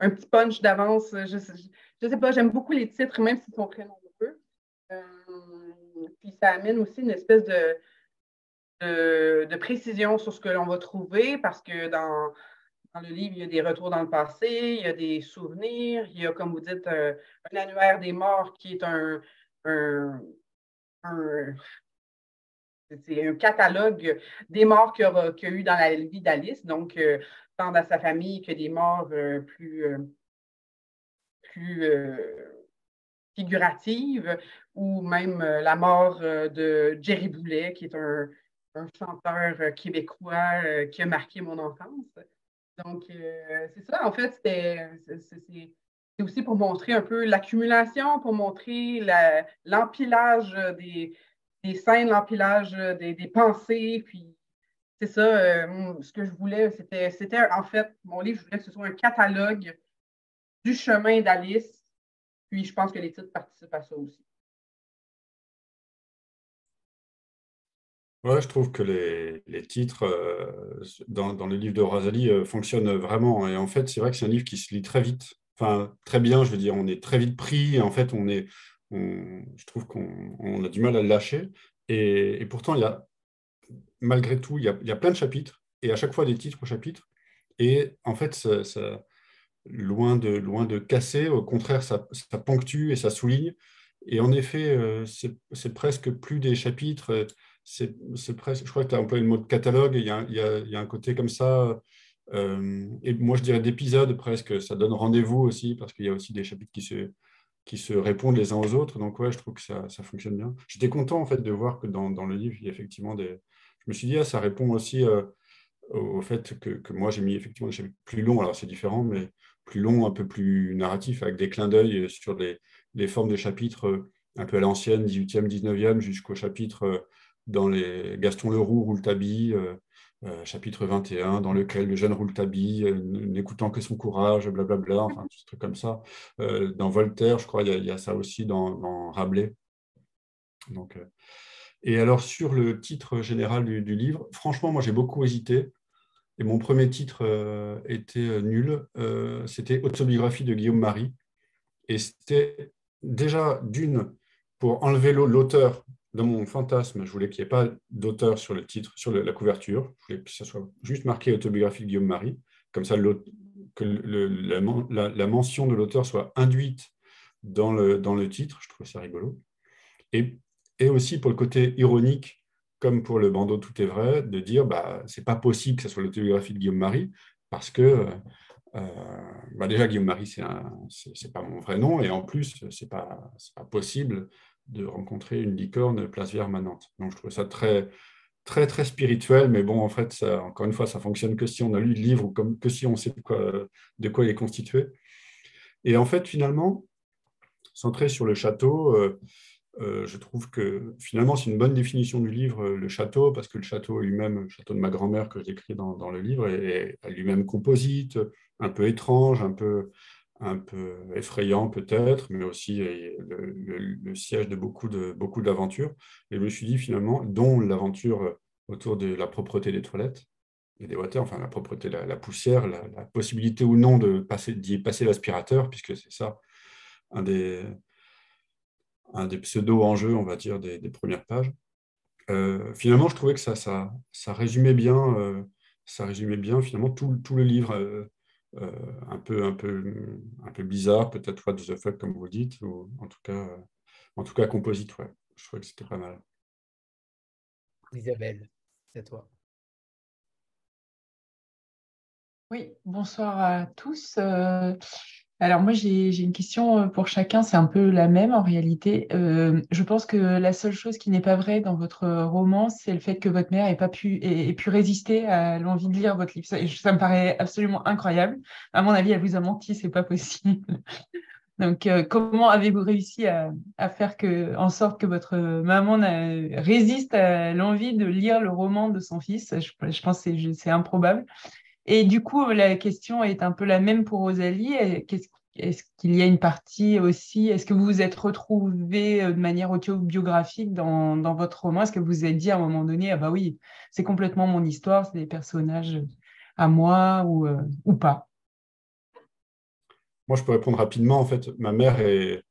un petit punch d'avance. Je ne sais pas, j'aime beaucoup les titres, même s'ils sont très nombreux. Euh, puis ça amène aussi une espèce de, de, précision sur ce que l'on va trouver parce que dans, dans, le livre, il y a des retours dans le passé, il y a des souvenirs, il y a, comme vous dites, un, annuaire des morts qui est un, un, c'est un catalogue des morts qu'il y, a, eu dans la vie d'Alice, donc euh, tant dans sa famille que des morts euh, plus, plus figurative, ou même la mort de Jerry Boulet, qui est un, un chanteur québécois qui a marqué mon enfance. Donc, c'est ça, en fait, c'est aussi pour montrer un peu l'accumulation, pour montrer l'empilage des, des, scènes, l'empilage des, des, pensées, puis c'est ça, euh, ce que je voulais, c'était, c'était en fait, mon livre, je voulais que ce soit un catalogue du chemin d'Alice. Puis je pense que les titres participent à ça aussi. Ouais, je trouve que les, titres euh, dans, dans, le livre de Rosalie euh, fonctionnent vraiment. Et en fait, c'est vrai que c'est un livre qui se lit très vite. Enfin, très bien, je veux dire, on est très vite pris. Et en fait, on est, je trouve qu'on a du mal à le lâcher. Et, et pourtant, il y a malgré tout, il y, a, plein de chapitres, et à chaque fois des titres au chapitre. Et en fait, loin, de, casser, au contraire, ça, ponctue et ça souligne. Et en effet, euh, c'est presque plus des chapitres, presque, je crois que tu as employé le mot de catalogue, il y a, un côté comme ça. Euh, et moi, je dirais d'épisodes presque, ça donne rendez-vous aussi, parce qu'il y a aussi des chapitres qui se, répondent les uns aux autres. Donc, ouais, je trouve que ça, fonctionne bien. J'étais content, en fait, de voir que dans, le livre, il y a effectivement des, je me suis dit, ah, ça répond aussi euh, au fait que, moi, j'ai mis effectivement des chapitres plus longs, alors c'est différent, mais plus long, un peu plus narratif, avec des clins d'œil sur les, formes des chapitres euh, un peu à l'ancienne, 18e, 19e, jusqu'au chapitre euh, dans les Gaston Leroux, Rouletabille, euh, chapitre 21, dans lequel le jeune Rouletabille, n'écoutant que son courage, blablabla, enfin, des trucs comme ça. dans Voltaire, je crois, il y, a ça aussi dans, dans Rabelais. Donc, et alors, sur le titre général du, livre, franchement, moi, j'ai beaucoup hésité. Et mon premier titre euh, était euh, nul. Euh, c'était Autobiographie de Guillaume Marie. Et c'était déjà d'une, pour enlever l'auteur de mon fantasme, je voulais qu'il n'y ait pas d'auteur sur le titre, sur la couverture. Je voulais que ça soit juste marqué Autobiographie de Guillaume Marie. Comme ça, que la, mention de l'auteur soit induite dans le, dans le titre. Je trouve ça rigolo. Et et aussi pour le côté ironique, comme pour le bandeau Tout est vrai, de dire bah, c'est pas possible que ce soit l'autobiographie de Guillaume Marie, parce que euh, bah, déjà Guillaume Marie, c'est n'est pas mon vrai nom, et en plus, c'est pas, pas possible de rencontrer une licorne place Vierre manante. Donc je trouve ça très, très, très spirituel, mais bon, en fait, ça, encore une fois, ça fonctionne que si on a lu le livre ou que si on sait de quoi, de quoi il est constitué. Et en fait, finalement, centré sur le château, euh, euh, je trouve que finalement, c'est une bonne définition du livre, euh, le château, parce que le château lui-même, le château de ma grand-mère que j'écris dans, le livre, est, lui-même composite, un peu étrange, un peu, un peu effrayant peut-être, mais aussi le, siège de beaucoup, de, beaucoup d'aventures. Et je me suis dit finalement, dont l'aventure autour de la propreté des toilettes et des water, enfin la propreté, la, la poussière, la, la, possibilité ou non de passer, d'y passer l'aspirateur, puisque c'est ça un des, un des pseudo-enjeux, on va dire, des, premières pages. Euh, finalement, je trouvais que ça, ça, ça résumait bien, euh, ça résumait bien finalement tout, tout le livre, euh, un peu, un peu, un peu bizarre, peut-être what the fuck comme vous dites, ou en tout cas, en tout cas composite. Ouais. Je trouvais que c'était pas mal. Isabelle, c'est à toi. Oui, bonsoir à tous. Alors moi, j'ai une question euh, pour chacun, c'est un peu la même en réalité. Euh, je pense que la seule chose qui n'est pas vraie dans votre roman, c'est le fait que votre mère ait pas pu, ait, pu résister à l'envie de lire votre livre. Ça, me paraît absolument incroyable. À mon avis, elle vous a menti, c'est pas possible. Donc, euh, comment avez-vous réussi à, faire que, en sorte que votre maman résiste à l'envie de lire le roman de son fils? Je pense que c'est improbable. Et du coup, la question est un peu la même pour Rosalie. Est-ce qu'il y a une partie aussi, est-ce que vous vous êtes retrouvé euh, de manière autobiographique dans, dans votre roman? Est-ce que vous vous êtes dit à un moment donné, ah bah oui, c'est complètement mon histoire, c'est des personnages à moi ou, euh, ou pas? Moi, je peux répondre rapidement. En fait, ma mère est,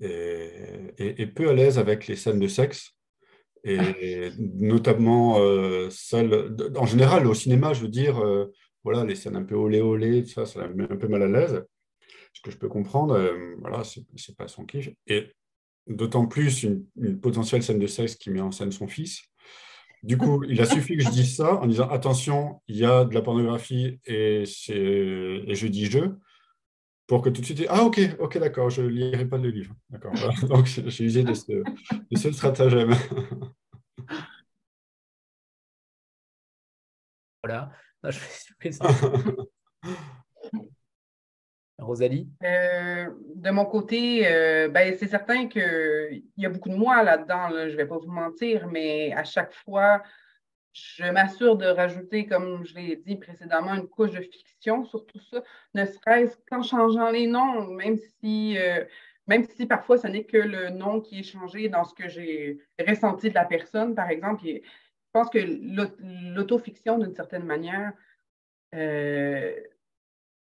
est peu à l'aise avec les scènes de sexe et notamment euh, celle, en général au cinéma, je veux dire, euh, voilà, les scènes un peu olé olé, ça, ça la met un peu mal à l'aise, ce que je peux comprendre, euh, voilà, c'est pas son kiff. Et d'autant plus une, potentielle scène de sexe qui met en scène son fils. Du coup, il a suffi que je dise ça en disant attention, il y a de la pornographie et, et je dis je pour que tout de suite, ah ok, ok, d'accord, je ne lirai pas le livre. D'accord. Donc j'ai usé de ce, de ce stratagème. voilà. je fais ça. Rosalie? Euh, De mon côté, euh, ben, c'est certain qu'il y a beaucoup de moi là-dedans, je ne vais pas vous mentir, mais à chaque fois, je m'assure de rajouter, comme je l'ai dit précédemment, une couche de fiction sur tout ça, ne serait-ce qu'en changeant les noms, même si, euh, même si parfois ce n'est que le nom qui est changé dans ce que j'ai ressenti de la personne, par exemple. je pense que l'autofiction, d'une certaine manière,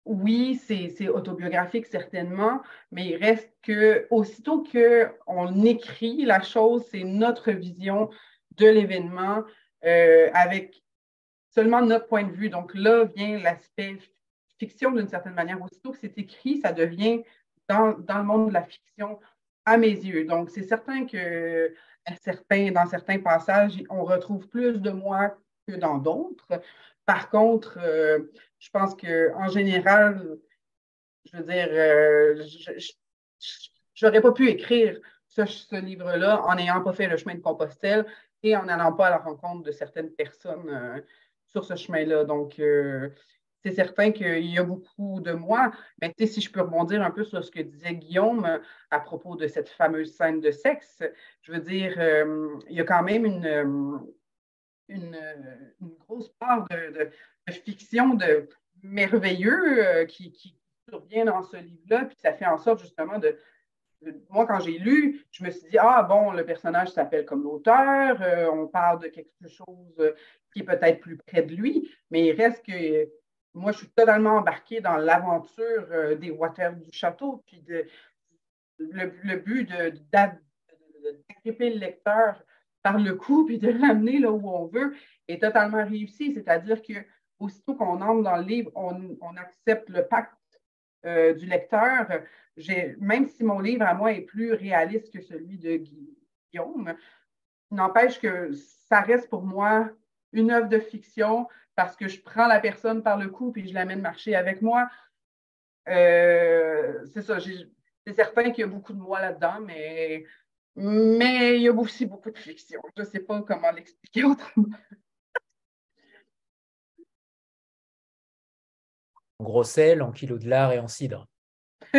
oui, c'est autobiographique certainement, mais il reste que aussitôt qu'on écrit la chose, c'est notre vision de l'événement euh, avec seulement notre point de vue. Donc là vient l'aspect fiction d'une certaine manière. Aussitôt que c'est écrit, ça devient dans, le monde de la fiction à mes yeux. Donc c'est certain que certains, dans certains passages, on retrouve plus de moi que dans d'autres. Par contre, euh, je pense qu'en général, je veux dire, euh, je n'aurais pas pu écrire ce, livre-là en n'ayant pas fait le chemin de Compostelle et en n'allant pas à la rencontre de certaines personnes euh, sur ce chemin-là. Donc, euh, c'est certain qu'il y a beaucoup de moi. Mais si je peux rebondir un peu sur ce que disait Guillaume à propos de cette fameuse scène de sexe, je veux dire, il y a quand même une, une, grosse part de, fiction de merveilleux euh, qui, survient dans ce livre-là, puis ça fait en sorte justement de, moi, quand j'ai lu, je me suis dit, ah bon, le personnage s'appelle comme l'auteur, euh, on parle de quelque chose qui est peut-être plus près de lui, mais il reste que moi, je suis totalement embarquée dans l'aventure euh, des Waters du château, puis le, le but d'agripper le lecteur par le coup, puis de l'amener là où on veut, est totalement réussi. C'est-à-dire que aussitôt qu'on entre dans le livre, on, accepte le pacte euh, du lecteur. Même si mon livre à moi est plus réaliste que celui de Guillaume, n'empêche que ça reste pour moi une œuvre de fiction parce que je prends la personne par le cou puis je l'amène marcher avec moi. Euh, c'est ça, c'est certain qu'il y a beaucoup de moi là-dedans, mais mais il y a aussi beaucoup de fiction. Je ne sais pas comment l'expliquer autrement. Gros sel, en kilo de lard et en cidre.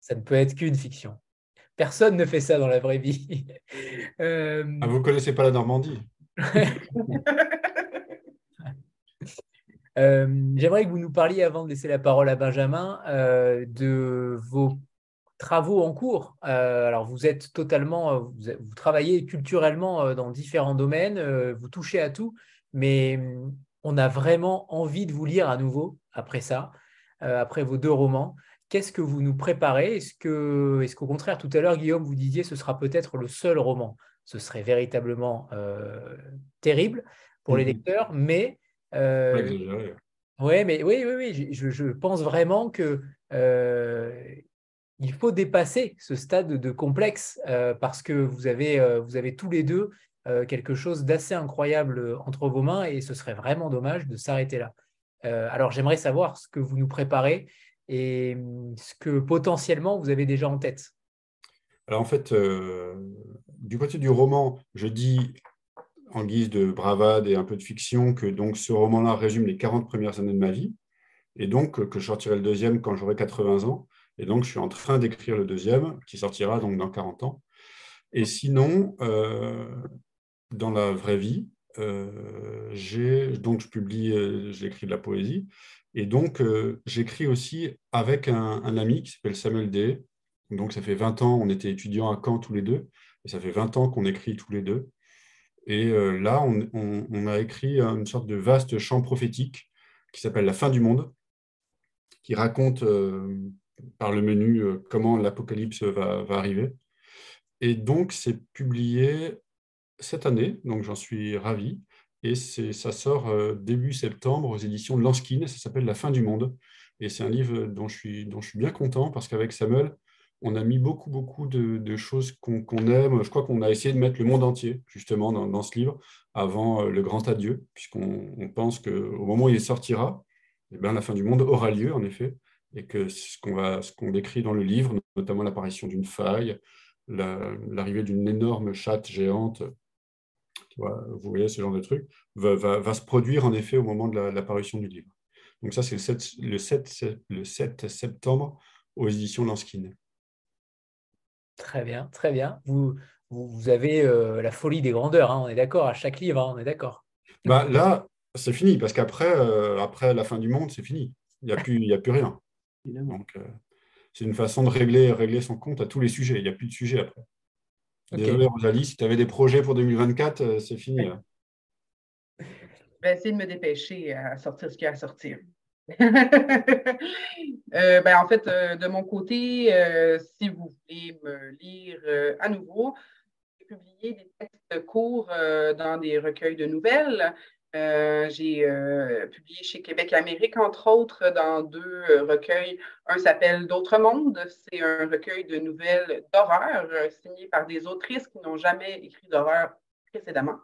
ça ne peut être qu'une fiction. Personne ne fait ça dans la vraie vie. Euh, ah, vous ne connaissez pas la Normandie euh, J'aimerais que vous nous parliez, avant de laisser la parole à Benjamin, euh, de vos travaux en cours. Euh, alors, vous êtes totalement, vous, travaillez culturellement dans différents domaines, vous touchez à tout, mais hum, on a vraiment envie de vous lire à nouveau après ça, après vos deux romans. Qu'est-ce que vous nous préparez? Est-ce qu'au contraire, tout à l'heure, Guillaume, vous disiez ce sera peut-être le seul roman? Ce serait véritablement terrible pour les mmh lecteurs, mais Ouais, mais oui, oui, oui, je, je pense vraiment que il faut dépasser ce stade de complexe euh, parce que vous avez, euh, vous avez tous les deux euh, quelque chose d'assez incroyable entre vos mains et ce serait vraiment dommage de s'arrêter là. alors j'aimerais savoir ce que vous nous préparez et hum, ce que potentiellement vous avez déjà en tête. Alors en fait, du côté du roman, je dis en guise de bravade et un peu de fiction que donc ce roman-là résume les 40 premières années de ma vie et donc que je sortirai le deuxième quand j'aurai 80 ans. Et donc, je suis en train d'écrire le deuxième, qui sortira donc dans 40 ans. Et sinon, euh, dans la vraie vie, euh, donc je publie, euh, j'écris de la poésie, et donc j'écris aussi avec un, ami qui s'appelle Samuel D. Donc ça fait 20 ans, on était étudiants à Caen tous les deux, et ça fait 20 ans qu'on écrit tous les deux. Et là, on, a écrit une sorte de vaste chant prophétique qui s'appelle La fin du monde, qui raconte par le menu euh, comment l'apocalypse va, arriver. Et donc, c'est publié cette année, donc j'en suis ravi. Et ça sort euh, début septembre aux éditions de Lanskin, ça s'appelle La fin du monde. Et c'est un livre dont je suis, dont je suis bien content parce qu'avec Samuel, on a mis beaucoup, beaucoup de, choses qu'on aime. Je crois qu'on a essayé de mettre le monde entier, justement, dans, ce livre, avant euh, le grand adieu, puisqu'on pense qu'au moment où il sortira, eh bien, la fin du monde aura lieu, en effet. et que ce qu'on qu'on décrit dans le livre, notamment l'apparition d'une faille, l'arrivée d'une énorme chatte géante, vous voyez ce genre de truc, va, se produire en effet au moment de l'apparition du livre. Donc ça, c'est le 7, le, 7, septembre aux éditions Lanskin. Très bien, très bien. Vous, vous, avez euh, la folie des grandeurs, hein, on est d'accord, à chaque livre, hein, on est d'accord. Bah, là, c'est fini, parce qu'après euh, après la fin du monde, c'est fini. Il n'y a, plus, a plus rien. Donc, euh, c'est une façon de régler, régler son compte à tous les sujets. Il n'y a plus de sujet après. Désolé, Rosalie, si tu avais des projets pour 2024, c'est fini. Je vais essayer de me dépêcher à sortir ce qu'il y a à sortir. Euh, ben, en fait, euh, de mon côté, euh, si vous voulez me lire à nouveau, j'ai publié des textes courts dans des recueils de nouvelles. J'ai publié chez Québec Amérique, entre autres, dans deux recueils. Un s'appelle D'autres mondes. C'est un recueil de nouvelles d'horreur signé par des autrices qui n'ont jamais écrit d'horreur précédemment.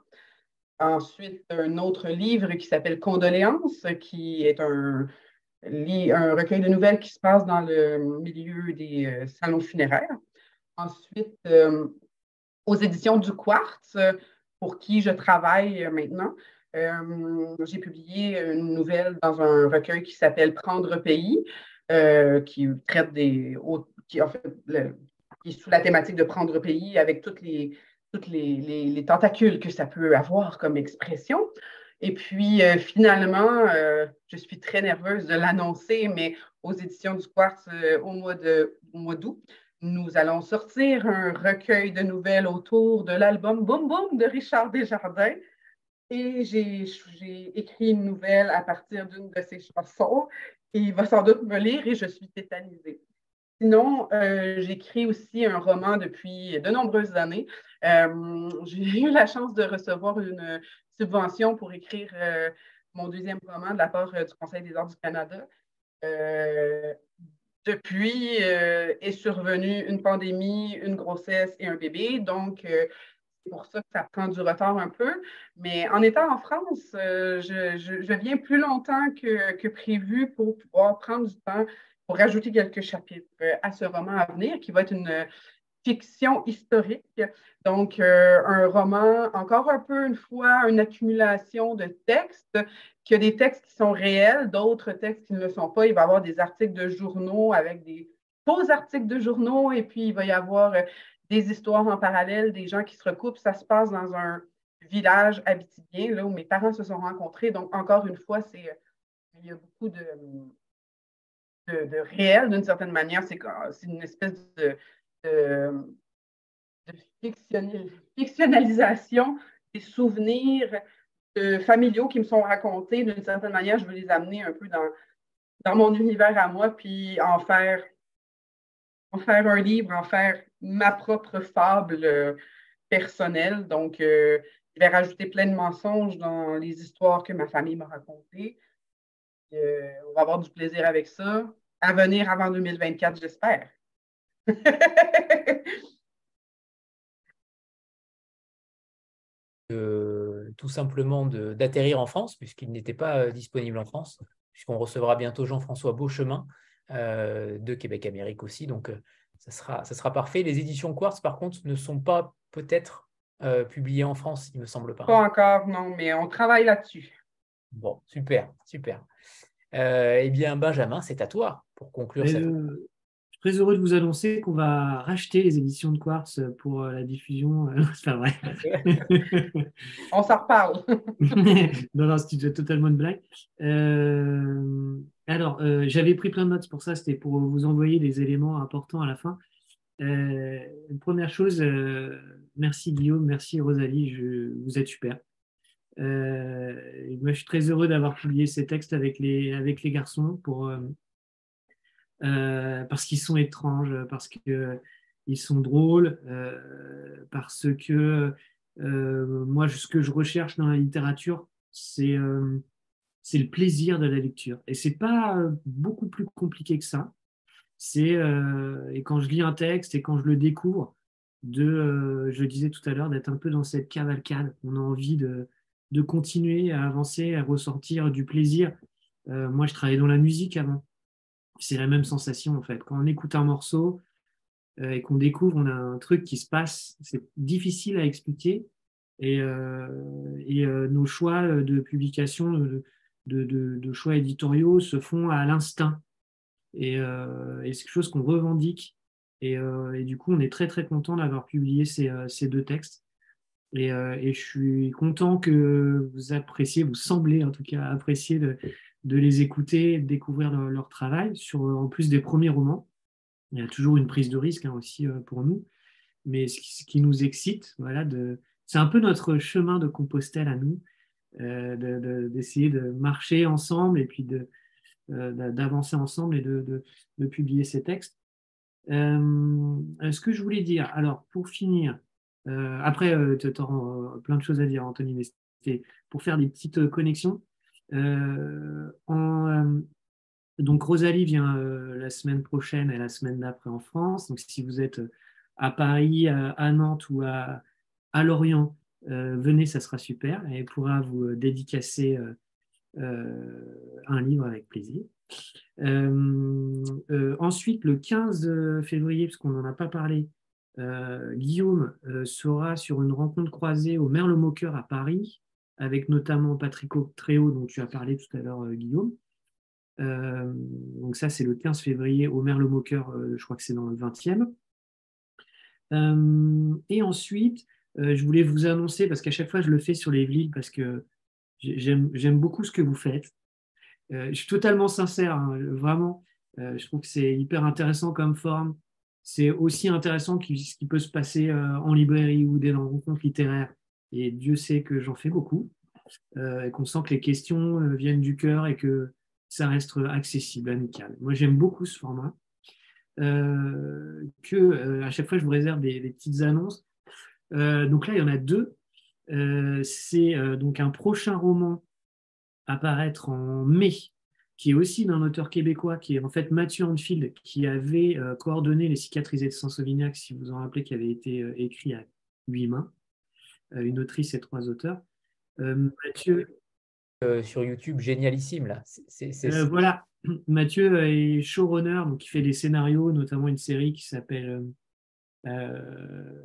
Ensuite, un autre livre qui s'appelle Condoléances, qui est un, un, recueil de nouvelles qui se passe dans le milieu des euh, salons funéraires. Ensuite, euh, aux éditions du Quartz, pour qui je travaille maintenant, euh, j'ai publié une nouvelle dans un recueil qui s'appelle Prendre pays, qui traite des. Qui, en fait, qui est sous la thématique de prendre pays avec toutes les toutes les, tentacules que ça peut avoir comme expression. Et puis, euh, finalement, euh, je suis très nerveuse de l'annoncer, mais aux éditions du Quartz euh, au mois d'août, nous allons sortir un recueil de nouvelles autour de l'album Boum Boum de Richard Desjardins. Et j'ai écrit une nouvelle à partir d'une de ses chansons. Il va sans doute me lire et je suis tétanisée. Sinon, j'écris aussi un roman depuis de nombreuses années. Euh, j'ai eu la chance de recevoir une subvention pour écrire euh, mon deuxième roman de la part euh, du Conseil des arts du Canada. depuis est survenue une pandémie, une grossesse et un bébé. Donc, pour ça que ça prend du retard un peu. Mais en étant en France, je, viens plus longtemps que, que, prévu pour pouvoir prendre du temps pour rajouter quelques chapitres à ce roman à venir, qui va être une, fiction historique. Donc, euh, un roman, encore un peu une fois, une accumulation de textes, qu'il y a des textes qui sont réels, d'autres textes qui ne le sont pas. Il va y avoir des articles de journaux avec des faux articles de journaux, et puis il va y avoir euh, des histoires en parallèle, des gens qui se recoupent. Ça se passe dans un village habitibien, là où mes parents se sont rencontrés. Donc, encore une fois, c'est il y a beaucoup de, de, réel d'une certaine manière. C'est une espèce de, de, fictionnalisation des souvenirs familiaux qui me sont racontés. D'une certaine manière, je veux les amener un peu dans, dans mon univers à moi, puis en faire, en faire un livre, en faire ma propre fable euh, personnelle. Donc, euh, je vais rajouter plein de mensonges dans les histoires que ma famille m'a racontées. Euh, on va avoir du plaisir avec ça. À venir avant 2024, j'espère. tout simplement d'atterrir en France, puisqu'il n'était pas disponible en France, puisqu'on recevra bientôt Jean-François Beauchemin de Québec Amérique aussi. Donc, euh, ça, sera, ça sera parfait. Les éditions Quartz, par contre, ne sont pas peut-être publiées en France, il me semble pas. Pas encore, non, mais on travaille là-dessus. Bon, super, super. eh bien, Benjamin, c'est à toi pour conclure cette très heureux de vous annoncer qu'on va racheter les éditions de Quartz pour euh, la diffusion. Euh, c'est pas vrai. On s'en reparle. non, non, c'était totalement une blague. Euh, alors, j'avais pris plein de notes pour ça, c'était pour vous envoyer des éléments importants à la fin. première chose, merci Guillaume, merci Rosalie, vous êtes super. moi, je suis très heureux d'avoir publié ces textes avec les, garçons euh, parce qu'ils sont étranges, parce qu'ils euh, sont drôles, euh, parce que moi, ce que je recherche dans la littérature, c'est c'est le plaisir de la lecture. Et c'est pas beaucoup plus compliqué que ça. C'est et quand je lis un texte et quand je le découvre, de, je le disais tout à l'heure, d'être un peu dans cette cavalcade. On a envie de, de continuer à avancer, à ressortir du plaisir. moi, je travaillais dans la musique avant c'est la même sensation en fait. Quand on écoute un morceau et qu'on découvre, on a un truc qui se passe, c'est difficile à expliquer. Et, et nos choix de publication, de, choix éditoriaux se font à l'instinct. Et, et c'est quelque chose qu'on revendique. Et, et, du coup, on est très très content d'avoir publié ces, ces deux textes. Et, euh, je suis content que vous appréciez, vous semblez en tout cas apprécier de, les écouter, de découvrir leur, travail, sur, en plus des premiers romans. Il y a toujours une prise de risque hein, aussi euh, pour nous, mais ce qui, nous excite, voilà, c'est un peu notre chemin de Compostelle à nous, euh, d'essayer de, marcher ensemble et puis euh, d'avancer ensemble et de, de, publier ces textes. Euh, ce que je voulais dire, alors pour finir, euh, après, euh, tu auras euh, plein de choses à dire, Anthony, mais c'était pour faire des petites connexions. donc, Rosalie vient la semaine prochaine et la semaine d'après en France. Donc, si vous êtes à Paris, à, Nantes ou à, à Lorient, venez, ça sera super. Et elle pourra vous dédicacer un livre avec plaisir. ensuite, le 15 février, parce qu'on n'en a pas parlé, euh, Guillaume euh, sera sur une rencontre croisée au Merle-Moqueur à Paris, avec notamment Patrick Tréau, dont tu as parlé tout à l'heure, euh, Guillaume. donc ça, c'est le 15 février au Merle-Moqueur, je crois que c'est dans le 20e. et ensuite, je voulais vous annoncer, parce qu'à chaque fois, je le fais sur les villes, parce que j'aime beaucoup ce que vous faites. je suis totalement sincère, hein, vraiment. je trouve que c'est hyper intéressant comme forme c'est aussi intéressant que ce qui peut se passer euh, en librairie ou des rencontres littéraires. Et Dieu sait que j'en fais beaucoup, euh, et qu'on sent que les questions euh, viennent du cœur et que ça reste accessible, amical. Moi, j'aime beaucoup ce format. que à chaque fois, je vous réserve des petites annonces. Donc là, il y en a deux. c'est donc un prochain roman à paraître en mai qui est aussi d'un auteur québécois, qui est en fait Mathieu Anfield, qui avait euh, coordonné Les cicatrisés de Saint-Sauvignac, si vous en rappelez, qui avait été euh, écrit à huit mains, euh, une autrice et trois auteurs. Mathieu. sur YouTube, génialissime, là. voilà, Mathieu est showrunner, donc il fait des scénarios, notamment une série qui s'appelle.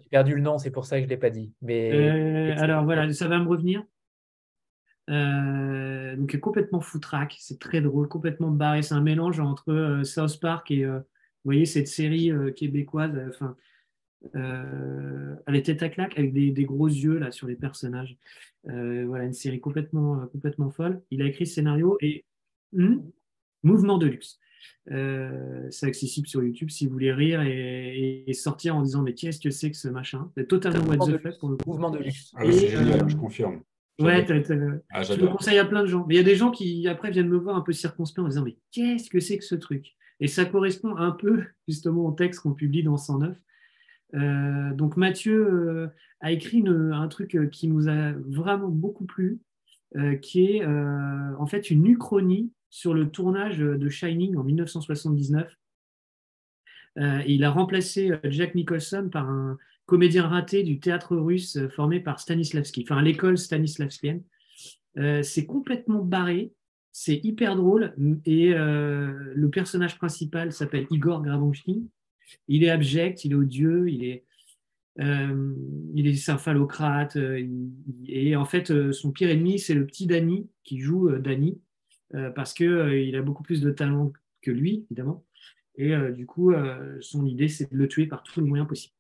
J'ai perdu le nom, c'est pour ça que je ne l'ai pas dit. Mais... alors voilà, ça va me revenir. Euh, donc complètement foutraque, c'est très drôle, complètement barré. C'est un mélange entre euh, South Park et euh, vous voyez cette série québécoise. Enfin, elle était à claque avec des, gros yeux là sur les personnages. voilà une série complètement complètement folle. Il a écrit ce scénario et hmm, mouvement de luxe. C'est accessible sur YouTube si vous voulez rire et, sortir en disant mais qu'est-ce que c'est que ce machin? C'est totalement what the fuck pour le Mouvement de luxe. Ah, je confirme. Ouais, ah, je le conseille à plein de gens. Mais il y a des gens qui, après, viennent me voir un peu circonspect en disant Mais qu'est-ce que c'est que ce truc? Et ça correspond un peu, justement, au texte qu'on publie dans 109. Euh, donc, Mathieu euh, a écrit un truc euh, qui nous a vraiment beaucoup plu, qui est en fait une uchronie sur le tournage de Shining en 1979. il a remplacé Jack Nicholson par un, comédien raté du théâtre russe euh, formé par Stanislavski, enfin l'école Stanislavskienne. Euh, c'est complètement barré, c'est hyper drôle et euh, le personnage principal s'appelle Igor Grabonchkin. Il est abject, il est odieux, il est, il est symphalocrate et en fait son pire ennemi c'est le petit Danny qui joue Danny parce que il a beaucoup plus de talent que lui évidemment et du coup son idée c'est de le tuer par tous les moyens possibles.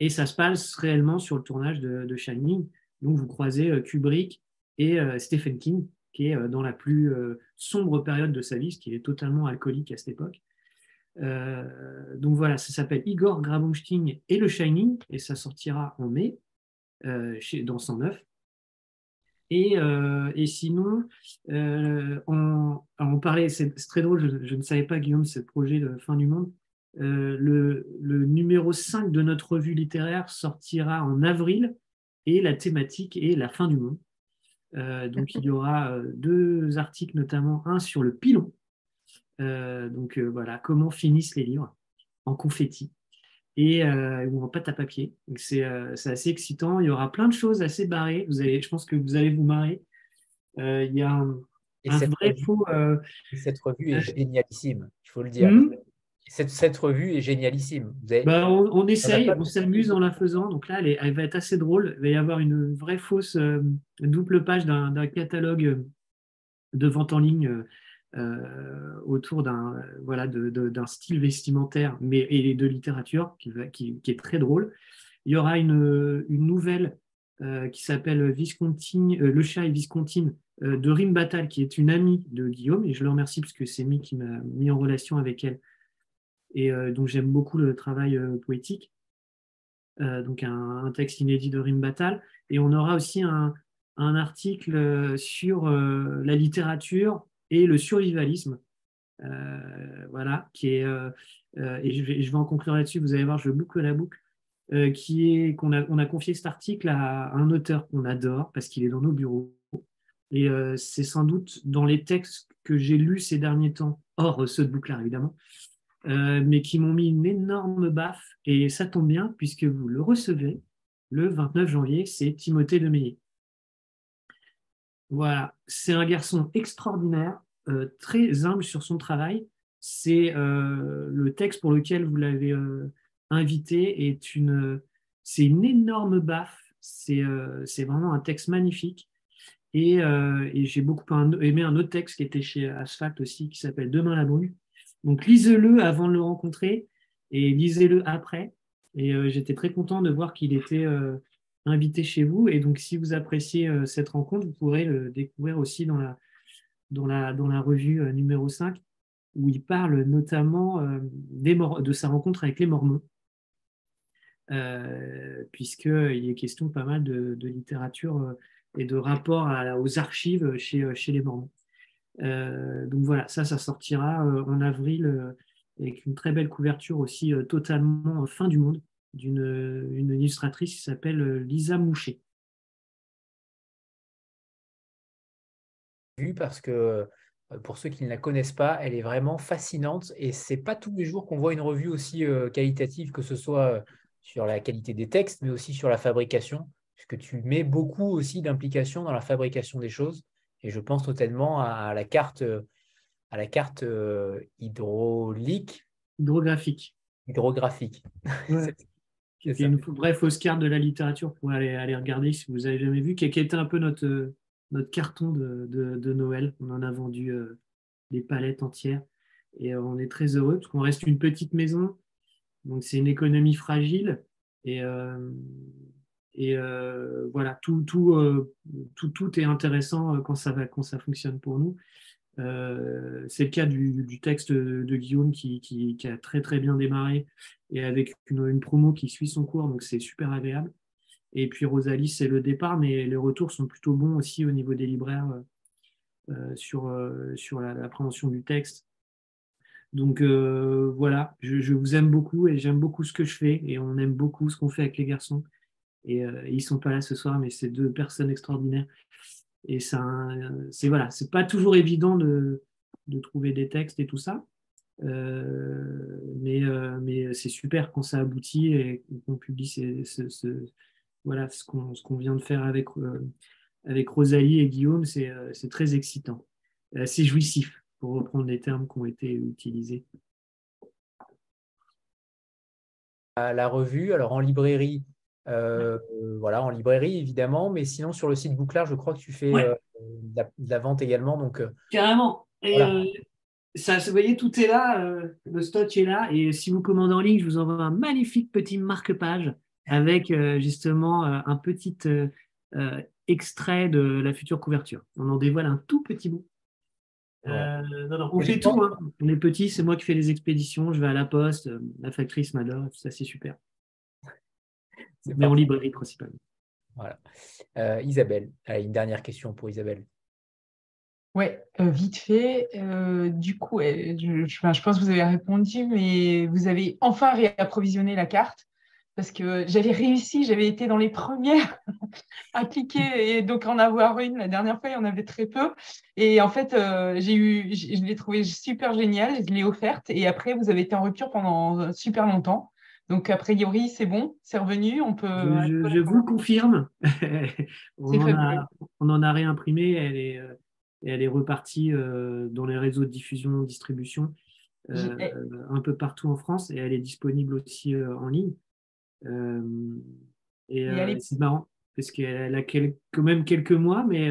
Et ça se passe réellement sur le tournage de, Shining. Donc, vous croisez euh, Kubrick et euh, Stephen King, qui est euh, dans la plus sombre période de sa vie, parce qu'il est totalement alcoolique à cette époque. donc voilà, ça s'appelle Igor Grabonstein et le Shining, et ça sortira en mai chez, dans 109. Et, et sinon, on, on, parlait, c'est très drôle, je, ne savais pas, Guillaume, ce projet de fin du monde. Euh, le, numéro 5 de notre revue littéraire sortira en avril et la thématique est la fin du monde. Euh, donc il y aura euh, deux articles, notamment un sur le pilon. donc voilà, comment finissent les livres en confetti et ou en pâte à papier. C'est assez excitant. Il y aura plein de choses assez barrées. Vous allez, je pense que vous allez vous marrer. il y a un vrai faux. Cette revue est génialissime, il faut le dire. Hmm? Cette, revue est génialissime. Bah, on, essaye, on s'amuse en la faisant. Donc là, elle, va être assez drôle. Il va y avoir une vraie fausse double page d'un catalogue de vente en ligne euh, autour d'un voilà, d'un style vestimentaire mais, et de littérature qui, qui, est très drôle. Il y aura une, une nouvelle euh, qui s'appelle euh, Le chat et Viscontine de Rim Batal, qui est une amie de Guillaume, et je le remercie parce que c'est lui qui m'a mis en relation avec elle. Et donc j'aime beaucoup le travail poétique. donc un, texte inédit de Rim Batal. Et on aura aussi un, un article sur la littérature et le survivalisme. Euh, voilà, qui est, euh, euh, et je vais, en conclure là-dessus, vous allez voir, je boucle la boucle, qui est qu'on a, on a confié cet article à un auteur qu'on adore parce qu'il est dans nos bureaux. Et c'est sans doute dans les textes que j'ai lus ces derniers temps, hors ceux de Bouclard évidemment, mais qui m'ont mis une énorme baffe. Et ça tombe bien puisque vous le recevez le 29 janvier, c'est Timothée Meillet. Voilà, c'est un garçon extraordinaire, très humble sur son travail. C'est euh, le texte pour lequel vous l'avez euh, invité est une, c'est une énorme baffe. C'est vraiment un texte magnifique. Et, j'ai beaucoup aimé un autre texte qui était chez Asphalt aussi, qui s'appelle Demain la brûle. Donc lisez-le avant de le rencontrer et lisez-le après. Et j'étais très content de voir qu'il était invité chez vous. Et donc, si vous appréciez euh, cette rencontre, vous pourrez le découvrir aussi dans la, dans la, dans la revue euh, numéro 5, où il parle notamment euh, des de sa rencontre avec les Mormons, puisqu'il est question pas mal de, littérature et de rapport aux archives chez, chez les Mormons. donc voilà, ça, ça sortira en avril avec une très belle couverture aussi totalement fin du monde d'une une illustratrice qui s'appelle euh, Lisa Moucher. Parce que euh, pour ceux qui ne la connaissent pas, elle est vraiment fascinante et c'est pas tous les jours qu'on voit une revue aussi euh, qualitative, que ce soit sur la qualité des textes, mais aussi sur la fabrication, puisque tu mets beaucoup aussi d'implication dans la fabrication des choses. Et je pense totalement à la carte, à la carte hydraulique. Hydrographique. Hydrographique. C'est une vraie fausse carte de la littérature pour aller, aller regarder si vous avez jamais vu, qui, qui était un peu notre, notre carton de, Noël. On en a vendu euh, des palettes entières et euh, on est très heureux parce qu'on reste une petite maison. Donc c'est une économie fragile et, euh, voilà, tout, tout, tout, tout, est intéressant quand ça, quand ça fonctionne pour nous. C'est le cas du, texte de Guillaume qui, a très très bien démarré et avec une, promo qui suit son cours, donc c'est super agréable. Et puis Rosalie, c'est le départ, mais les retours sont plutôt bons aussi au niveau des libraires euh, euh, sur, sur l'appréhension du texte. Donc voilà, je, vous aime beaucoup et j'aime beaucoup ce que je fais et on aime beaucoup ce qu'on fait avec les garçons. Et, ils sont pas là ce soir, mais c'est deux personnes extraordinaires. Et c'est voilà, c'est pas toujours évident de, de, trouver des textes et tout ça. Euh, mais, euh, mais c'est super quand ça aboutit et qu'on publie ce, voilà, ce qu'on vient de faire avec, euh, avec Rosalie et Guillaume, c'est très excitant. C'est jouissif, pour reprendre les termes qui ont été utilisés. La revue, alors en librairie, euh, voilà, en librairie évidemment, mais sinon sur le site Bouclard, je crois que tu fais euh, de, la, vente également. Donc, euh, Carrément. Et ça, vous voyez, tout est là, le stock est là. Et si vous commandez en ligne, je vous envoie un magnifique petit marque-page avec justement un petit extrait de la future couverture. On en dévoile un tout petit bout. on fait tout. Hein. On est petit, c'est moi qui fais les expéditions. Je vais à la poste, la factrice m'adore, ça c'est super mais en librairie principalement. Voilà. Euh, Isabelle, une dernière question pour Isabelle. Oui, euh, vite fait. Euh, du coup, je, je, pense que vous avez répondu, mais vous avez enfin réapprovisionné la carte parce que j'avais réussi, j'avais été dans les premières à cliquer et donc en avoir une. La dernière fois, il y en avait très peu. Et en fait, j'ai eu, je l'ai trouvé super génial, je l'ai offerte et après, vous avez été en rupture pendant super longtemps. Donc, a priori, c'est bon, c'est revenu. On peut. Je, vous le confirme. on, en a, réimprimé. Elle est, euh, et elle est repartie dans les réseaux de diffusion, distribution, un peu partout en France et elle est disponible aussi en ligne. Et, c'est marrant parce qu'elle a quand même quelques mois, mais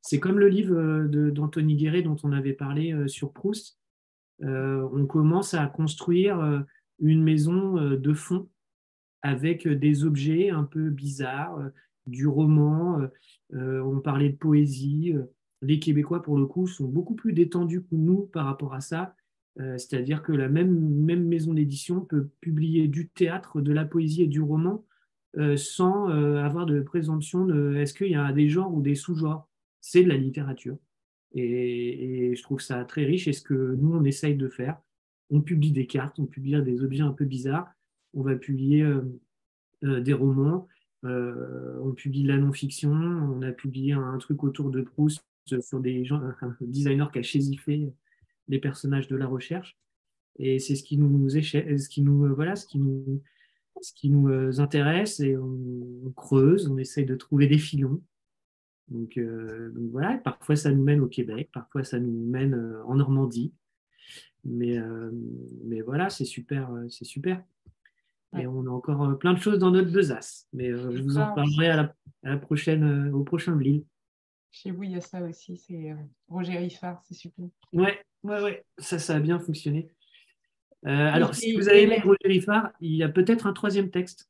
c'est comme le livre d'Anthony Guéret dont on avait parlé sur Proust. on commence à construire une maison de fond avec des objets un peu bizarres, du roman, on parlait de poésie. Les Québécois, pour le coup, sont beaucoup plus détendus que nous par rapport à ça. C'est-à-dire que la même, même maison d'édition peut publier du théâtre, de la poésie et du roman sans avoir de présomption de est-ce qu'il y a des genres ou des sous-genres? C'est de la littérature. Et, je trouve ça très riche. Et ce que nous, on essaye de faire, on publie des cartes, on publie des objets un peu bizarres, on va publier euh, euh, des romans, euh, on publie la non-fiction, on a publié un, truc autour de Proust sur des un designer qui a chésifé les personnages de la recherche. Et c'est ce qui nous ce qui nous, voilà, ce qui nous, ce qui nous intéresse et on, creuse, on essaye de trouver des filons. Donc, donc, voilà, parfois ça nous mène au Québec, parfois ça nous mène en Normandie. Mais, mais voilà, c'est super, c'est super. Et on a encore euh, plein de choses dans notre besace. Mais euh, je vous en parlerai à la, prochaine, euh, au prochain Blil. Chez vous, il y a ça aussi. C'est Roger Riffard, c'est super. Ouais, ouais, ouais. Ça, ça a bien fonctionné. alors, si vous avez aimé Roger Riffard, il y a peut-être un troisième texte.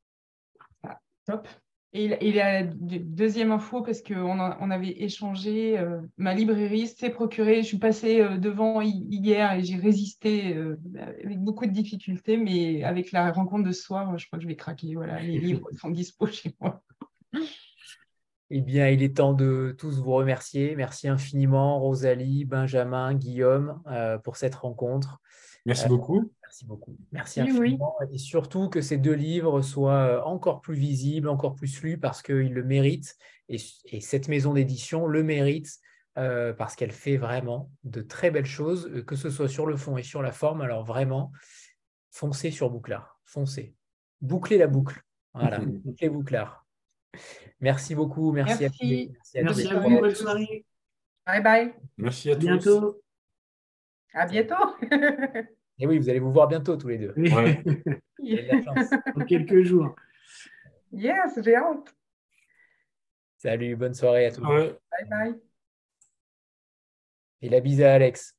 Ah, top. Et il, y a deuxième info parce qu'on on avait échangé. Euh, ma librairie s'est procurée. Je suis passée euh, devant hier et j'ai résisté euh, avec beaucoup de difficultés, mais avec la rencontre de ce soir, je crois que je vais craquer. Voilà, les livres sont dispo chez moi. Eh bien, il est temps de tous vous remercier. Merci infiniment, Rosalie, Benjamin, Guillaume, pour cette rencontre. Merci beaucoup. Merci beaucoup. Merci infiniment. Et surtout que ces deux livres soient euh, encore plus visibles, encore plus lus parce qu'ils le méritent. Et, cette maison d'édition le mérite euh, parce qu'elle fait vraiment de très belles choses, euh, que ce soit sur le fond et sur la forme. Alors vraiment, foncez sur Bouclard. Foncez. Bouclez la boucle. Voilà, bouclez Bouclard. Merci beaucoup. Merci, à tous. Merci à, vous. Bonne soirée. Bye bye. Merci à, à Bientôt. À bientôt. Et oui, vous allez vous voir bientôt tous les deux. Ouais. Dans quelques jours. Yes, j'ai hâte. Salut, bonne soirée à tous. Bye bye. Et la bise à Alex.